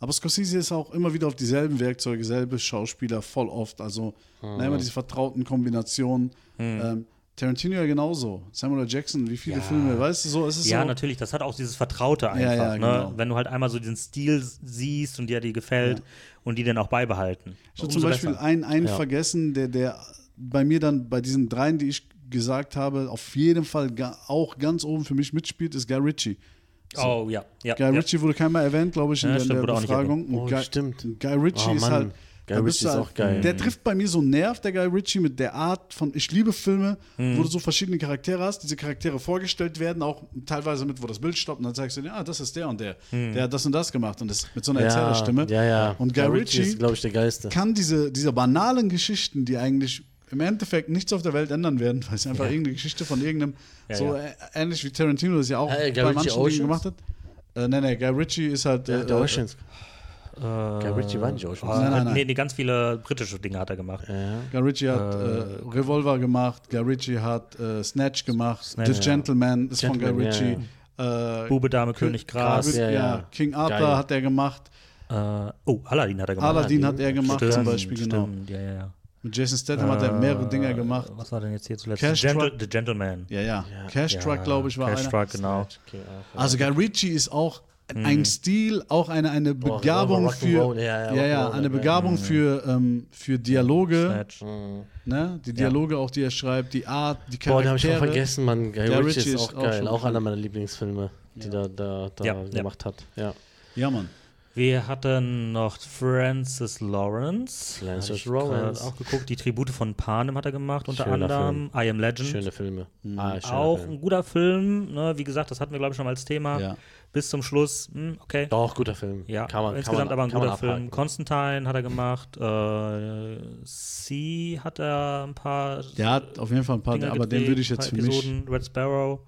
Speaker 2: Aber Scorsese ist auch immer wieder auf dieselben Werkzeuge, selbe Schauspieler, voll oft. Also
Speaker 3: Mhm.
Speaker 2: ne, immer diese vertrauten Kombinationen. Ähm, Tarantino ja genauso. Samuel L. Jackson, wie viele
Speaker 3: Ja.
Speaker 2: Filme, weißt du, so, es ist
Speaker 3: Ja,
Speaker 2: so.
Speaker 3: natürlich, das hat auch dieses Vertraute einfach,
Speaker 2: Ja, ja,
Speaker 3: ne?
Speaker 2: genau.
Speaker 3: Wenn du halt einmal so den Stil siehst und dir die gefällt
Speaker 2: Ja.
Speaker 3: und die dann auch beibehalten.
Speaker 2: Ich habe zum Beispiel
Speaker 3: besser.
Speaker 2: einen, einen
Speaker 1: Ja.
Speaker 2: vergessen, der, der bei mir dann bei diesen dreien, die ich gesagt habe, auf jeden Fall ga, auch ganz oben für mich mitspielt, ist Guy Ritchie.
Speaker 3: Oh, ja. ja,
Speaker 2: Guy
Speaker 3: ja.
Speaker 2: Ritchie wurde keinmal erwähnt, glaube ich, in
Speaker 3: Ja,
Speaker 2: der,
Speaker 3: stimmt,
Speaker 2: der Befragung.
Speaker 1: Oh,
Speaker 2: Guy,
Speaker 1: stimmt.
Speaker 2: Guy Ritchie
Speaker 1: Oh,
Speaker 2: ist halt.
Speaker 1: Guy Ritchie ist
Speaker 2: halt-
Speaker 1: auch geil.
Speaker 2: Der trifft bei mir so einen Nerv, der Guy Ritchie, mit der Art von. Ich liebe Filme,
Speaker 3: Mhm.
Speaker 2: wo du so verschiedene Charaktere hast, diese Charaktere vorgestellt werden, auch teilweise mit, wo das Bild stoppt, und dann zeigst du dir, ah, das ist der und der.
Speaker 3: Mhm.
Speaker 2: Der hat das und das gemacht und das mit so einer
Speaker 1: Ja,
Speaker 2: Erzählerstimme.
Speaker 1: ja, ja.
Speaker 2: Und Guy Ritchie
Speaker 1: ist, glaube ich, der Geiste.
Speaker 2: kann diese, diese banalen Geschichten, die eigentlich im Endeffekt nichts auf der Welt ändern werden, weil es einfach
Speaker 3: Ja.
Speaker 2: irgendeine Geschichte von irgendeinem,
Speaker 3: Ja,
Speaker 2: so
Speaker 3: ja.
Speaker 2: ähnlich wie Tarantino das ja auch
Speaker 1: Guy
Speaker 2: bei
Speaker 1: Ritchie
Speaker 2: manchen Dingen
Speaker 1: Oceans?
Speaker 2: gemacht hat. Äh, nee, nee, Guy Ritchie ist halt.
Speaker 1: Der,
Speaker 2: äh,
Speaker 1: der
Speaker 2: äh,
Speaker 1: Oceans.
Speaker 3: Äh,
Speaker 1: Guy Ritchie war nicht Oceans.
Speaker 3: äh,
Speaker 2: Nein, nein, nein.
Speaker 3: Nee, nee, ganz viele britische Dinge hat er gemacht.
Speaker 1: Ja.
Speaker 2: Guy Ritchie hat äh, Revolver gemacht, Guy Ritchie hat äh, Snatch gemacht,
Speaker 3: Snatch,
Speaker 2: The Gentleman ist von Guy
Speaker 1: Gentleman, ja,
Speaker 2: Ritchie. Äh,
Speaker 3: Bube, Dame, König, Gras.
Speaker 2: ja,
Speaker 1: Ja, ja.
Speaker 2: King Arthur
Speaker 1: Geil.
Speaker 2: hat er gemacht,
Speaker 3: Äh, oh, Aladdin hat er gemacht.
Speaker 2: Aladdin hat er gemacht
Speaker 3: Stimmt,
Speaker 2: zum Beispiel, genau.
Speaker 3: Stimmt, ja, ja, ja.
Speaker 2: Mit Jason Statham hat er mehrere
Speaker 3: Äh,
Speaker 2: Dinger gemacht.
Speaker 3: Was war denn jetzt hier zuletzt?
Speaker 2: Cash
Speaker 3: The, Gentle,
Speaker 2: Truck.
Speaker 3: The Gentleman.
Speaker 2: Ja, ja.
Speaker 1: Ja.
Speaker 2: Cash
Speaker 3: Ja,
Speaker 2: Truck, glaube ich, war
Speaker 3: Cash
Speaker 2: einer.
Speaker 3: Truck, genau.
Speaker 1: Okay.
Speaker 2: Also Guy Ritchie ist auch. Ein Stil, auch eine, eine
Speaker 1: Boah,
Speaker 2: Begabung
Speaker 1: Rock'n'Roll,
Speaker 2: für
Speaker 1: ja, ja,
Speaker 2: ja, ja, eine
Speaker 1: ja.
Speaker 2: Begabung für, ähm, für Dialoge,
Speaker 3: Snatch.
Speaker 1: Mhm.
Speaker 2: ne? Die Dialoge auch, die er schreibt, die Art, die
Speaker 1: Boah, den habe ich
Speaker 2: Charaktere.
Speaker 1: voll vergessen, Mann. Guy
Speaker 2: Der
Speaker 1: Ritchie
Speaker 2: Ritchie
Speaker 1: ist auch
Speaker 2: auch
Speaker 1: geil. Auch einer meiner Lieblingsfilme, die
Speaker 2: Ja.
Speaker 1: da, da, da
Speaker 3: Ja, ja.
Speaker 1: gemacht hat. Ja.
Speaker 2: Ja, Mann.
Speaker 3: Wir hatten noch Francis Lawrence.
Speaker 1: Francis Lawrence.
Speaker 3: Auch geguckt. Die Tribute von Panem hat er gemacht, unter
Speaker 1: Schöner
Speaker 3: anderem. I Am Legend.
Speaker 1: Schöne Filme. Ah, schöner
Speaker 3: auch
Speaker 1: Film.
Speaker 3: ein guter Film. Ne? Wie gesagt, das hatten wir, glaube ich, schon mal als Thema.
Speaker 2: Ja.
Speaker 3: Bis zum Schluss, hm, okay.
Speaker 1: Doch, guter Film.
Speaker 3: Ja,
Speaker 1: kann man,
Speaker 3: insgesamt
Speaker 1: kann man,
Speaker 3: aber ein guter Film. Constantine hat er gemacht. Äh, C hat er ein paar
Speaker 2: Der hat auf jeden Fall ein paar,
Speaker 3: Dinger
Speaker 2: aber den
Speaker 3: gedreht,
Speaker 2: würde ich jetzt für mich.
Speaker 3: Episoden. Red Sparrow.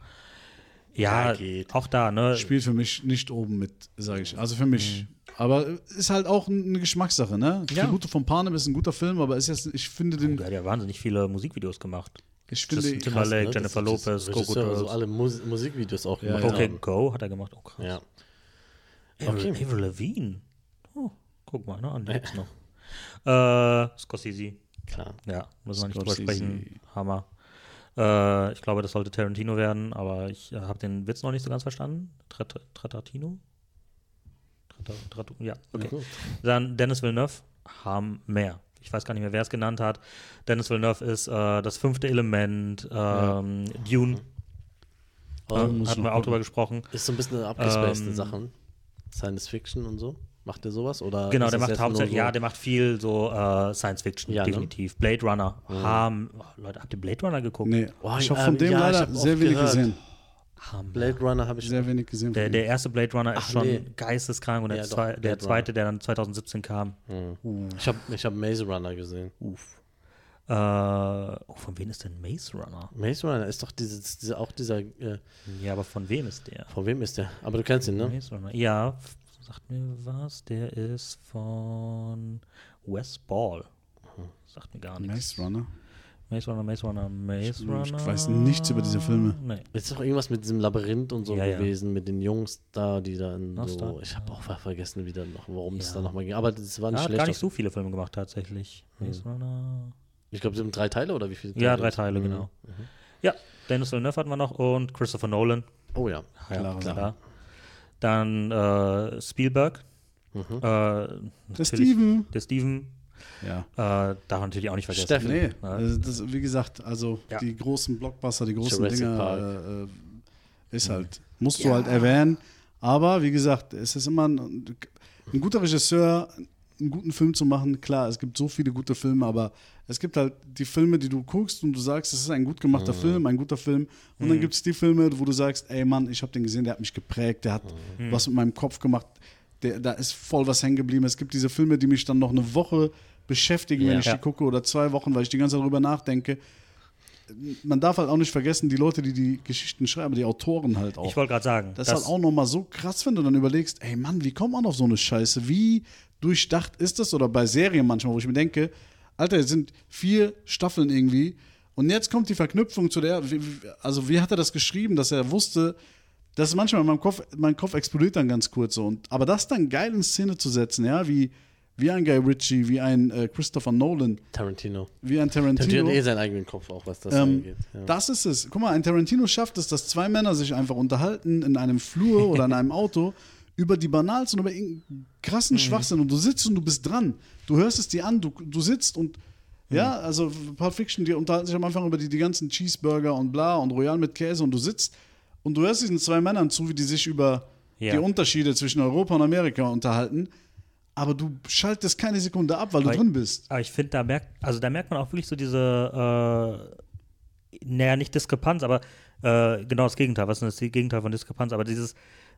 Speaker 3: Ja,
Speaker 1: geht.
Speaker 3: auch da, ne?
Speaker 2: spielt für mich nicht oben mit, sage ich. Also für mich. Aber ist halt auch eine Geschmackssache, ne?
Speaker 3: Ja.
Speaker 2: Tribute von Panem ist ein guter Film, aber ist jetzt, ich finde den,
Speaker 3: Der hat ja wahnsinnig viele Musikvideos gemacht.
Speaker 2: Ich finde,
Speaker 3: Justin Timberlake,
Speaker 1: ne?
Speaker 3: Jennifer
Speaker 1: Das- das
Speaker 3: Lopez, Coco Girls.
Speaker 1: alle Mus Musikvideos auch
Speaker 2: Ja,
Speaker 1: gemacht
Speaker 2: ja.
Speaker 3: Okay. Go hat er gemacht. Oh, krass.
Speaker 1: Ja. Okay.
Speaker 3: Avril Lavigne. Oh, guck mal, ne? An die gibt's *laughs* noch. Äh, Scorsese.
Speaker 1: Klar.
Speaker 3: Ja, müssen wir nicht drüber sprechen. Hammer. Äh, ich glaube, das sollte Tarantino werden, aber ich äh, habe den Witz noch nicht so ganz verstanden. Trat- Tratartino? Tratar- Trat- Ja, okay.
Speaker 1: gut.
Speaker 3: Dann Dennis Villeneuve, haben mehr. Ich weiß gar nicht mehr, wer es genannt hat. Dennis Villeneuve ist äh, das fünfte Element, ähm, Dune,
Speaker 1: Oh,
Speaker 3: äh,
Speaker 2: muss
Speaker 3: hatten wir auch
Speaker 2: gucken.
Speaker 3: drüber gesprochen.
Speaker 1: Ist so ein bisschen abgespacede
Speaker 3: Ähm,
Speaker 1: Sachen. Science Fiction und so. Macht der sowas? Oder
Speaker 3: Genau, der macht hauptsächlich,
Speaker 1: so-
Speaker 3: ja, der macht viel so äh, Science Fiction,
Speaker 1: Ja, ne?
Speaker 3: definitiv. Blade Runner, haben, oh, Leute, habt ihr Blade Runner geguckt?
Speaker 2: nee,
Speaker 1: Boah,
Speaker 2: ich habe
Speaker 1: ähm,
Speaker 2: von dem
Speaker 1: ja,
Speaker 2: leider sehr wenig
Speaker 1: gehört.
Speaker 2: gesehen.
Speaker 3: Hammer.
Speaker 1: Blade Runner habe ich
Speaker 2: Sehr wenig gesehen.
Speaker 3: Der, der erste Blade Runner ist
Speaker 1: Ach,
Speaker 3: schon
Speaker 1: nee.
Speaker 3: geisteskrank und der,
Speaker 1: Ja, doch,
Speaker 3: zwei, der zweite, der dann 2017 kam.
Speaker 1: Ich habe ich hab Maze Runner gesehen.
Speaker 3: Uff. Äh, oh, von wem ist denn Maze Runner?
Speaker 1: Maze Runner ist doch dieses, diese, auch dieser. Äh,
Speaker 3: Ja, aber von wem ist der?
Speaker 1: von wem ist der? Aber du kennst ihn, ne?
Speaker 3: Maze Runner. Ja, sagt mir was. Der ist von Wes Ball. Sagt mir gar nichts.
Speaker 2: Maze Runner.
Speaker 3: Maze Runner, Maze Runner, Maze
Speaker 2: Ich
Speaker 3: Runner.
Speaker 2: weiß nichts über diese Filme.
Speaker 3: Nee.
Speaker 1: Ist doch irgendwas mit diesem Labyrinth und so
Speaker 3: Ja, ja.
Speaker 1: gewesen, mit den Jungs da, die dann so.
Speaker 3: Nostar.
Speaker 1: Ich habe auch ver- vergessen, wieder noch, worum es
Speaker 3: Ja.
Speaker 1: da nochmal ging. Aber das war nicht
Speaker 3: hat
Speaker 1: schlecht.
Speaker 3: gar nicht so viele Filme gemacht, tatsächlich.
Speaker 2: Hm.
Speaker 3: Maze Runner.
Speaker 1: ich glaube, sie haben drei Teile oder wie viele?
Speaker 3: Ja,
Speaker 1: Teile?
Speaker 3: drei Teile,
Speaker 1: Mhm.
Speaker 3: genau. Ja, Dennis Villeneuve hatten wir noch und Christopher Nolan.
Speaker 1: Oh ja.
Speaker 3: Ja,
Speaker 2: Klare
Speaker 3: klar.
Speaker 2: Sache.
Speaker 3: Dann äh, Spielberg.
Speaker 1: Mhm.
Speaker 3: Äh,
Speaker 2: Der
Speaker 3: natürlich-
Speaker 2: Steven.
Speaker 3: Der Steven.
Speaker 2: Ja.
Speaker 3: Äh, darf man natürlich auch nicht vergessen.
Speaker 1: Steffen.
Speaker 2: Nee,
Speaker 3: Ja.
Speaker 2: also das, wie gesagt, also
Speaker 3: Ja.
Speaker 2: die großen Blockbuster, die großen
Speaker 1: Jurassic
Speaker 2: Dinge
Speaker 1: Park.
Speaker 2: äh, äh, ist halt, musst du halt erwähnen. Aber wie gesagt, es ist immer ein, ein guter Regisseur, einen guten Film zu machen. Klar, es gibt so viele gute Filme, aber es gibt halt die Filme, die du guckst und du sagst, es ist ein gut gemachter Film, ein guter Film. Und dann gibt es die Filme, wo du sagst, ey Mann, ich habe den gesehen, der hat mich geprägt, der hat was mit meinem Kopf gemacht, der, da ist voll was hängen geblieben. Es gibt diese Filme, die mich dann noch eine Woche beschäftigen, wenn
Speaker 1: Ja.
Speaker 2: ich
Speaker 3: Ja.
Speaker 2: die gucke, oder zwei Wochen, weil ich die ganze Zeit darüber nachdenke. Man darf halt auch nicht vergessen, die Leute, die die Geschichten schreiben, die Autoren halt auch.
Speaker 3: Ich wollte gerade sagen,
Speaker 2: Das ist halt auch nochmal so krass, wenn du dann überlegst, ey Mann, wie kommt man auf so eine Scheiße? Wie durchdacht ist das? Oder bei Serien manchmal, wo ich mir denke, Alter, es sind vier Staffeln irgendwie und jetzt kommt die Verknüpfung zu der, also wie hat er das geschrieben, dass er wusste, dass manchmal in meinem Kopf, mein Kopf explodiert dann ganz kurz so. Und, aber das dann geil in Szene zu setzen, ja, wie, wie ein Guy Ritchie, wie ein äh, Christopher Nolan,
Speaker 1: Tarantino.
Speaker 2: wie ein
Speaker 1: Tarantino
Speaker 2: Tarantino.
Speaker 1: hat eh seinen eigenen Kopf auch, was das
Speaker 2: Ähm,
Speaker 1: angeht. Ja.
Speaker 2: Das ist es. Guck mal, ein Tarantino schafft es, dass zwei Männer sich einfach unterhalten in einem Flur oder in einem Auto *laughs* über die banalsten, über irgendeinen krassen
Speaker 1: Mhm.
Speaker 2: Schwachsinn und du sitzt und du bist dran. Du hörst es dir an, du, du sitzt und ja,
Speaker 1: Mhm.
Speaker 2: also Pulp Fiction, die unterhalten sich am Anfang über die, die ganzen Cheeseburger und bla und Royal mit Käse und du sitzt und du hörst diesen zwei Männern zu, wie die sich über
Speaker 3: Ja.
Speaker 2: die Unterschiede zwischen Europa und Amerika unterhalten, aber du schaltest keine Sekunde ab, weil du
Speaker 3: Aber-
Speaker 2: drin bist.
Speaker 3: Aber ich finde, da merkt, also da merkt man auch wirklich so diese, äh, naja, nicht Diskrepanz, aber äh, genau das Gegenteil. Was ist denn das Gegenteil von Diskrepanz? Aber dieses,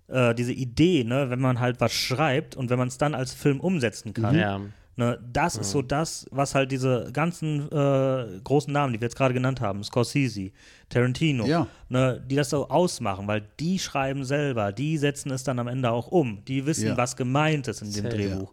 Speaker 3: äh, diese Idee, ne, wenn man halt was schreibt und wenn man es dann als Film umsetzen kann,
Speaker 1: Ja.
Speaker 3: Ne, das ist so das, was halt diese ganzen äh, großen Namen, die wir jetzt gerade genannt haben, Scorsese, Tarantino,
Speaker 2: Ja.
Speaker 3: ne, die das so ausmachen, weil die schreiben selber, die setzen es dann am Ende auch um, die wissen,
Speaker 2: Ja.
Speaker 3: was gemeint ist in dem
Speaker 1: Sehr,
Speaker 3: Drehbuch.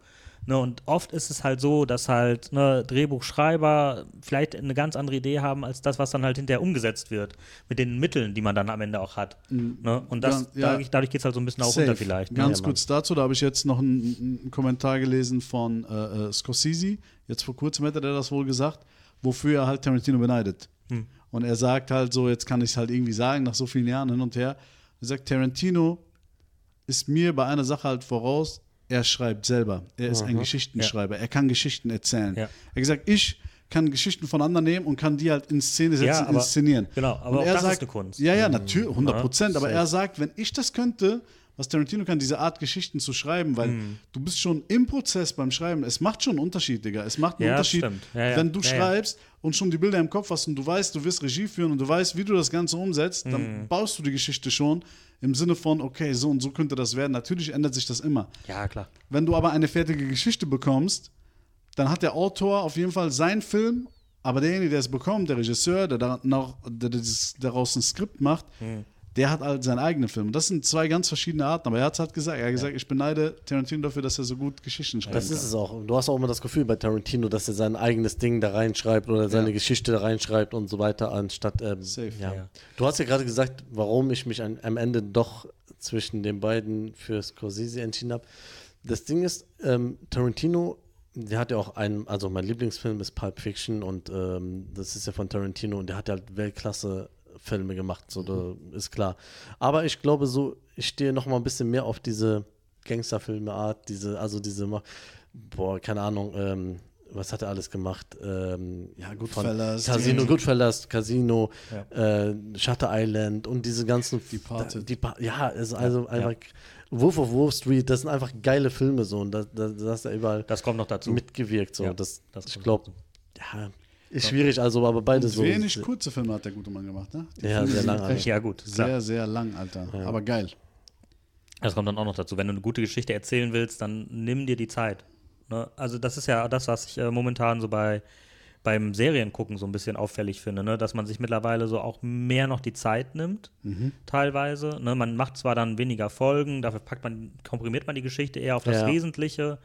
Speaker 3: Ne, und oft ist es halt so, dass halt ne, Drehbuchschreiber vielleicht eine ganz andere Idee haben als das, was dann halt hinterher umgesetzt wird, mit den Mitteln, die man dann am Ende auch hat. Ne? Und das,
Speaker 2: Ja,
Speaker 3: dadurch, dadurch geht es halt so ein bisschen auch
Speaker 2: Safe.
Speaker 3: runter vielleicht. Ne?
Speaker 2: Ganz kurz dazu, da habe ich jetzt noch einen, einen Kommentar gelesen von äh, äh, Scorsese. Jetzt vor kurzem hätte er das wohl gesagt, wofür er halt Tarantino beneidet.
Speaker 3: Hm.
Speaker 2: Und er sagt halt so, jetzt kann ich es halt irgendwie sagen, nach so vielen Jahren hin und her. Er sagt, Tarantino ist mir bei einer Sache halt voraus, er schreibt selber. Er ist ein Geschichtenschreiber. Er kann Geschichten erzählen.
Speaker 3: Ja.
Speaker 2: Er hat gesagt, ich kann Geschichten von anderen nehmen und kann die halt in Szene setzen,
Speaker 3: Ja, aber-
Speaker 2: inszenieren.
Speaker 3: genau, aber
Speaker 2: und er
Speaker 3: das ist
Speaker 2: sagt,
Speaker 3: eine Kunst.
Speaker 2: Ja, ja, natürlich, 100 Prozent.
Speaker 3: Ja,
Speaker 2: aber er sagt, wenn ich das könnte, was Tarantino kann, diese Art Geschichten zu schreiben, weil
Speaker 3: Hm.
Speaker 2: du bist schon im Prozess beim Schreiben. Es macht schon einen Unterschied, Digga. Es macht einen
Speaker 3: Ja,
Speaker 2: Unterschied.
Speaker 3: Ja, ja.
Speaker 2: wenn du
Speaker 3: Ja, ja.
Speaker 2: schreibst und schon die Bilder im Kopf hast und du weißt, du wirst Regie führen und du weißt, wie du das Ganze umsetzt, dann
Speaker 3: Hm.
Speaker 2: baust du die Geschichte schon im Sinne von, okay, so und so könnte das werden. Natürlich ändert sich das immer.
Speaker 3: Ja, klar.
Speaker 2: Wenn du aber eine fertige Geschichte bekommst, dann hat der Autor auf jeden Fall seinen Film, aber derjenige, der es bekommt, der Regisseur, der, da noch, der, der daraus ein Skript macht,
Speaker 3: Hm.
Speaker 2: Der hat halt seinen eigenen Film. Das sind zwei ganz verschiedene Arten, aber er hat halt gesagt, er hat gesagt, ich beneide Tarantino dafür, dass er so gut Geschichten schreibt.
Speaker 1: Das ist es auch. Du hast auch immer das Gefühl bei Tarantino, dass er sein eigenes Ding da reinschreibt oder seine
Speaker 2: Ja.
Speaker 1: Geschichte da reinschreibt und so weiter, anstatt. Ähm,
Speaker 2: Safe.
Speaker 1: Ja.
Speaker 3: Ja.
Speaker 1: Du hast ja gerade gesagt, warum ich mich an, am Ende doch zwischen den beiden für Scorsese entschieden habe. Das Ding ist, ähm, Tarantino, der hat ja auch einen, also mein Lieblingsfilm ist Pulp Fiction und ähm, das ist ja von Tarantino und der hat ja halt Weltklasse Filme gemacht, so da ist klar. Aber ich glaube so, ich stehe noch mal ein bisschen mehr auf diese Gangsterfilme-Art, diese, also diese, boah, keine Ahnung, ähm, was hat er alles gemacht? Ähm, ja, gut, von Casino,
Speaker 2: die-
Speaker 1: Goodfellas, Casino, äh, Shutter Island und diese ganzen.
Speaker 2: Departed.
Speaker 1: Die, Pa- ja, ist also einfach. Wolf of Wall Street, das sind einfach geile Filme so und da, da, da hast du ja überall
Speaker 3: Das kommt noch dazu.
Speaker 1: mitgewirkt. So.
Speaker 3: Ja,
Speaker 1: das,
Speaker 3: das
Speaker 1: ich glaube, ja, ist schwierig, also, aber beide so.
Speaker 2: Wenig kurze Filme hat der gute Mann gemacht, ne? Die
Speaker 1: Ja,
Speaker 2: Filme
Speaker 1: sehr lang,
Speaker 2: echt
Speaker 3: Ja, gut, klar.
Speaker 2: Sehr, sehr lang, Alter. Aber geil.
Speaker 3: Das kommt dann auch noch dazu. Wenn du eine gute Geschichte erzählen willst, dann nimm dir die Zeit. Ne? Also das ist ja das, was ich äh, momentan so bei beim Seriengucken so ein bisschen auffällig finde, ne? dass man sich mittlerweile so auch mehr noch die Zeit nimmt, teilweise. Ne? Man macht zwar dann weniger Folgen, dafür packt man, komprimiert man die Geschichte eher auf das
Speaker 1: Ja.
Speaker 3: Wesentliche.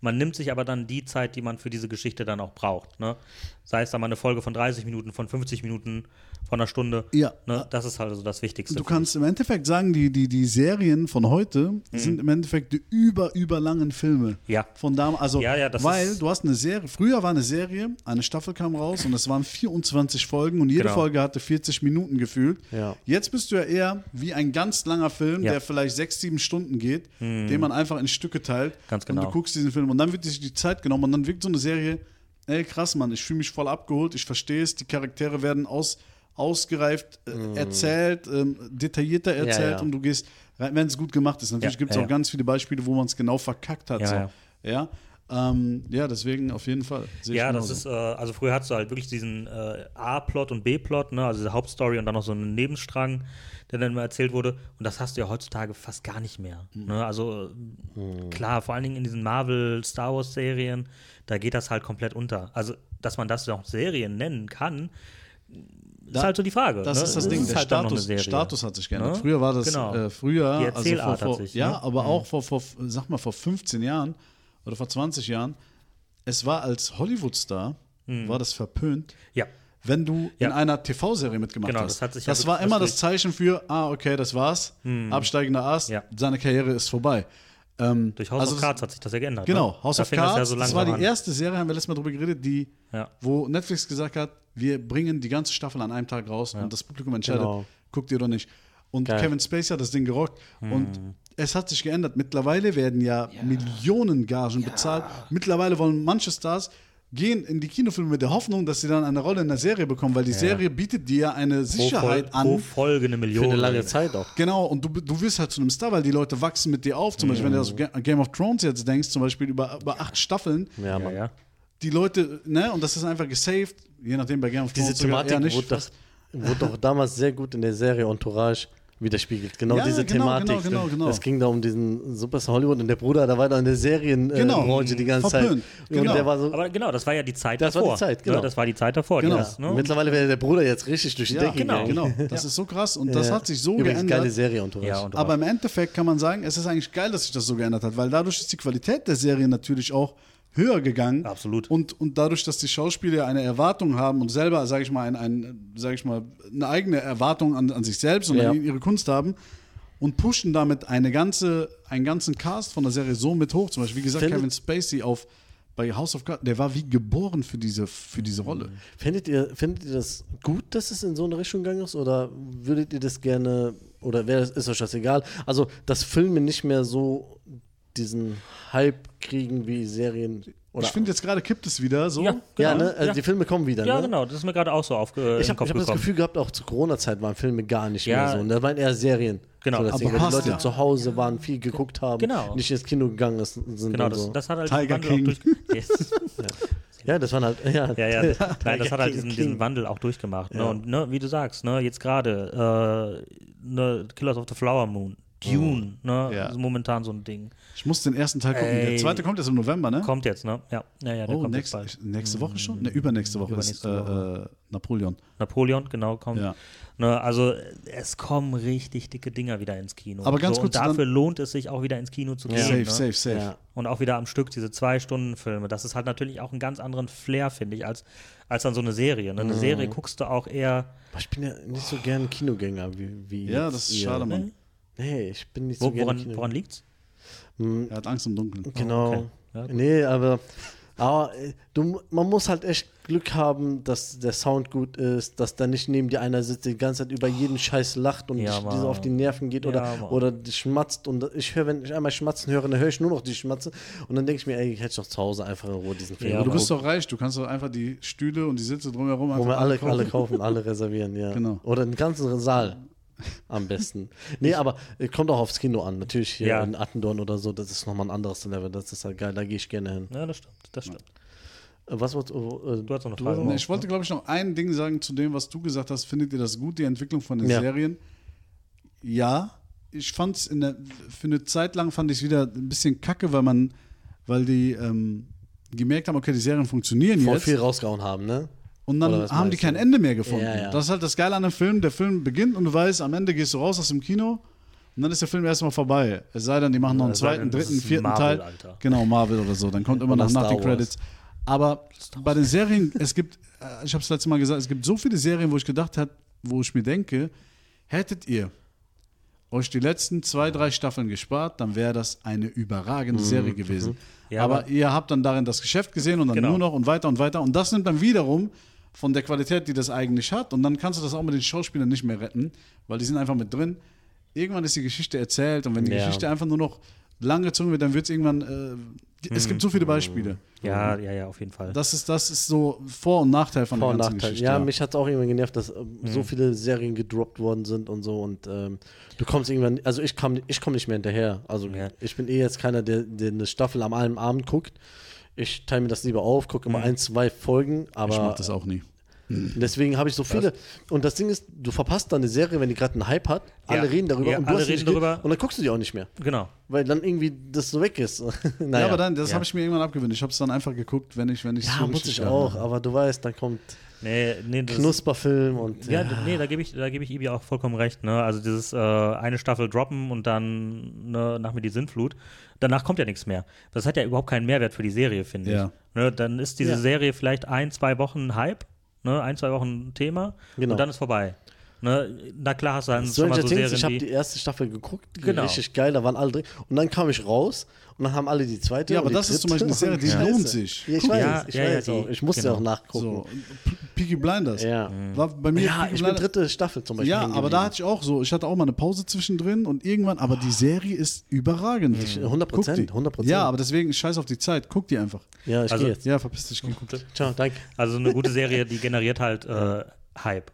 Speaker 3: Man nimmt sich aber dann die Zeit, die man für diese Geschichte dann auch braucht. Ne? Sei es dann mal eine Folge von 30 Minuten, von 50 Minuten, von einer Stunde.
Speaker 2: Ja.
Speaker 3: Ne? Das ist halt so das Wichtigste.
Speaker 2: Du kannst im Endeffekt sagen, die, die, die Serien von heute sind im Endeffekt die über, überlangen Filme.
Speaker 3: Ja.
Speaker 2: Von damals. Also,
Speaker 3: Ja, ja,
Speaker 2: weil du hast eine Serie, früher war eine Serie, eine Staffel kam raus und es waren 24 Folgen und jede
Speaker 3: Genau.
Speaker 2: Folge hatte 40 Minuten gefühlt.
Speaker 1: Ja.
Speaker 2: Jetzt bist du ja eher wie ein ganz langer Film, der vielleicht sechs, sieben Stunden geht, den man einfach in Stücke teilt.
Speaker 3: Ganz
Speaker 2: Und
Speaker 3: genau.
Speaker 2: du guckst diesen Film und dann wird sich die Zeit genommen und dann wirkt so eine Serie, ey krass, Mann, ich fühle mich voll abgeholt, ich verstehe es, die Charaktere werden aus, ausgereift äh, erzählt, ähm, detaillierter erzählt
Speaker 1: ja.
Speaker 2: und du gehst, rein, wenn es gut gemacht ist. Natürlich
Speaker 3: Ja,
Speaker 2: gibt es
Speaker 3: ja,
Speaker 2: auch
Speaker 3: ja.
Speaker 2: ganz viele Beispiele, wo man es genau verkackt hat.
Speaker 3: Ja,
Speaker 2: so.
Speaker 3: ja.
Speaker 2: Ja, ähm, ja, deswegen auf jeden Fall. Sehe ich
Speaker 3: Ja, das ist, äh, also früher hattest du halt wirklich diesen äh, A-Plot und B-Plot, ne? also diese Hauptstory und dann noch so einen Nebenstrang, der dann immer erzählt wurde. Und das hast du ja heutzutage fast gar nicht mehr.
Speaker 2: Mhm.
Speaker 3: Ne? Also äh, klar, vor allen Dingen in diesen Marvel-Star Wars-Serien, da geht das halt komplett unter. Also, dass man das noch Serien nennen kann, ist
Speaker 2: Da-
Speaker 3: halt so die Frage.
Speaker 2: Das
Speaker 3: ne?
Speaker 2: ist das Ding, der
Speaker 3: halt
Speaker 2: Status. Status hat sich geändert.
Speaker 3: Ne?
Speaker 2: Früher war das,
Speaker 3: Genau.
Speaker 2: äh, früher,
Speaker 3: Die
Speaker 2: also vor,
Speaker 3: hat
Speaker 2: vor,
Speaker 3: sich,
Speaker 2: ja,
Speaker 3: ne?
Speaker 2: aber auch vor, vor, sag mal, vor 15 Jahren oder vor 20 Jahren, es war als Hollywood-Star, war das verpönt,
Speaker 3: Ja.
Speaker 2: wenn du
Speaker 3: Mhm. Ja.
Speaker 2: in einer TV-Serie mitgemacht
Speaker 3: Genau,
Speaker 2: hast.
Speaker 3: das hat sich
Speaker 2: das war
Speaker 3: wirklich
Speaker 2: immer das Zeichen für, ah, okay, das war's, absteigender Ast,
Speaker 3: Mhm. Ja.
Speaker 2: seine Karriere ist vorbei. Ähm,
Speaker 3: Durch House
Speaker 2: also
Speaker 3: of Cards hat sich das ja geändert.
Speaker 2: Genau,
Speaker 3: ne?
Speaker 2: House
Speaker 3: Da
Speaker 2: of
Speaker 3: fing das
Speaker 2: Cards,
Speaker 3: ja so
Speaker 2: das, war die
Speaker 3: an.
Speaker 2: erste Serie, haben wir letztes Mal drüber geredet, die,
Speaker 3: Ja.
Speaker 2: wo Netflix gesagt hat, wir bringen die ganze Staffel an einem Tag raus und das Publikum entscheidet,
Speaker 1: Genau.
Speaker 2: guckt ihr oder nicht. Und
Speaker 1: Geil.
Speaker 2: Kevin Spacey hat das Ding gerockt
Speaker 3: Mhm.
Speaker 2: und es hat sich geändert. Mittlerweile werden ja, Millionen Gagen bezahlt. Mittlerweile wollen manche Stars gehen in die Kinofilme mit der Hoffnung, dass sie dann eine Rolle in der Serie bekommen, weil die Serie bietet dir eine
Speaker 3: Pro,
Speaker 2: Sicherheit
Speaker 3: Fol pro
Speaker 2: an.
Speaker 3: Folge eine
Speaker 1: Für
Speaker 3: Million.
Speaker 1: eine lange Zeit auch.
Speaker 2: Genau, und du, du wirst halt zu einem Star, weil die Leute wachsen mit dir auf. Zum Beispiel, wenn du an Game of Thrones jetzt denkst, zum Beispiel über, über acht Staffeln,
Speaker 1: Ja,
Speaker 3: Ja,
Speaker 1: Mann.
Speaker 3: ja.
Speaker 2: die Leute, ne, und das ist einfach gesaved, je nachdem bei Game of
Speaker 1: Diese
Speaker 2: Thrones sogar
Speaker 1: Thematik wurde, doch, wurde doch damals sehr gut in der Serie Entourage widerspiegelt. Genau
Speaker 2: Ja,
Speaker 1: diese
Speaker 2: genau,
Speaker 1: Thematik.
Speaker 2: genau, genau, genau.
Speaker 1: Es ging da um diesen Superstar Hollywood und der Bruder, da war da in der Serienbranche
Speaker 2: Genau.
Speaker 1: äh, Branche die ganze
Speaker 2: Verpönt.
Speaker 1: Zeit.
Speaker 2: Genau.
Speaker 1: Und der war so,
Speaker 3: Aber genau, das war ja die Zeit
Speaker 1: Das war
Speaker 3: davor.
Speaker 1: die Zeit,
Speaker 3: Ne,
Speaker 1: genau.
Speaker 3: Das war die Zeit davor.
Speaker 2: Genau.
Speaker 3: Das, ne?
Speaker 1: Mittlerweile wäre der Bruder jetzt richtig durch die
Speaker 2: Ja,
Speaker 1: Decke
Speaker 3: genau.
Speaker 1: gegangen.
Speaker 2: Genau, das ist so krass und das
Speaker 1: Ja.
Speaker 2: hat sich so
Speaker 1: Übrigens, geile
Speaker 2: geändert.
Speaker 1: Serie Entourage.
Speaker 3: Ja, und
Speaker 2: Aber im Endeffekt kann man sagen, es ist eigentlich geil, dass sich das so geändert hat, weil dadurch ist die Qualität der Serie natürlich auch höher gegangen.
Speaker 3: Absolut.
Speaker 2: Und, und dadurch, dass die Schauspieler eine Erwartung haben und selber, sage ich mal, ein, ein, sag ich mal, eine eigene Erwartung an, an sich selbst und
Speaker 1: Ja.
Speaker 2: an ihre Kunst haben und pushen damit eine ganze, einen ganzen Cast von der Serie so mit hoch. Zum Beispiel, wie gesagt,
Speaker 1: Findet-
Speaker 2: Kevin Spacey auf bei House of Cards, der war wie geboren für diese, für diese Rolle.
Speaker 1: Findet ihr, findet ihr das gut, dass es in so eine Richtung gegangen ist? Oder würdet ihr das gerne, oder wäre ist euch das egal? Also, dass Filme nicht mehr so diesen Hype kriegen wie Serien. Oder
Speaker 2: ich finde jetzt gerade kippt es wieder so.
Speaker 3: Ja,
Speaker 1: ja,
Speaker 3: genau.
Speaker 1: ne? Also
Speaker 3: Ja.
Speaker 1: die Filme kommen wieder.
Speaker 3: Ja,
Speaker 1: ne?
Speaker 3: genau, das ist mir gerade auch so aufge
Speaker 1: Ich
Speaker 3: in den
Speaker 1: habe hab das. Gefühl gehabt, auch zur Corona-Zeit waren Filme gar nicht
Speaker 3: Ja.
Speaker 1: mehr so. Und da waren eher Serien.
Speaker 3: Genau.
Speaker 1: So, das
Speaker 2: Aber
Speaker 1: die
Speaker 2: passt
Speaker 1: Leute
Speaker 2: ja.
Speaker 1: zu Hause waren, viel geguckt haben,
Speaker 3: Genau.
Speaker 1: nicht ins Kino gegangen ist, sind.
Speaker 3: Genau,
Speaker 1: und
Speaker 3: das,
Speaker 1: so.
Speaker 3: das hat halt
Speaker 2: Tiger
Speaker 3: diesen Wandel
Speaker 2: King.
Speaker 3: auch durch. *laughs* Yes.
Speaker 1: ja, das waren halt. Ja,
Speaker 3: Ja, ja. *laughs* Nein, das hat halt diesen, diesen Wandel auch durchgemacht. Ne?
Speaker 1: Ja.
Speaker 3: Und ne, wie du sagst, ne, jetzt gerade, äh, ne, Killers of the Flower Moon, Dune, ne?
Speaker 2: Ja.
Speaker 3: Also momentan so ein Ding.
Speaker 2: Ich muss den ersten Teil gucken. Der
Speaker 3: Ey.
Speaker 2: zweite kommt jetzt im November, ne?
Speaker 3: Kommt jetzt, ne? Ja, ja, ja der
Speaker 2: oh,
Speaker 3: kommt
Speaker 2: nächst,
Speaker 3: jetzt bald.
Speaker 2: nächste Woche schon? Ne, übernächste Woche
Speaker 3: Übernächste
Speaker 2: ist äh, äh, Napoleon.
Speaker 3: Napoleon, genau, kommt.
Speaker 2: Ja.
Speaker 3: Ne, also es kommen richtig dicke Dinger wieder ins Kino.
Speaker 2: Aber ganz
Speaker 3: so,
Speaker 2: kurz
Speaker 3: und
Speaker 2: dann-
Speaker 3: dafür lohnt es sich auch wieder ins Kino zu gehen.
Speaker 1: Ja.
Speaker 2: Safe,
Speaker 3: ne?
Speaker 2: safe, safe.
Speaker 1: Ja.
Speaker 3: Und auch wieder am Stück diese zwei Stunden Filme. Das ist halt natürlich auch einen ganz anderen Flair, finde ich, als, als dann so eine Serie. Ne? Eine
Speaker 2: Mhm.
Speaker 3: Serie guckst du auch eher.
Speaker 1: Aber ich bin ja nicht so gern Kinogänger wie, wie
Speaker 2: Ja,
Speaker 1: jetzt
Speaker 2: das ist
Speaker 1: ihr.
Speaker 2: schade, Mann.
Speaker 1: Nee, ich bin nicht
Speaker 3: Wo,
Speaker 1: so gerne
Speaker 3: woran,
Speaker 1: Kinogänger.
Speaker 3: woran liegt's?
Speaker 1: Hm,
Speaker 2: Er hat Angst im Dunkeln.
Speaker 1: Genau.
Speaker 3: okay. Ja,
Speaker 1: nee, aber, aber äh, du, man muss halt echt Glück haben, dass der Sound gut ist, dass da nicht neben dir einer sitzt, der die ganze Zeit über jeden Scheiß lacht und
Speaker 3: Ja,
Speaker 1: dich, auf die Nerven geht oder,
Speaker 3: Ja,
Speaker 1: oder die schmatzt. Und ich höre, wenn ich einmal schmatzen höre, dann höre ich nur noch die Schmatze. Und dann denke ich mir, ey, ich hätte doch zu Hause einfach in Ruhe diesen Film.
Speaker 3: Ja,
Speaker 2: du bist doch reich, du kannst doch einfach die Stühle und die Sitze drumherum
Speaker 1: Wo
Speaker 2: einfach
Speaker 1: wir alle,
Speaker 2: kaufen.
Speaker 1: alle kaufen, alle reservieren, ja.
Speaker 2: Genau.
Speaker 1: Oder den ganzen Saal am *laughs* besten. Nee, aber äh, kommt auch aufs Kino an. Natürlich hier
Speaker 3: Ja.
Speaker 1: in Attendorn oder so, das ist nochmal ein anderes Level. Das ist halt geil, da gehe ich gerne hin.
Speaker 3: Ja, das stimmt. Das stimmt.
Speaker 1: Äh, Was wolltest du? Äh,
Speaker 3: Du hast noch eine Frage.
Speaker 2: ich wollte, glaube ich, noch ein Ding sagen zu dem, was du gesagt hast. Findet ihr das gut, die Entwicklung von den
Speaker 1: Ja.
Speaker 2: Serien? Ja. Ich fand es für eine Zeit lang fand ich es wieder ein bisschen kacke, weil man, weil die ähm, gemerkt haben, okay, die Serien funktionieren
Speaker 1: voll
Speaker 2: jetzt.
Speaker 1: viel rausgehauen haben, ne?
Speaker 2: Und dann haben die kein
Speaker 1: du?
Speaker 2: Ende mehr gefunden.
Speaker 1: Ja, ja.
Speaker 2: Das ist halt das Geile an einem Film. Der Film beginnt und du weißt, am Ende gehst du raus aus dem Kino und dann ist der Film erstmal vorbei. Es sei denn, die machen noch einen
Speaker 3: sei
Speaker 2: zweiten, dritten, vierten
Speaker 3: Marvel,
Speaker 2: Teil.
Speaker 3: Alter.
Speaker 2: Genau, Marvel oder so. Dann kommt immer noch nach den. Credits. Aber bei den Serien, es gibt, äh, ich habe es letztes Mal gesagt, es gibt so viele Serien, wo ich gedacht habe, wo ich mir denke, hättet ihr euch die letzten zwei, drei Staffeln gespart, dann wäre das eine überragende Serie gewesen.
Speaker 3: Ja,
Speaker 2: aber,
Speaker 3: aber-
Speaker 2: ihr habt dann darin das Geschäft gesehen und dann
Speaker 3: Genau.
Speaker 2: nur noch und weiter und weiter. Und das nimmt dann wiederum von der Qualität, die das eigentlich hat. Und dann kannst du das auch mit den Schauspielern nicht mehr retten, weil die sind einfach mit drin. Irgendwann ist die Geschichte erzählt und wenn die
Speaker 1: Ja.
Speaker 2: Geschichte einfach nur noch lang gezogen wird, dann wird es irgendwann. Äh, es gibt so viele Beispiele.
Speaker 3: Ja, ja, ja, auf jeden Fall.
Speaker 2: Das ist, das ist so Vor- und Nachteil von
Speaker 1: Vor- und
Speaker 2: der ganzen
Speaker 1: Nachteil.
Speaker 2: Geschichte.
Speaker 1: Ja, mich hat es auch irgendwann genervt, dass ähm,
Speaker 3: Mhm.
Speaker 1: so viele Serien gedroppt worden sind und so und ähm, du kommst irgendwann, also ich komme ich komm nicht mehr hinterher. Also
Speaker 3: Ja.
Speaker 1: ich bin eh jetzt keiner, der, der eine Staffel am einen Abend guckt. Ich teile mir das lieber auf, gucke
Speaker 3: Mhm.
Speaker 1: immer ein, zwei Folgen, aber
Speaker 2: ich mach das auch nie.
Speaker 1: deswegen habe ich so viele. Und das Ding ist, du verpasst dann eine Serie, wenn die gerade einen Hype hat, alle
Speaker 3: Ja.
Speaker 1: reden darüber
Speaker 3: Ja,
Speaker 1: und du
Speaker 3: alle
Speaker 1: hast
Speaker 3: reden
Speaker 1: nicht
Speaker 3: darüber.
Speaker 1: und dann guckst du die auch nicht mehr,
Speaker 3: Genau.
Speaker 1: weil dann irgendwie das so weg ist. *laughs* naja.
Speaker 2: Ja, aber dann, das
Speaker 3: Ja.
Speaker 2: habe ich mir irgendwann abgewöhnt. Ich habe es dann einfach geguckt, wenn ich wenn ich
Speaker 1: ja,
Speaker 2: so
Speaker 1: muss ich auch, aber du weißt, dann kommt
Speaker 3: Nee, nee, das,
Speaker 1: Knusperfilm und
Speaker 3: Ja, d- nee, da gebe ich, da gebe ich Ibi auch vollkommen recht. Ne? Also dieses äh, eine Staffel droppen und dann ne, nach mir die Sinnflut. Danach kommt ja nichts mehr. Das hat ja überhaupt keinen Mehrwert für die Serie, finde
Speaker 2: Ja.
Speaker 3: ich. Ne? Dann ist diese
Speaker 1: Ja.
Speaker 3: Serie vielleicht ein, zwei Wochen Hype, ne? ein, zwei Wochen Thema
Speaker 1: Genau.
Speaker 3: und dann ist vorbei. Ne? Na klar hast du dann schon
Speaker 1: Stranger
Speaker 3: mal so
Speaker 1: Things,
Speaker 3: Serien
Speaker 1: ich habe die erste Staffel geguckt, die
Speaker 3: Genau.
Speaker 1: richtig geil, da waren alle drin. Und dann kam ich raus und dann haben alle die zweite.
Speaker 2: Ja,
Speaker 1: und
Speaker 2: aber
Speaker 1: die
Speaker 2: das ist zum Beispiel eine Serie, die
Speaker 1: und
Speaker 2: lohnt sich.
Speaker 1: Ja, ich weiß,
Speaker 3: ja,
Speaker 1: ich
Speaker 3: ja, ja,
Speaker 1: weiß auch. Ich musste
Speaker 3: genau.
Speaker 1: auch nachgucken.
Speaker 2: So, Peaky Blinders.
Speaker 1: Ja.
Speaker 2: War bei mir
Speaker 1: Ja, ich bin dritte Staffel zum Beispiel.
Speaker 2: Ja, aber da hatte ich auch so, ich hatte auch mal eine Pause zwischendrin und irgendwann, aber die Serie ist überragend.
Speaker 1: Ich- 100%,
Speaker 2: Guck die.
Speaker 1: 100%.
Speaker 2: Ja, aber deswegen, scheiß auf die Zeit, guck die einfach.
Speaker 1: Ja, ich
Speaker 3: Also-
Speaker 1: gehe jetzt.
Speaker 2: Ja, verpiss dich. geh.
Speaker 1: Ciao, danke.
Speaker 3: Also eine gute Serie, die generiert halt äh, Hype.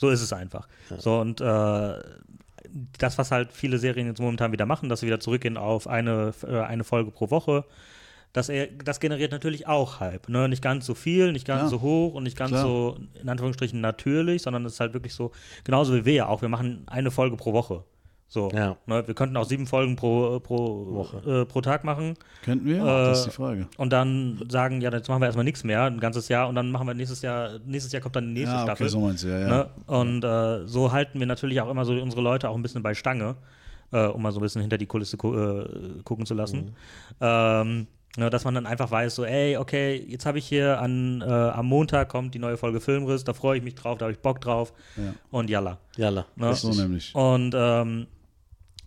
Speaker 3: So ist es einfach. So und äh, das, was halt viele Serien jetzt momentan wieder machen, dass sie wieder zurückgehen auf eine, äh, eine Folge pro Woche, das, das generiert natürlich auch Hype. Ne? Nicht ganz so viel, nicht ganz
Speaker 2: Ja.
Speaker 3: so hoch und nicht ganz
Speaker 2: Klar.
Speaker 3: so in Anführungsstrichen natürlich, sondern es ist halt wirklich so, genauso wie wir ja auch. Wir machen eine Folge pro Woche. So,
Speaker 1: Ja.
Speaker 3: ne? Wir könnten auch sieben Folgen pro, pro, äh, pro Tag machen.
Speaker 2: Könnten wir?
Speaker 3: Äh,
Speaker 2: das ist die Frage.
Speaker 3: Und dann sagen, ja, jetzt machen wir erstmal nichts mehr, ein ganzes Jahr, und dann machen wir nächstes Jahr, nächstes Jahr kommt dann die nächste
Speaker 2: Ja,
Speaker 3: Staffel.
Speaker 2: okay, so meinst du, ja, ja.
Speaker 3: Ne? Und äh, so halten wir natürlich auch immer so unsere Leute auch ein bisschen bei Stange, äh, um mal so ein bisschen hinter die Kulisse gu äh, gucken zu lassen. Ähm, ne, dass man dann einfach weiß, so, ey, okay, jetzt habe ich hier an, äh, am Montag kommt die neue Folge Filmriss, da freue ich mich drauf, da habe ich Bock drauf
Speaker 2: Ja.
Speaker 3: und jalla.
Speaker 1: Jalla.
Speaker 3: Ne?
Speaker 2: So nämlich.
Speaker 3: Und ähm,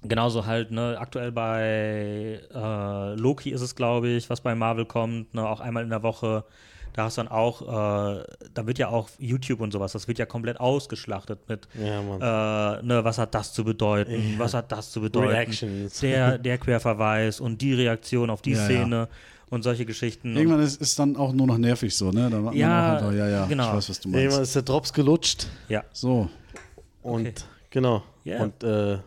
Speaker 3: genauso halt, ne, aktuell bei äh, Loki ist es, glaube ich, was bei Marvel kommt, ne, auch einmal in der Woche. Da hast du dann auch, äh, da wird ja auch YouTube und sowas, das wird ja komplett ausgeschlachtet mit,
Speaker 1: Ja,
Speaker 3: äh, ne, was hat das zu bedeuten, was hat das zu bedeuten,
Speaker 1: Reactions.
Speaker 3: der, *laughs* der Querverweis und die Reaktion auf die
Speaker 2: Ja, ja.
Speaker 3: Szene und solche Geschichten.
Speaker 2: Irgendwann ist es dann auch nur noch nervig so, ne? Da macht
Speaker 3: Ja,
Speaker 2: man auch einfach, ja, ja,
Speaker 3: genau.
Speaker 2: ich weiß, was du
Speaker 1: Irgendwann
Speaker 2: meinst.
Speaker 1: ist der Drops gelutscht
Speaker 3: ja,
Speaker 2: So,
Speaker 1: und
Speaker 3: Okay.
Speaker 1: genau.
Speaker 3: Ja.
Speaker 1: Und äh,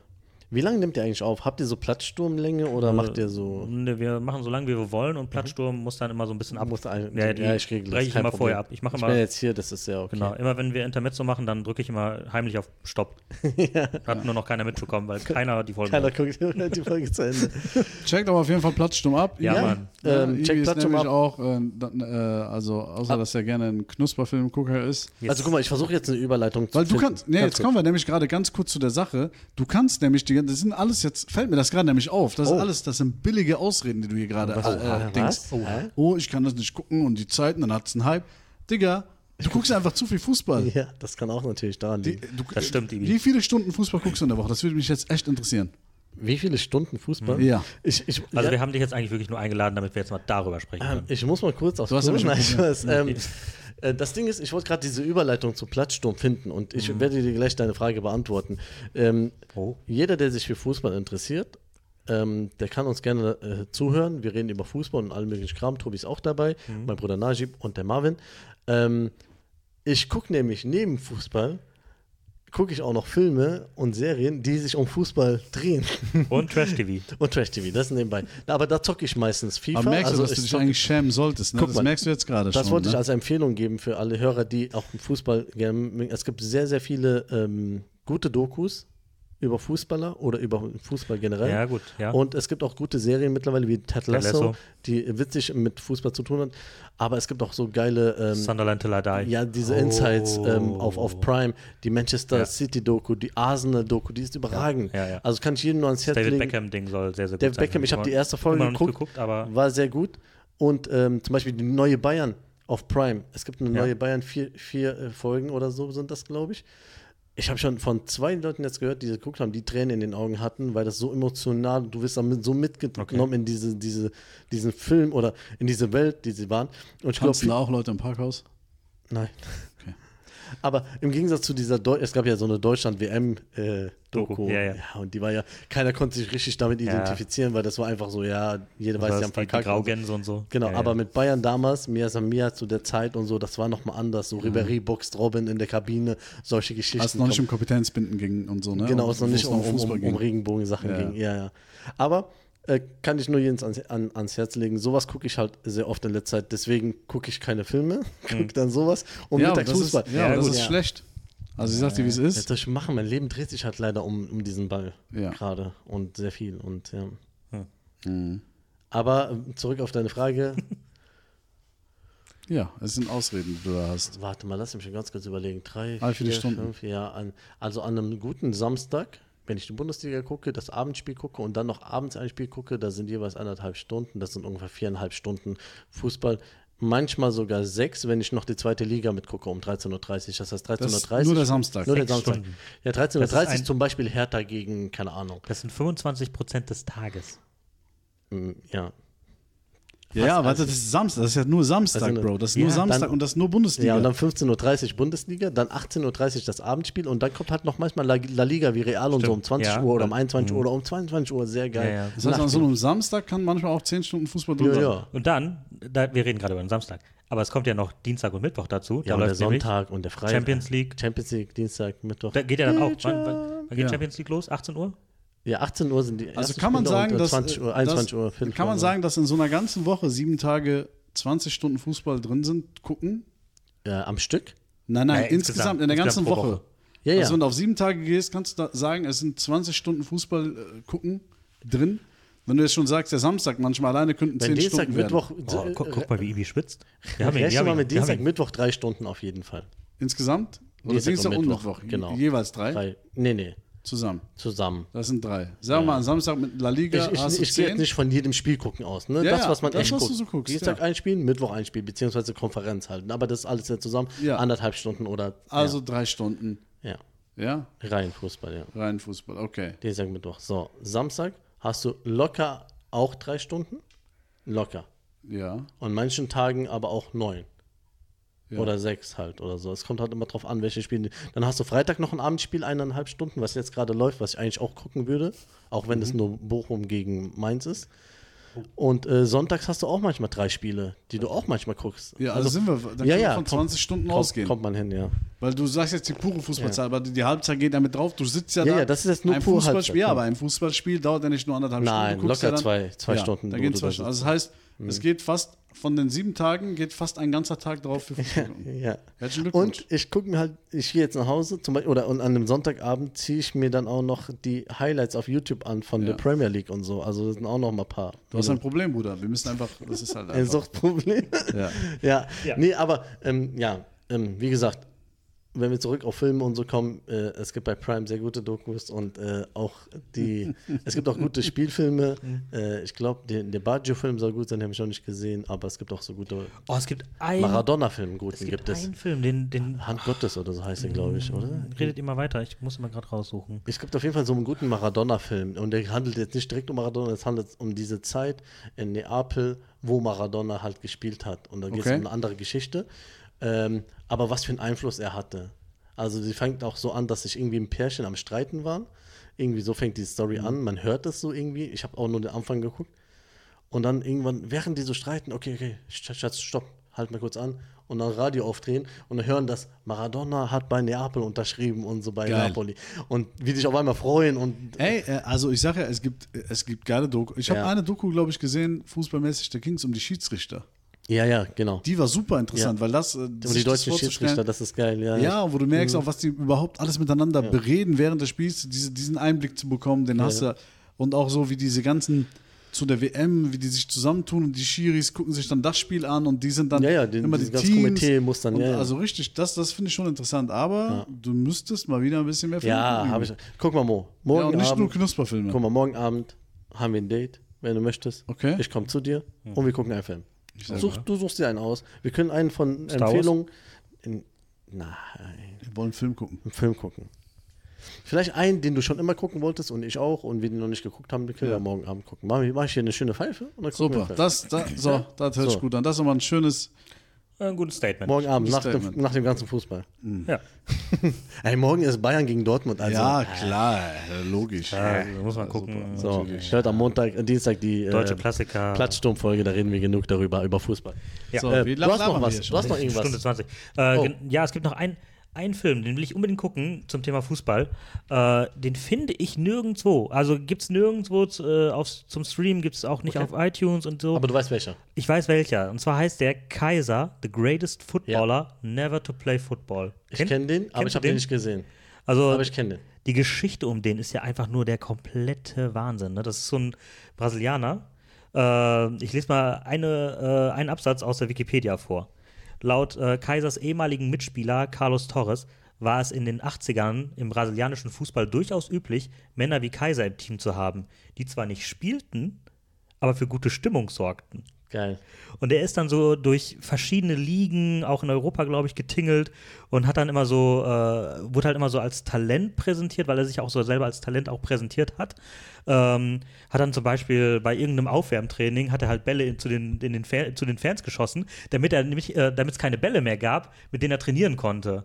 Speaker 1: wie lange nimmt ihr eigentlich auf? Habt ihr so Platzsturmlänge oder macht ihr so.
Speaker 3: Ne, wir machen so lange, wie wir wollen und Plattsturm muss dann immer so ein bisschen ab.
Speaker 1: Muss ein,
Speaker 3: ja, die
Speaker 1: ja, ich regle das,
Speaker 3: ich immer
Speaker 1: Problem.
Speaker 3: vorher ab. Ich mache
Speaker 1: Ich
Speaker 3: immer,
Speaker 1: bin jetzt hier, das ist ja okay.
Speaker 3: genau, immer wenn wir Intermezzo machen, dann drücke ich immer heimlich auf Stopp. *laughs* Hat nur noch keiner mitbekommen, weil keiner die Folge
Speaker 1: Keiner guckt die Folge zu Ende. *laughs*
Speaker 2: Checkt aber auf jeden Fall Platzsturm ab.
Speaker 3: Ja,
Speaker 2: Ibi.
Speaker 3: Mann.
Speaker 2: Ja,
Speaker 1: Ähm, checkt
Speaker 2: nämlich
Speaker 1: ab.
Speaker 2: auch, äh, dann, äh, also außer dass er gerne ein Knusperfilmgucker ist.
Speaker 3: Yes.
Speaker 1: Also guck mal, ich versuche jetzt eine Überleitung
Speaker 2: Weil
Speaker 1: zu
Speaker 2: du
Speaker 1: finden.
Speaker 2: kannst, nee,
Speaker 1: Ganz
Speaker 2: jetzt
Speaker 1: kurz.
Speaker 2: kommen wir nämlich gerade ganz kurz zu der Sache. Du kannst nämlich, die, das sind alles jetzt, fällt mir das gerade nämlich auf. Das
Speaker 1: Oh.
Speaker 2: ist alles, das sind billige Ausreden, die du hier gerade äh, denkst.
Speaker 1: Oha.
Speaker 2: Oh, ich kann das nicht gucken und die Zeiten, dann hat es einen Hype. Digga, du guckst einfach zu viel Fußball.
Speaker 1: Ja, das kann auch natürlich daran
Speaker 2: Die,
Speaker 1: liegen.
Speaker 2: du,
Speaker 3: Das stimmt, Ibi.
Speaker 2: Wie viele Stunden Fußball guckst du in der Woche? Das würde mich jetzt echt interessieren.
Speaker 1: Wie viele Stunden Fußball?
Speaker 2: Ja.
Speaker 1: Ich, ich,
Speaker 3: Also
Speaker 1: ja,
Speaker 3: wir haben dich jetzt eigentlich wirklich nur eingeladen, damit wir jetzt mal darüber sprechen
Speaker 1: ähm,
Speaker 3: können.
Speaker 1: ich muss mal kurz aufs
Speaker 2: Du hast ein
Speaker 1: Nein, ich weiß, ähm, äh, Das Ding ist, ich wollte gerade diese Überleitung zu Platzsturm finden und ich
Speaker 2: Mhm.
Speaker 1: werde dir gleich deine Frage beantworten. Ähm,
Speaker 3: Oh.
Speaker 1: Jeder, der sich für Fußball interessiert, ähm, der kann uns gerne äh, zuhören. Wir reden über Fußball und allen möglichen Kram. Tobi ist auch dabei,
Speaker 2: Mhm.
Speaker 1: mein Bruder Najib und der Marvin. Ähm, ich gucke nämlich neben Fußball, gucke ich auch noch Filme und Serien, die sich um Fußball drehen. *laughs*
Speaker 3: Und Trash-TV.
Speaker 1: und Trash-TV, das nebenbei. Aber da zocke ich meistens FIFA.
Speaker 2: Aber merkst
Speaker 1: also
Speaker 2: du, dass du
Speaker 1: ich
Speaker 2: dich eigentlich schämen solltest? Ne?
Speaker 1: Guck
Speaker 2: Das
Speaker 1: mal,
Speaker 2: merkst du jetzt gerade schon.
Speaker 1: Das wollte ich
Speaker 2: ne?
Speaker 1: als Empfehlung geben für alle Hörer, die auch im Fußball gerne. mögen. Es gibt sehr, sehr viele ähm, gute Dokus über Fußballer oder über Fußball generell.
Speaker 3: Ja, gut, ja.
Speaker 1: Und es gibt auch gute Serien mittlerweile wie Ted Lasso,
Speaker 3: Lasso.
Speaker 1: die witzig mit Fußball zu tun hat. Aber es gibt auch so geile. Ähm,
Speaker 3: Sunderland Till I Die.
Speaker 1: ja, diese
Speaker 3: Oh.
Speaker 1: Insights ähm, auf, auf Prime, die Manchester
Speaker 3: Ja.
Speaker 1: City Doku, die Arsenal Doku, die ist überragend.
Speaker 3: Ja, ja.
Speaker 1: Also kann ich jedem nur ans Herz
Speaker 3: David
Speaker 1: legen.
Speaker 3: Beckham-Ding soll sehr, sehr gut
Speaker 1: David
Speaker 3: sein.
Speaker 1: Beckham, ich habe die erste Folge geguckt,
Speaker 3: geguckt, aber
Speaker 1: war sehr gut. Und ähm, zum Beispiel die neue Bayern auf Prime. Es gibt eine neue Bayern, vier, vier äh, Folgen oder so sind das, glaube ich. Ich habe schon von zwei Leuten jetzt gehört, die geguckt haben, die Tränen in den Augen hatten, weil das so emotional, du wirst damit so mitgenommen in diese, diese, diesen Film oder in diese Welt, die sie waren. Und ich glaube,
Speaker 2: da auch Leute im Parkhaus?
Speaker 1: nein.
Speaker 2: Okay.
Speaker 1: Aber im Gegensatz zu dieser, Deu es gab ja so eine Deutschland-WM-Doku.
Speaker 3: Doku, ja, ja.
Speaker 1: und die war ja, keiner konnte sich richtig damit
Speaker 3: Ja.
Speaker 1: identifizieren, weil das war einfach so, ja, jeder weiß, die haben
Speaker 3: ist die,
Speaker 1: verkackt. und so.
Speaker 3: Graugänse und so.
Speaker 1: Genau,
Speaker 3: Ja, ja.
Speaker 1: aber mit Bayern damals, Mia Samia zu der Zeit und so, das war nochmal anders. So Ribéry boxt Robin in der Kabine, solche Geschichten.
Speaker 2: Als es noch nicht um. Kompetenzbinden ging und so, ne?
Speaker 1: genau, es noch nicht um, um,
Speaker 2: Fußball
Speaker 1: um, um Regenbogen-Sachen
Speaker 2: Ja.
Speaker 1: ging. Ja, ja. Aber äh, kann ich nur jeden ans, an, ans Herz legen. Sowas gucke ich halt sehr oft in letzter Zeit. Deswegen gucke ich keine Filme, *laughs* gucke dann sowas und
Speaker 2: ja,
Speaker 1: mittags
Speaker 2: das ist,
Speaker 1: Fußball.
Speaker 2: ja,
Speaker 3: Ja,
Speaker 2: das
Speaker 3: gut.
Speaker 2: ist schlecht. Also ich sag dir, wie es ist.
Speaker 1: soll ich machen? Mein Leben dreht sich halt leider um, um diesen Ball
Speaker 2: Ja.
Speaker 1: gerade und sehr viel. Und ja.
Speaker 2: Mhm.
Speaker 1: Aber äh, zurück auf deine Frage. *laughs*
Speaker 2: Ja, es sind Ausreden, die du da hast.
Speaker 1: Warte mal, lass mich ganz kurz überlegen. Drei,
Speaker 2: vier
Speaker 1: vier,
Speaker 2: Stunden.
Speaker 1: fünf, ja. An, also an einem guten Samstag, wenn ich die Bundesliga gucke, das Abendspiel gucke und dann noch abends ein Spiel gucke, da sind jeweils anderthalb Stunden, das sind ungefähr viereinhalb Stunden Fußball. Manchmal sogar sechs, wenn ich noch die zweite Liga mitgucke um 13.30 Uhr. Das heißt 13.30
Speaker 2: Das
Speaker 1: Uhr.
Speaker 2: ist nur der Samstag.
Speaker 1: Nur der Samstag.
Speaker 3: Stunden.
Speaker 1: Ja, 13.30
Speaker 3: Das
Speaker 1: Uhr zum Beispiel Hertha gegen, keine Ahnung.
Speaker 3: Das sind 25 Prozent des Tages.
Speaker 1: Mm, Ja.
Speaker 2: Ja, ja, warte, das ist Samstag. Das ist ja nur Samstag,
Speaker 1: Also,
Speaker 2: Bro. Das ist
Speaker 3: ja,
Speaker 2: nur Samstag
Speaker 1: dann-
Speaker 2: und das ist nur Bundesliga.
Speaker 1: Ja, und dann 15.30 Uhr Bundesliga, dann 18.30 Uhr das Abendspiel und dann kommt halt noch manchmal La, La Liga wie Real und so um
Speaker 3: Stimmt,
Speaker 1: 20
Speaker 3: ja.
Speaker 1: Uhr oder um
Speaker 3: Ja.
Speaker 1: 21 Uhr oder um 22 Uhr, sehr geil.
Speaker 3: Ja, ja.
Speaker 2: das heißt, an so einem Samstag kann manchmal auch 10 Stunden Fußball drin
Speaker 1: Ja,
Speaker 2: sein.
Speaker 1: ja.
Speaker 3: Und dann, da, wir reden gerade über den Samstag, aber es kommt ja noch Dienstag und Mittwoch dazu.
Speaker 1: Ja, und der Sonntag und der Freitag.
Speaker 3: Champions League.
Speaker 1: Champions League, Dienstag, Mittwoch.
Speaker 3: Da geht ja dann auch. Wann, wann, wann geht
Speaker 2: Ja.
Speaker 3: Champions League los? 18 Uhr?
Speaker 1: Ja, 18 Uhr sind die
Speaker 2: Also
Speaker 1: ersten
Speaker 2: kann man sagen,
Speaker 1: und
Speaker 2: dass,
Speaker 1: 20 Uhr,
Speaker 2: äh,
Speaker 1: 21
Speaker 2: dass,
Speaker 1: Uhr, Viertel
Speaker 2: kann man sagen, dass in so einer ganzen Woche sieben Tage 20 Stunden Fußball drin sind, gucken?
Speaker 1: Ja, am Stück?
Speaker 2: Nein, nein,
Speaker 3: Ja,
Speaker 2: insgesamt,
Speaker 3: insgesamt.
Speaker 2: in der ganzen Woche.
Speaker 3: Woche.
Speaker 1: Ja, ja.
Speaker 2: Also wenn du auf sieben Tage gehst, kannst du da sagen, es sind 20 Stunden Fußball äh, gucken drin. Wenn du jetzt schon sagst, der Samstag manchmal alleine könnten 10
Speaker 1: Dienstag,
Speaker 2: Stunden werden.
Speaker 1: Mittwoch,
Speaker 3: Oh, guck, guck mal, wie Ibi schwitzt. Wir haben ihn, wir
Speaker 1: rechne
Speaker 3: haben
Speaker 1: mal mit
Speaker 3: wir
Speaker 1: Dienstag. Mittwoch drei Stunden auf jeden Fall.
Speaker 2: Insgesamt? Oder
Speaker 1: Dienstag
Speaker 2: Dienstag,
Speaker 1: und
Speaker 2: und
Speaker 1: Mittwoch,
Speaker 2: Mittwoch?
Speaker 1: genau.
Speaker 2: Je- Jeweils drei?
Speaker 1: Drei. Nee, nee,
Speaker 2: Zusammen.
Speaker 1: zusammen.
Speaker 2: Das sind drei. Sagen wir mal, am Samstag mit La Liga
Speaker 1: Ich, ich,
Speaker 2: du
Speaker 1: ich gehe jetzt
Speaker 2: 10.
Speaker 1: nicht von jedem Spiel gucken aus. Ne?
Speaker 2: Ja,
Speaker 1: das,
Speaker 2: ja,
Speaker 1: was man
Speaker 2: das,
Speaker 1: echt
Speaker 2: was du
Speaker 1: guckt.
Speaker 2: so guckst,
Speaker 1: Dienstag
Speaker 2: ja.
Speaker 1: ein Spiel, Mittwoch ein Spiel, beziehungsweise Konferenz halten. Aber das ist alles ja zusammen.
Speaker 2: Ja.
Speaker 1: Anderthalb Stunden oder.
Speaker 2: Also drei Stunden.
Speaker 1: ja, ja.
Speaker 2: Ja?
Speaker 1: rein Fußball, ja.
Speaker 2: Rein Fußball, okay.
Speaker 1: Dienstag, Mittwoch. So, Samstag hast du locker auch drei Stunden. Locker.
Speaker 2: Ja.
Speaker 1: Und manchen Tagen aber auch neun.
Speaker 2: Ja.
Speaker 1: Oder sechs halt oder so. Es kommt halt immer drauf an, welche Spiele. Dann hast du Freitag noch ein Abendspiel, eineinhalb Stunden, was jetzt gerade läuft, was ich eigentlich auch gucken würde. Auch wenn es
Speaker 2: Mhm.
Speaker 1: nur Bochum gegen Mainz ist. Und äh, sonntags hast du auch manchmal drei Spiele, die du auch manchmal guckst.
Speaker 2: Ja, also, sind wir, dann
Speaker 1: ja, ja,
Speaker 2: von
Speaker 1: kommt-
Speaker 2: 20 Stunden
Speaker 1: kommt,
Speaker 2: ausgehen.
Speaker 1: Kommt man hin, ja.
Speaker 2: Weil du sagst jetzt die pure Fußballzeit, aber die, Halbzeit geht damit drauf. Du sitzt ja,
Speaker 1: Ja,
Speaker 2: da.
Speaker 1: ja, das ist jetzt nur
Speaker 2: ein
Speaker 1: pure
Speaker 2: Fußballspiel.
Speaker 1: Halbzeit,
Speaker 2: Ja,
Speaker 1: ja.
Speaker 2: aber ein Fußballspiel dauert ja nicht nur anderthalb
Speaker 1: Nein,
Speaker 2: Stunden. Guckst
Speaker 1: locker
Speaker 2: ja dann,
Speaker 1: zwei- zwei
Speaker 2: ja,
Speaker 1: Stunden,
Speaker 2: Da gehen zwei Stunden. Also das heißt, es geht fast von den sieben Tagen geht fast ein ganzer Tag drauf für *laughs* Fußball.
Speaker 1: Ja.
Speaker 2: Herzlichen Glückwunsch.
Speaker 1: Und ich gucke mir halt, ich gehe jetzt nach Hause zum Beispiel, oder und an einem Sonntagabend ziehe ich mir dann auch noch die Highlights auf YouTube an von
Speaker 2: Ja.
Speaker 1: der Premier League und so. Also das sind auch noch mal ein paar.
Speaker 2: Du hast ein Problem, Bruder. Wir müssen einfach, das ist halt
Speaker 1: ein
Speaker 2: einfach.
Speaker 1: Suchtproblem.
Speaker 2: Ja. *laughs*
Speaker 1: ja.
Speaker 3: Ja.
Speaker 1: Nee, aber ähm, ja, ähm, wie gesagt, wenn wir zurück auf Filme und so kommen, äh, es gibt bei Prime sehr gute Dokus und äh, auch die, es gibt auch gute Spielfilme. *laughs* äh, ich glaube, der, der Baggio-Film soll gut sein, den habe ich noch nicht gesehen, aber es gibt auch so gute
Speaker 3: Oh, es gibt einen,
Speaker 1: Maradona-Film,
Speaker 3: es
Speaker 1: guten
Speaker 3: gibt
Speaker 1: gibt es.
Speaker 3: einen Film, den, den
Speaker 1: Hand Gottes oder so heißt er, glaube ich, oder?
Speaker 3: redet immer weiter. Ich muss mal gerade raussuchen.
Speaker 1: Es gibt auf jeden Fall so einen guten Maradona-Film und der handelt jetzt nicht direkt um Maradona, es handelt um diese Zeit in Neapel, wo Maradona halt gespielt hat. Und da geht es
Speaker 2: Okay.
Speaker 1: um eine andere Geschichte. Ähm, aber was für einen Einfluss er hatte. Also sie fängt auch so an, dass sich irgendwie ein Pärchen am Streiten waren. Irgendwie so fängt die Story an. Man hört das so irgendwie. Ich habe auch nur den Anfang geguckt. Und dann irgendwann, während die so streiten, okay, okay, Sch- Schatz, stopp, halt mal kurz an. Und dann Radio aufdrehen und dann hören, dass Maradona hat bei Neapel unterschrieben und so bei
Speaker 2: Geil.
Speaker 1: Napoli. Und wie sich auf einmal freuen und
Speaker 2: Ey, äh, also ich sage ja, es gibt, es gibt geile Doku. Ich habe
Speaker 1: Ja.
Speaker 2: eine Doku, glaube ich, gesehen, fußballmäßig, da ging es um die Schiedsrichter.
Speaker 1: Ja, ja, genau.
Speaker 2: Die war super interessant,
Speaker 1: Ja.
Speaker 2: weil das. Äh,
Speaker 1: die
Speaker 2: das
Speaker 1: deutschen
Speaker 2: vorzustellen-
Speaker 1: Schiedsrichter, das ist geil, ja.
Speaker 2: Ja, wo du merkst auch, was die überhaupt alles miteinander bereden während des Spiels, diese, diesen Einblick zu bekommen, den hast du. Und auch so, wie diese ganzen zu der WM, wie die sich zusammentun und die Schiris gucken sich dann das Spiel an und die sind dann
Speaker 1: Ja, ja, den-
Speaker 2: immer die Teams.
Speaker 1: Komitee muss dann- ja, ja.
Speaker 2: Also richtig, das, das finde ich schon interessant, aber du müsstest mal wieder ein bisschen mehr
Speaker 1: Ja,
Speaker 2: gucken.
Speaker 1: habe ich. Guck mal, Mo.
Speaker 2: Ja,
Speaker 1: Morgen
Speaker 2: und nicht nur
Speaker 1: Abend,
Speaker 2: Knusperfilme.
Speaker 1: guck mal, morgen Abend haben wir ein Date, wenn du möchtest.
Speaker 2: Okay.
Speaker 1: Ich komme zu dir und wir gucken einen Film. Such, du suchst dir einen aus. Wir können einen von
Speaker 3: Star?
Speaker 1: Empfehlungen. In, nein,
Speaker 2: Wir wollen einen Film gucken.
Speaker 1: einen Film gucken. Vielleicht einen, den du schon immer gucken wolltest und ich auch und wir den noch nicht geguckt haben, den können
Speaker 2: Ja.
Speaker 1: wir morgen Abend gucken. Mach, mach ich hier eine schöne Pfeife
Speaker 2: Super, das, da, so, das hört sich
Speaker 1: So.
Speaker 2: gut an. Das ist nochmal ein schönes.
Speaker 3: Ein gutes Statement.
Speaker 1: Morgen Abend, nach dem, nach dem ganzen Fußball.
Speaker 3: Ja. *laughs*
Speaker 1: Ey, morgen ist Bayern gegen Dortmund. Also,
Speaker 2: ja, klar, äh, logisch.
Speaker 3: Also, muss man gucken.
Speaker 1: So,
Speaker 2: natürlich.
Speaker 1: hört am Montag, äh, Dienstag die äh,
Speaker 3: Deutsche Klassiker.
Speaker 1: Platzsturmfolge, da reden wir genug darüber, über Fußball.
Speaker 3: Ja.
Speaker 2: So,
Speaker 1: Äh, du hast noch was, du hast noch irgendwas.
Speaker 3: Stunde 20. Äh,
Speaker 1: Oh.
Speaker 3: Ja, es gibt noch ein- einen Film, den will ich unbedingt gucken zum Thema Fußball. Äh, den finde ich nirgendwo. Also gibt es nirgendwo äh, auf, zum Stream, gibt es auch nicht
Speaker 1: Okay.
Speaker 3: auf iTunes und so.
Speaker 1: Aber du weißt welcher.
Speaker 3: ich weiß welcher. Und zwar heißt der Kaiser, the greatest footballer never to play football.
Speaker 1: Ich
Speaker 3: Kennt-
Speaker 1: kenne den, aber ich habe den nicht gesehen.
Speaker 3: Also
Speaker 1: Aber ich kenne den.
Speaker 3: die Geschichte um den ist ja einfach nur der komplette Wahnsinn. Ne? Das ist so ein Brasilianer. Äh, ich lese mal eine, äh, einen Absatz aus der Wikipedia vor. Laut äh, Kaisers ehemaligen Mitspieler Carlos Torres war es in den 80ern im brasilianischen Fußball durchaus üblich, Männer wie Kaiser im Team zu haben, die zwar nicht spielten, aber für gute Stimmung sorgten.
Speaker 1: Geil.
Speaker 3: Und er ist dann so durch verschiedene Ligen, auch in Europa, glaube ich, getingelt und hat dann immer so, äh, wurde halt immer so als Talent präsentiert, weil er sich auch so selber als Talent auch präsentiert hat. Ähm, hat dann zum Beispiel bei irgendeinem Aufwärmtraining, hat er halt Bälle in, zu, den, in den Fa zu den Fans geschossen, damit er nämlich, äh, damit es keine Bälle mehr gab, mit denen er trainieren konnte.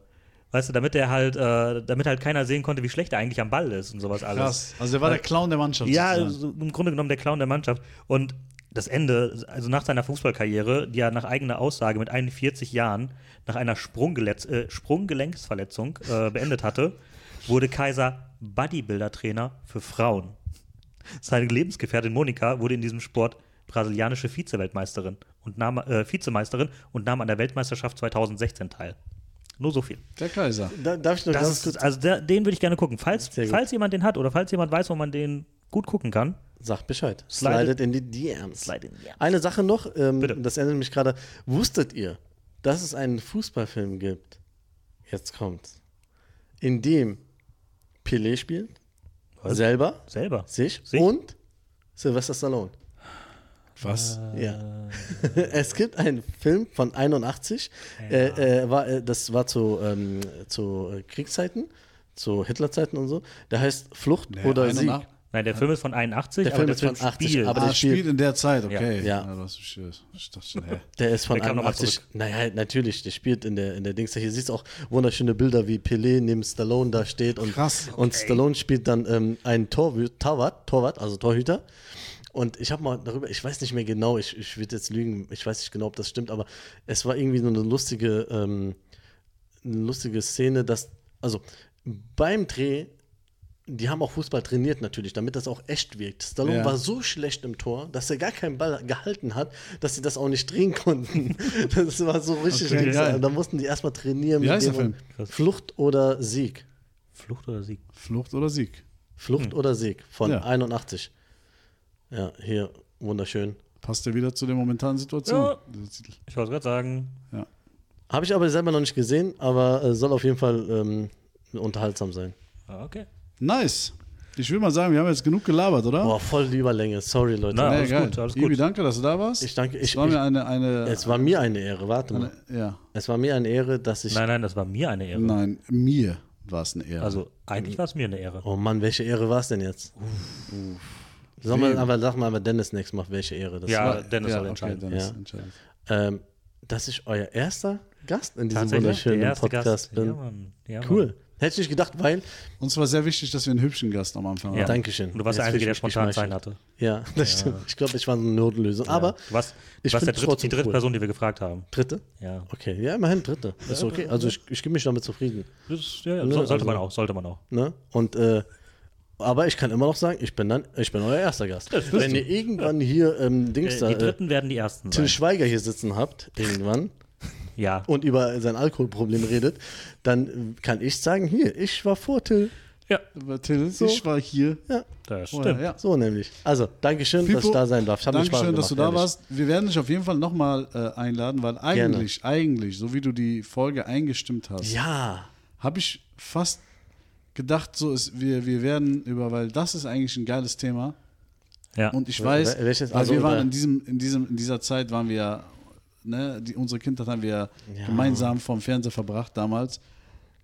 Speaker 3: Weißt du, damit er halt, äh, damit halt keiner sehen konnte, wie schlecht er eigentlich am Ball ist und sowas alles.
Speaker 2: Krass. Also der war der Clown der Mannschaft.
Speaker 3: Ja,
Speaker 2: sozusagen.
Speaker 3: so im Grunde genommen der Clown der Mannschaft. Und das Ende, also nach seiner Fußballkarriere, die er nach eigener Aussage mit 41 Jahren nach einer Sprunggelenks, äh, Sprunggelenksverletzung äh, beendet hatte, wurde Kaiser Bodybuilder-Trainer für Frauen. Seine Lebensgefährtin Monika wurde in diesem Sport brasilianische Vize-Weltmeisterin und nahm, äh, Vizemeisterin und nahm an der Weltmeisterschaft 2016 teil. Nur so viel.
Speaker 2: Der Kaiser.
Speaker 1: Da, darf ich noch
Speaker 3: Das ist, also der, den würde ich gerne gucken. Falls, falls jemand den hat oder falls jemand weiß, wo man den gut gucken kann,
Speaker 1: Sag Bescheid.
Speaker 3: Slide-
Speaker 1: Slidet in die DMs.
Speaker 3: Slide in die DMs.
Speaker 1: Eine Sache noch, ähm,
Speaker 3: Bitte.
Speaker 1: das erinnert mich gerade. Wusstet ihr, dass es einen Fußballfilm gibt? Jetzt kommt's. In dem Pelé spielt,
Speaker 3: Was?
Speaker 1: selber,
Speaker 3: selber.
Speaker 1: sich,
Speaker 3: Sich?
Speaker 1: und Sylvester Stallone.
Speaker 2: Was?
Speaker 1: Ja. *laughs* es gibt einen Film von 81, äh, äh, war, äh, das war zu, ähm, zu äh, Kriegszeiten, zu Hitlerzeiten und so. Der heißt Flucht
Speaker 2: Nee,
Speaker 1: oder Sieg.
Speaker 2: 81.
Speaker 3: Nein, der Film ist von 81,
Speaker 1: Der
Speaker 3: aber
Speaker 1: Film
Speaker 3: der
Speaker 1: ist von 80,
Speaker 3: spielt.
Speaker 1: aber
Speaker 2: Ah,
Speaker 1: der
Speaker 2: spielt
Speaker 1: spielt-
Speaker 2: in der Zeit, okay.
Speaker 1: Ja.
Speaker 2: ja das ist, ich dachte schon, hä?
Speaker 1: Der ist von
Speaker 3: Der kam noch mal
Speaker 1: 81.
Speaker 3: zurück.
Speaker 1: Naja, natürlich, der spielt in der, in der Dings. Hier siehst du auch wunderschöne Bilder, wie Pelé neben Stallone da steht. Und,
Speaker 2: Krass.
Speaker 1: Und Stallone spielt dann ähm, einen Torwü- Torwart, Torwart, also Torhüter. Und ich habe mal darüber, ich weiß nicht mehr genau, ich, ich würde jetzt lügen, ich weiß nicht genau, ob das stimmt, aber es war irgendwie so eine lustige, ähm, eine lustige Szene, dass, also beim Dreh, die haben auch Fußball trainiert natürlich, damit das auch echt wirkt. Stallone
Speaker 2: Ja.
Speaker 1: war so schlecht im Tor, dass er gar keinen Ball gehalten hat, dass sie das auch nicht drehen konnten. *laughs* Das war so richtig.
Speaker 2: Okay, geil.
Speaker 1: da mussten die erstmal trainieren.
Speaker 2: Wie heißt
Speaker 1: dem
Speaker 2: der Film?
Speaker 1: Flucht oder Sieg.
Speaker 3: Flucht oder Sieg?
Speaker 2: Flucht oder Sieg?
Speaker 1: Flucht oder Sieg von
Speaker 2: Ja.
Speaker 1: 81. Ja, hier, wunderschön.
Speaker 2: Passt ja wieder zu der momentanen Situation.
Speaker 3: Ja. Ich wollte gerade sagen,
Speaker 2: Ja.
Speaker 1: Habe ich aber selber noch nicht gesehen, aber äh, soll auf jeden Fall ähm, unterhaltsam sein.
Speaker 3: ah, okay.
Speaker 2: Nice. Ich will mal sagen, wir haben jetzt genug gelabert, oder?
Speaker 1: Boah, voll lieber Länge. Sorry, Leute.
Speaker 3: Na,
Speaker 2: Nee,
Speaker 3: alles
Speaker 2: geil.
Speaker 3: gut, alles
Speaker 2: Ibi,
Speaker 3: gut.
Speaker 2: danke, dass du da warst.
Speaker 1: Ich danke. Ich,
Speaker 2: es war
Speaker 1: ich,
Speaker 2: mir eine, eine,
Speaker 1: es war mir eine Ehre. Warte mal.
Speaker 2: eine ja.
Speaker 1: Es war mir eine Ehre, dass ich.
Speaker 3: Nein, nein, das war mir eine Ehre.
Speaker 2: Nein, mir war es eine Ehre.
Speaker 3: Also eigentlich war es mir eine Ehre.
Speaker 1: Oh Mann, welche Ehre war es denn jetzt? Sag mal, aber sag mal, aber Dennis nächstes Mal, welche Ehre das
Speaker 3: Ja,
Speaker 1: war.
Speaker 3: Dennis
Speaker 2: ja,
Speaker 3: soll
Speaker 2: okay,
Speaker 3: entscheiden.
Speaker 2: Dennis
Speaker 1: Ja.
Speaker 2: entscheidet.
Speaker 1: Ähm, dass ich euer erster Gast in diesem wunderschönen Podcast
Speaker 3: Gast.
Speaker 1: bin.
Speaker 3: Ja, Mann. Ja, Mann.
Speaker 1: cool. Hätte ich nicht gedacht, weil.
Speaker 2: Uns war sehr wichtig, dass wir einen hübschen Gast am Anfang
Speaker 3: Ja.
Speaker 2: haben.
Speaker 1: Dankeschön.
Speaker 3: Und du warst der Einzige, der spontan Zeit hatte.
Speaker 1: Ja, *laughs* das stimmt. Ich glaube, ich war so eine Notlösung. Aber
Speaker 3: du warst,
Speaker 1: ich
Speaker 3: warst der dritte, die dritte
Speaker 1: cool.
Speaker 3: Person, die wir gefragt haben.
Speaker 1: dritte?
Speaker 3: Ja.
Speaker 1: Okay, ja, immerhin dritte. Ist okay. Also ich, ich gebe mich damit zufrieden.
Speaker 3: Das, ja, ja,
Speaker 1: Ne,
Speaker 3: so, sollte
Speaker 1: also-
Speaker 3: man auch, sollte man auch.
Speaker 1: Ne? Und äh, aber ich kann immer noch sagen, ich bin dann, ich bin euer erster Gast. Wenn ihr irgendwann hier ähm, Dings
Speaker 3: Äh,
Speaker 1: da,
Speaker 3: die
Speaker 1: äh,
Speaker 3: Dritten werden die Ersten
Speaker 1: Till
Speaker 3: sein.
Speaker 1: Schweiger hier sitzen habt, irgendwann,
Speaker 3: Ja.
Speaker 1: und über sein Alkoholproblem redet, dann kann ich sagen, hier, ich war vor Till.
Speaker 3: Ja,
Speaker 2: Aber Till,
Speaker 1: So.
Speaker 2: ich war hier.
Speaker 1: Ja,
Speaker 3: das stimmt.
Speaker 2: ja.
Speaker 1: so nämlich. Also, Dankeschön, dass ich
Speaker 2: Pipo,
Speaker 1: da sein darf.
Speaker 2: Dankeschön, dass du da
Speaker 1: ehrlich.
Speaker 2: warst. Wir werden dich auf jeden Fall nochmal äh, einladen, weil eigentlich, eigentlich, so wie du die Folge eingestimmt hast,
Speaker 1: Ja,
Speaker 2: habe ich fast gedacht, so ist, wir, wir werden über, weil das ist eigentlich ein geiles Thema.
Speaker 3: Ja.
Speaker 2: Und ich weiß,
Speaker 1: wel- welches-
Speaker 2: weil
Speaker 1: also
Speaker 2: wir waren in, diesem, in, diesem, in dieser Zeit, waren wir ja, ne, die, unsere Kindheit haben wir
Speaker 1: Ja.
Speaker 2: gemeinsam vom Fernseher verbracht damals.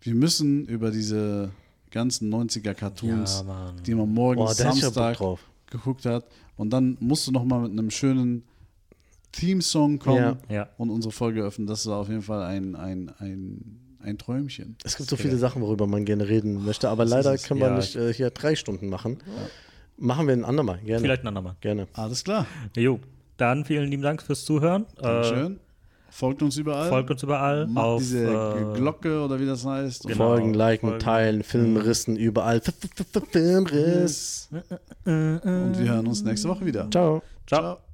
Speaker 2: Wir müssen über diese ganzen 90er Cartoons,
Speaker 3: Ja,
Speaker 2: die man morgens
Speaker 1: boah, ja
Speaker 2: Samstag
Speaker 1: drauf.
Speaker 2: geguckt hat. Und dann musst du noch mal mit einem schönen Theme-Song kommen
Speaker 1: Ja.
Speaker 3: Ja.
Speaker 2: und unsere Folge öffnen. Das war auf jeden Fall ein, ein, ein, ein Träumchen.
Speaker 1: Es gibt so viele Sachen, worüber man gerne reden möchte, aber
Speaker 2: Das
Speaker 1: leider
Speaker 2: ist
Speaker 1: können wir
Speaker 3: Ja.
Speaker 1: nicht äh, hier drei Stunden machen. Machen wir ein andermal, gerne.
Speaker 3: Vielleicht ein andermal.
Speaker 1: Gerne.
Speaker 2: Alles klar.
Speaker 3: Jo. Dann vielen lieben Dank fürs Zuhören. Äh,
Speaker 2: Dankeschön. Folgt uns überall.
Speaker 3: folgt uns überall
Speaker 2: Macht
Speaker 3: auf
Speaker 2: diese
Speaker 3: äh,
Speaker 2: Glocke oder wie das heißt.
Speaker 3: Genau.
Speaker 1: Folgen, liken,
Speaker 3: Folgen.
Speaker 1: teilen, Filmrissen, überall. F -f -f -f Filmriss.
Speaker 2: Und wir hören uns nächste Woche wieder.
Speaker 1: Ciao.
Speaker 3: Ciao.
Speaker 2: Ciao.